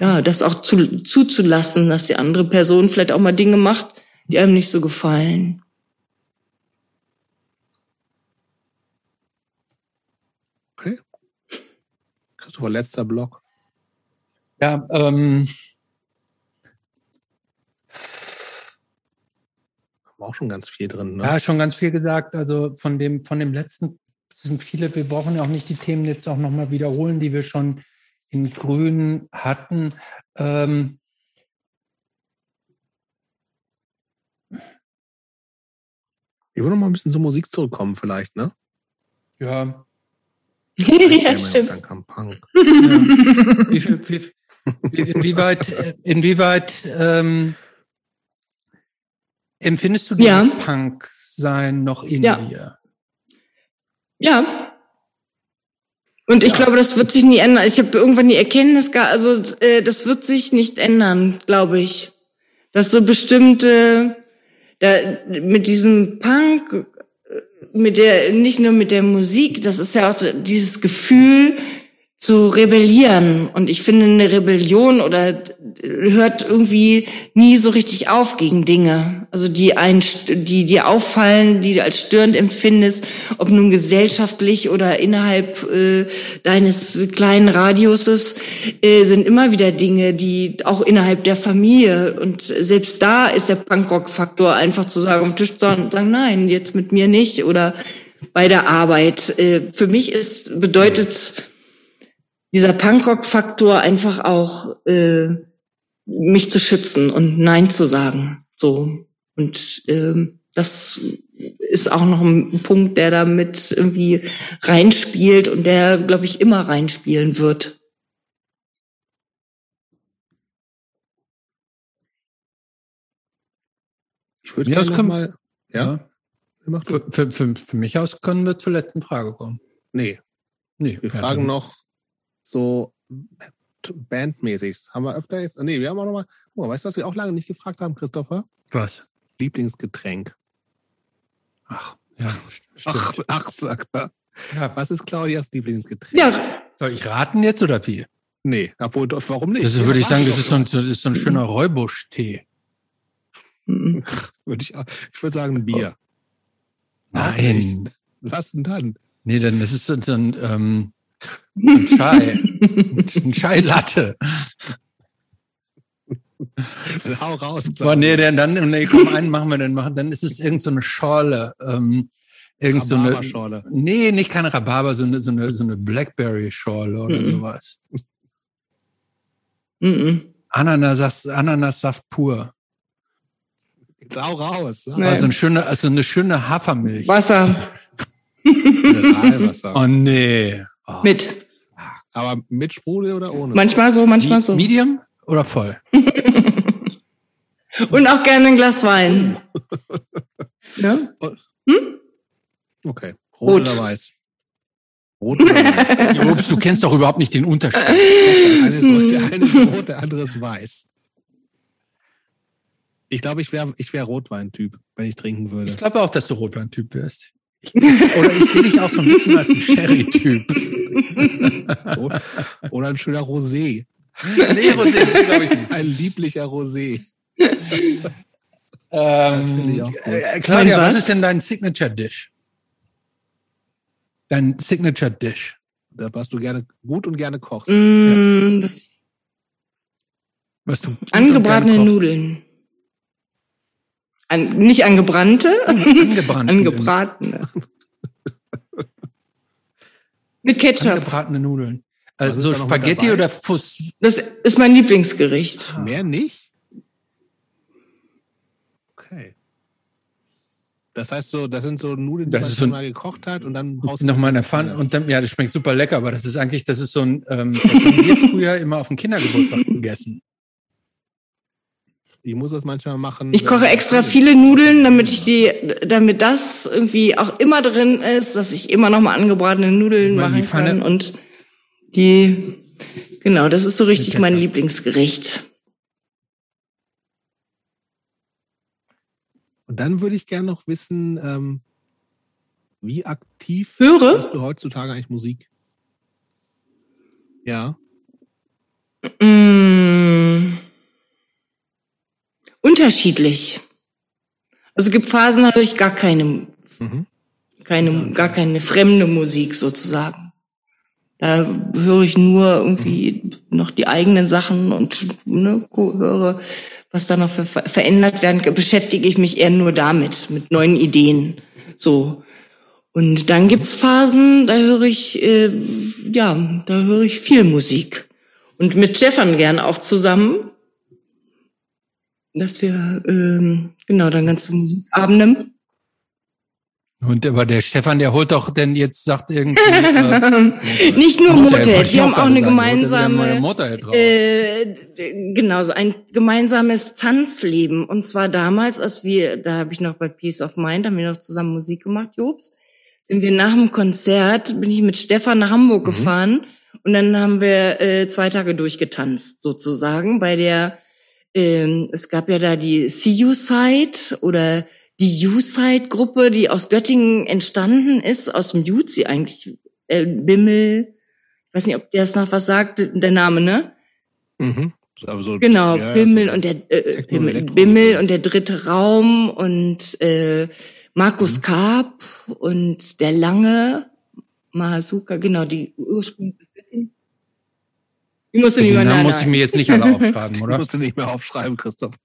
ja das auch zu, zuzulassen dass die andere Person vielleicht auch mal Dinge macht die einem nicht so gefallen Okay. Christopher, letzter Block. Ja, ähm, Haben wir auch schon ganz viel drin. Ne? ja, schon ganz viel gesagt. Also von dem, von dem letzten sind viele, wir brauchen ja auch nicht die Themen jetzt auch nochmal wiederholen, die wir schon in Grün hatten. Ähm, Ich würde noch mal ein bisschen zur Musik zurückkommen, vielleicht, ne? ja, ja stimmt Dann kam Punk. ja. Wie wie, wie, inwieweit, inwieweit ähm, empfindest du dieses Ja. Punk-Sein noch in Ja. dir? Ja. Und ich Ja. glaube, das wird sich nie ändern. Ich habe irgendwann die Erkenntnis, also äh, das wird sich nicht ändern, glaube ich. Dass so bestimmte, da, mit diesem Punk, äh, mit der, nicht nur mit der Musik, das ist ja auch dieses Gefühl zu rebellieren. Und ich finde, eine Rebellion oder hört irgendwie nie so richtig auf gegen Dinge. Also die ein, die dir auffallen, die du als störend empfindest, ob nun gesellschaftlich oder innerhalb äh, deines kleinen Radiuses, äh, sind immer wieder Dinge, die auch innerhalb der Familie und selbst da ist der Punkrock-Faktor einfach zu sagen, am Tisch zu sagen, nein, jetzt mit mir nicht oder bei der Arbeit. Äh, für mich ist bedeutet dieser Punkrock-Faktor einfach auch äh, mich zu schützen und Nein zu sagen. So und ähm, das ist auch noch ein Punkt, der damit irgendwie reinspielt und der, glaube ich, immer reinspielen wird. Ich würde Ja, gerne das noch kann- mal. Ja? Du. Für, für, für, für mich aus können wir zur letzten Frage kommen. Nee, Nee, wir ja, fragen noch so bandmäßig. Haben wir öfter jetzt? Nee, wir haben auch noch mal. Oh, weißt du, was wir auch lange nicht gefragt haben, Christopher? Was? Lieblingsgetränk. Ach, ja. Ach, stimmt. ach, sagt er. Ja, Was ist Claudias Lieblingsgetränk? Ja, soll ich raten jetzt oder wie? Nee, obwohl, warum nicht? Das Ja, würde ich sagen, das ist so ein, mal. das ist so ein schöner Räubusch-Tee. Mhm. Würde ich, ich würde sagen, ein Bier. Nein. Was denn dann? Nee, dann das ist so ein, ähm, ein Chai. ein Chai-Latte. Hau raus, Aber nee, dann, dann nee, komm, einen machen wir dann machen. Dann ist es irgend so eine Schorle. Ähm, irgend so eine, Rhabarberschorle. nee, nicht keine Rhabarber, so eine, so eine, so eine Blackberry-Schorle oder Mhm. sowas. Mhm. Ananassaft, Ananassaft pur. Jetzt hau raus. Sag. Nee. Also, eine schöne, also eine schöne Hafermilch. Wasser Mineralwasser. Oh nee. Oh. mit. Aber mit Sprudel oder ohne? Manchmal so, manchmal so. Medium oder voll? Und auch gerne ein Glas Wein. Ja? Okay. Rot, Rot. oder weiß? Rot oder weiß? Du kennst doch überhaupt nicht den Unterschied. eine, ist rot, der eine ist rot, der andere ist weiß. Ich glaube, ich wäre ich wär Rotwein-Typ, wenn ich trinken würde. Ich glaube auch, dass du Rotwein-Typ wirst. Ich, oder ich sehe dich auch so ein bisschen als ein Sherry-Typ. Oder ein schöner Rosé. Nee, Rosé, glaube ich nicht. Ein lieblicher Rosé. Ähm, äh, Claudia, was was? ist denn dein Signature Dish? Dein Signature Dish. Da was du gerne gut und gerne kochst. Mm, das, Was du angebratene. Nudeln. An, nicht angebrannte, Angebratene. angebratene. Mit Ketchup. Angebratene Nudeln. Also ist so da noch mit Spaghetti oder Fuss? Das ist mein Lieblingsgericht. Mehr nicht? Okay. Das heißt so, das sind so Nudeln, die Das man schon so mal gekocht hat und dann raus. Noch mal in der Pfanne und dann, ja, das schmeckt super lecker, aber das ist eigentlich, das ist so ein, ähm, das haben wir früher immer auf dem Kindergeburtstag gegessen. Ich muss das manchmal machen. Ich koche extra viele Nudeln, damit ich die, damit das irgendwie auch immer drin ist, dass ich immer noch mal angebratene Nudeln Mal in die machen kann und die, genau, das ist so richtig mein. Lieblingsgericht. Und dann würde ich gerne noch wissen, ähm, wie aktiv Höre? hörst du heutzutage eigentlich Musik? Ja. Mm, unterschiedlich. Also es gibt Phasen, da höre ich gar keine, Mhm. keine, gar keine fremde Musik sozusagen. Da höre ich nur irgendwie noch die eigenen Sachen und ne, höre, was da noch ver- verändert werden kann. Beschäftige ich mich eher nur damit, mit neuen Ideen. So. Und dann gibt's Phasen, da höre ich, äh, ja, da höre ich viel Musik. Und mit Stefan gern auch zusammen. Dass wir, ähm, genau, dann ganze Musikabende. Und aber der Stefan, der holt doch denn jetzt, sagt irgendwie, äh, Nicht nur Motorhead, wir haben auch eine gemeinsame, äh, genau, so ein gemeinsames Tanzleben. Und zwar damals, als wir, da habe ich noch bei Peace of Mind, haben wir noch zusammen Musik gemacht, Jobs, sind wir nach dem Konzert, bin ich mit Stefan nach Hamburg gefahren und dann haben wir äh, zwei Tage durchgetanzt, sozusagen, bei der, ähm, es gab ja da die See You Side oder die U-Side-Gruppe, die aus Göttingen entstanden ist, aus dem Jutzi eigentlich, äh, Bimmel, ich weiß nicht, ob der es noch was sagt, der Name, ne? Mhm. So, Genau, ja, Bimmel so- und der äh, Techno- Bimmel, Bimmel und der dritte Raum und äh, Mhm. Markus Karp und der Lange, Mahasuka, genau, die ursprüngliche. Die musste Die niemand Namen muss ich mir jetzt nicht alle aufschreiben, Die oder? musst du nicht mehr aufschreiben, Christoph.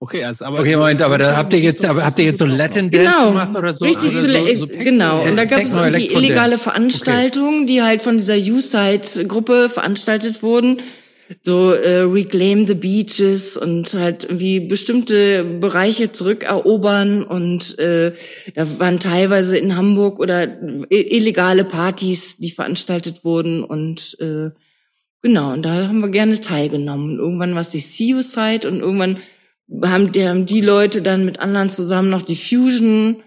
Okay, also, aber Okay, Moment, aber da habt ihr jetzt, aber habt ihr jetzt so Latin Dance Genau, gemacht oder so? richtig Also zu so, so genau. Und da gab es irgendwie Elektro-Dance. illegale Veranstaltungen, die halt von dieser U-Side-Gruppe veranstaltet wurden. So äh, Reclaim the Beaches und halt irgendwie bestimmte Bereiche zurückerobern und äh, da waren teilweise in Hamburg oder i- illegale Partys, die veranstaltet wurden und äh, genau, und da haben wir gerne teilgenommen. Und irgendwann war es die Suicide und irgendwann haben die, haben die Leute dann mit anderen zusammen noch die Fusion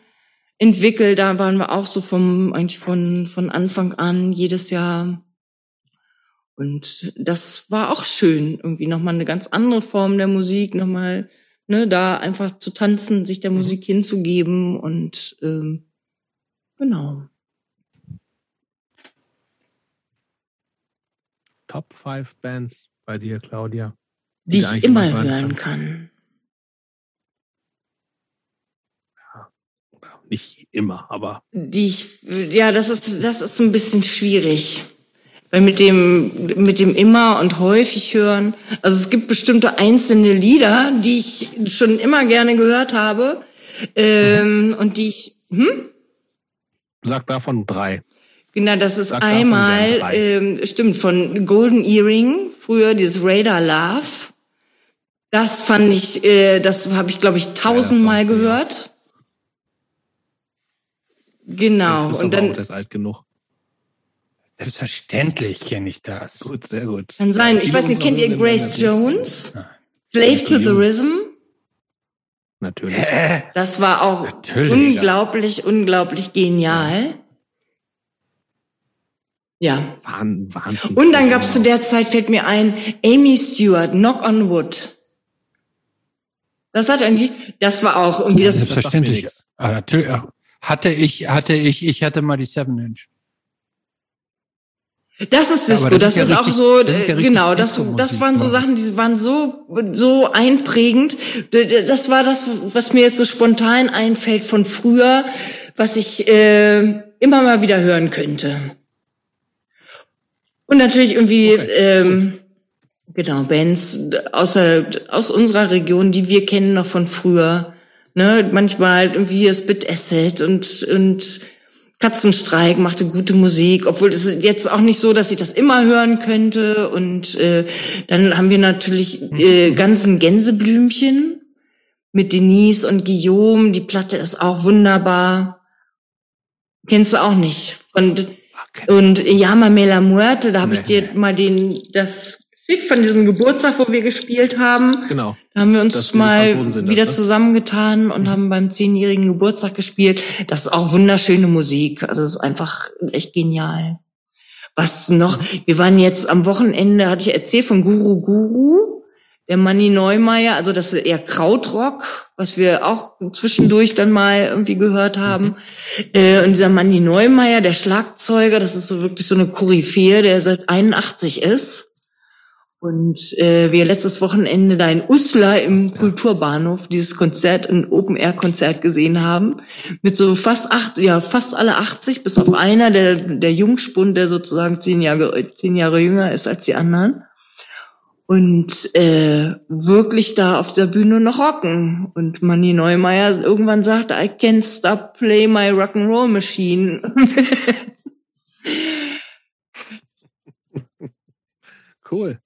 entwickelt. Da waren wir auch so vom, eigentlich von, von Anfang an jedes Jahr. Und das war auch schön. Irgendwie nochmal eine ganz andere Form der Musik, nochmal, ne, da einfach zu tanzen, sich der Musik hinzugeben und, ähm, genau. Top 5 Bands bei dir, Claudia. Die Die ich immer hören hören kann. Nicht immer, aber die ich, ja, das ist, das ist ein bisschen schwierig. Weil mit dem, mit dem immer und häufig hören, also es gibt bestimmte einzelne Lieder, die ich schon immer gerne gehört habe, ähm, und die ich, hm? sag davon drei. Genau, das ist Sag einmal, ähm, stimmt, von Golden Earring, früher dieses Radar Love. Das fand ich, äh, das habe ich, glaube ich, tausendmal ja. gehört. Genau, Christoph und auch, dann, der ist alt genug. Selbstverständlich kenne ich das. Gut, sehr gut. Kann sein. Ich weiß nicht, kennt ihr Grace Jones? Ja. Slave to the. Rhythm? Natürlich. Äh, Das war auch Natürlich. unglaublich, unglaublich genial. Ja. Wahn, Wahnsinn. Und dann gab's zu der Zeit, fällt mir ein, Amy Stewart, Knock on Wood. Das hat irgendwie, das war auch irgendwie das, Selbstverständlich. nichts. Ah, natürlich. ja. Hatte ich, hatte ich, ich hatte mal die Seven Inch. Das ist Disco, ja, das, das, ist, ja auch so, das ja genau, das, das waren so Sachen, die waren so, so einprägend. Das war das, was mir jetzt so spontan einfällt von früher, was ich äh, immer mal wieder hören könnte. Und natürlich irgendwie, okay. ähm, genau, Bands außer, aus unserer Region, die wir kennen noch von früher. Ne, manchmal halt irgendwie Spit Acid und, und Katzenstreik machte gute Musik, obwohl es ist jetzt auch nicht so, dass ich das immer hören könnte. Und äh, dann haben wir natürlich äh, ganzen Gänseblümchen mit Denise und Guillaume. Die Platte ist auch wunderbar. Kennst du auch nicht? Und, und Yama Mela Muerte, da habe ich dir mal den das von diesem Geburtstag, wo wir gespielt haben. Genau. Da haben wir uns mal sind, wieder das, ne? zusammengetan und mhm. haben beim zehnjährigen Geburtstag gespielt. Das ist auch wunderschöne Musik. Also es ist einfach echt genial. Was noch? Mhm. Wir waren jetzt am Wochenende, hatte ich erzählt von Guru Guru, der Manni Neumeier, also das ist eher Krautrock, was wir auch zwischendurch dann mal irgendwie gehört haben. Mhm. Und dieser Manni Neumeier, der Schlagzeuger, das ist so wirklich so eine Koryphäe, der seit 81 ist und äh, wir letztes Wochenende da in Uslar im Kulturbahnhof dieses Konzert, ein Open-Air-Konzert gesehen haben, mit so fast acht, ja, fast alle 80, bis auf einer, der, der Jungspund, der sozusagen zehn Jahre, zehn Jahre jünger ist als die anderen. Und äh, wirklich da auf der Bühne noch rocken. Und Manny Neumeier irgendwann sagte, I can't stop play my rock'n'roll machine. cool.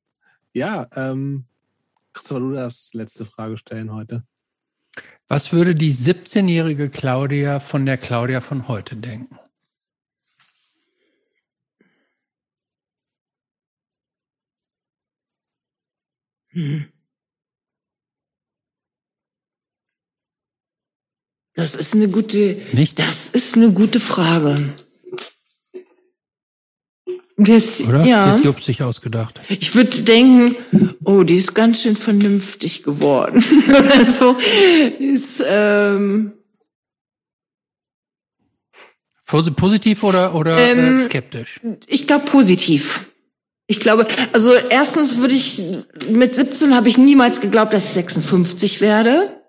Ja, ähm, Christopher, du darfst letzte Frage stellen heute. Was würde die 17-jährige Claudia von der Claudia von heute denken? Hm. Das ist eine gute, Nicht? das ist eine gute Frage. Das, Oder? Ja. Hat sich ausgedacht. Ich würde denken, oh, die ist ganz schön vernünftig geworden. Oder so. Ist, ähm, Positiv oder, oder äh, ähm, skeptisch? Ich glaube positiv. Ich glaube, also erstens würde ich, mit 17 habe ich niemals geglaubt, dass ich 56 werde.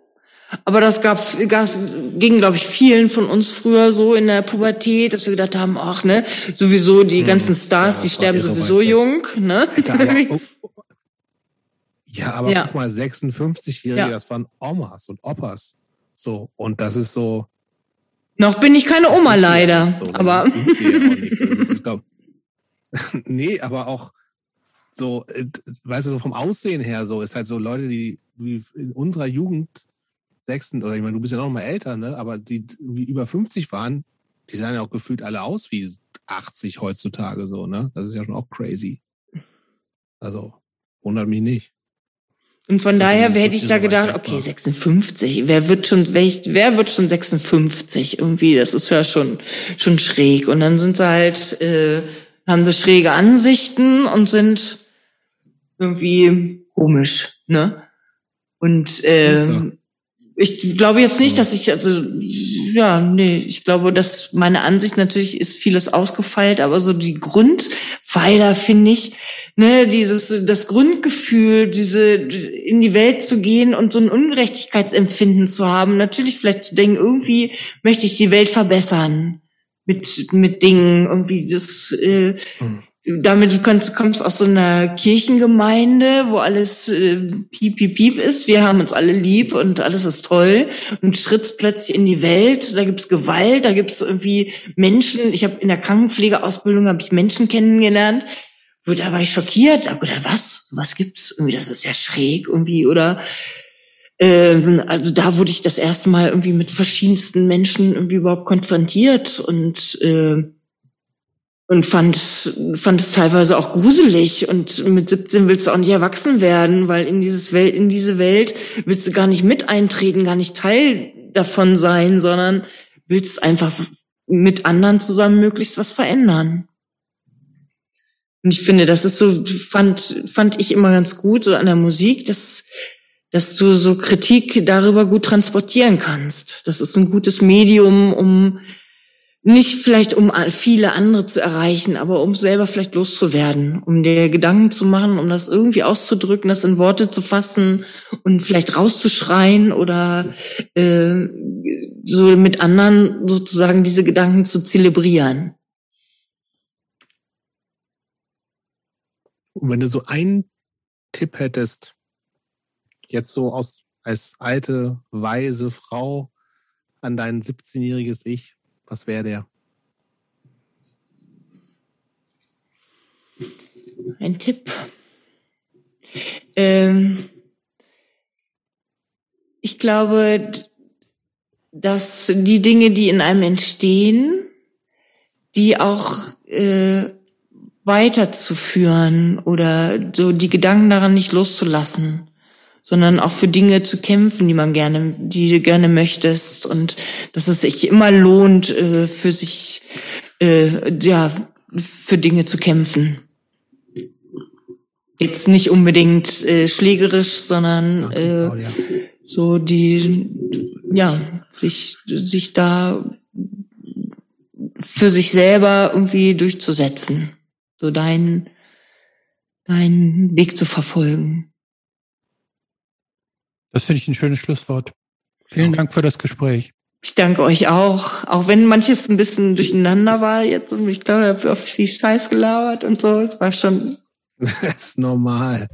Aber das gab, das ging, glaube ich, vielen von uns früher so in der Pubertät, dass wir gedacht haben, ach, ne, sowieso die hm. ganzen Stars, ja, die sterben sowieso jung, ne? Alter, aber, oh, oh, ja, aber ja. guck mal, 56-Jährige, ja. das waren Omas und Opas. So, und das ist so. Noch bin ich keine Oma leider, so, aber. ich glaub, nee, aber auch so, äh, weißt du, so vom Aussehen her so, ist halt so Leute, die wie in unserer Jugend sechsten, oder ich meine, du bist ja noch mal älter, ne? Aber die wie über 50 waren, die sahen ja auch gefühlt alle aus wie 80 heutzutage so, ne? Das ist ja schon auch crazy. Also, wundert mich nicht. Und von daher hätte ich da gedacht, okay, 56, wer wird schon, wer wird schon 56 irgendwie? Das ist ja schon, schon schräg. Und dann sind sie halt, äh, haben sie schräge Ansichten und sind irgendwie komisch, ne? Und ähm, ich glaube jetzt nicht, dass ich, also, ja, nee, ich glaube, dass meine Ansicht natürlich ist vieles ausgefeilt, aber so die Grundpfeiler finde ich, ne, dieses, das Grundgefühl, diese, in die Welt zu gehen und so ein Ungerechtigkeitsempfinden zu haben, natürlich vielleicht zu denken, irgendwie möchte ich die Welt verbessern mit, mit Dingen, irgendwie das, äh, mhm damit du kommst, kommst aus so einer Kirchengemeinde, wo alles äh, piep, piep, piep ist. Wir haben uns alle lieb und alles ist toll. Und trittst plötzlich in die Welt. Da gibt's Gewalt, da gibt's irgendwie Menschen. Ich habe in der Krankenpflegeausbildung habe ich Menschen kennengelernt. Da war ich schockiert. Hab gedacht, was? Was gibt's? Irgendwie, das ist ja schräg irgendwie. Oder ähm, also da wurde ich das erste Mal irgendwie mit verschiedensten Menschen irgendwie überhaupt konfrontiert und äh, und fand, fand es teilweise auch gruselig. Und mit 17 willst du auch nicht erwachsen werden, weil in dieses Welt, in diese Welt willst du gar nicht mit eintreten, gar nicht Teil davon sein, sondern willst einfach mit anderen zusammen möglichst was verändern. Und ich finde, das ist so, fand, fand ich immer ganz gut, so an der Musik, dass, dass du so Kritik darüber gut transportieren kannst. Das ist ein gutes Medium, um nicht vielleicht um viele andere zu erreichen, aber um selber vielleicht loszuwerden, um dir Gedanken zu machen, um das irgendwie auszudrücken, das in Worte zu fassen und vielleicht rauszuschreien oder äh, so mit anderen sozusagen diese Gedanken zu zelebrieren. Und wenn du so einen Tipp hättest, jetzt so aus als alte, weise Frau an dein 17-jähriges Ich, was wäre der? Ein Tipp. Ähm, ich glaube, dass die Dinge, die in einem entstehen, die auch äh, weiterzuführen oder so die Gedanken daran nicht loszulassen sondern auch für Dinge zu kämpfen, die man gerne, die du gerne möchtest und dass es sich immer lohnt, äh, für sich, äh, ja, für Dinge zu kämpfen. Jetzt nicht unbedingt äh, schlägerisch, sondern äh, so die, ja, sich, sich da für sich selber irgendwie durchzusetzen, so deinen, deinen Weg zu verfolgen. Das finde ich ein schönes Schlusswort. Vielen ja. Dank für das Gespräch. Ich danke euch auch. Auch wenn manches ein bisschen durcheinander war jetzt und ich glaube, ich habe oft viel Scheiß gelabert und so. Es war schon. Das ist normal.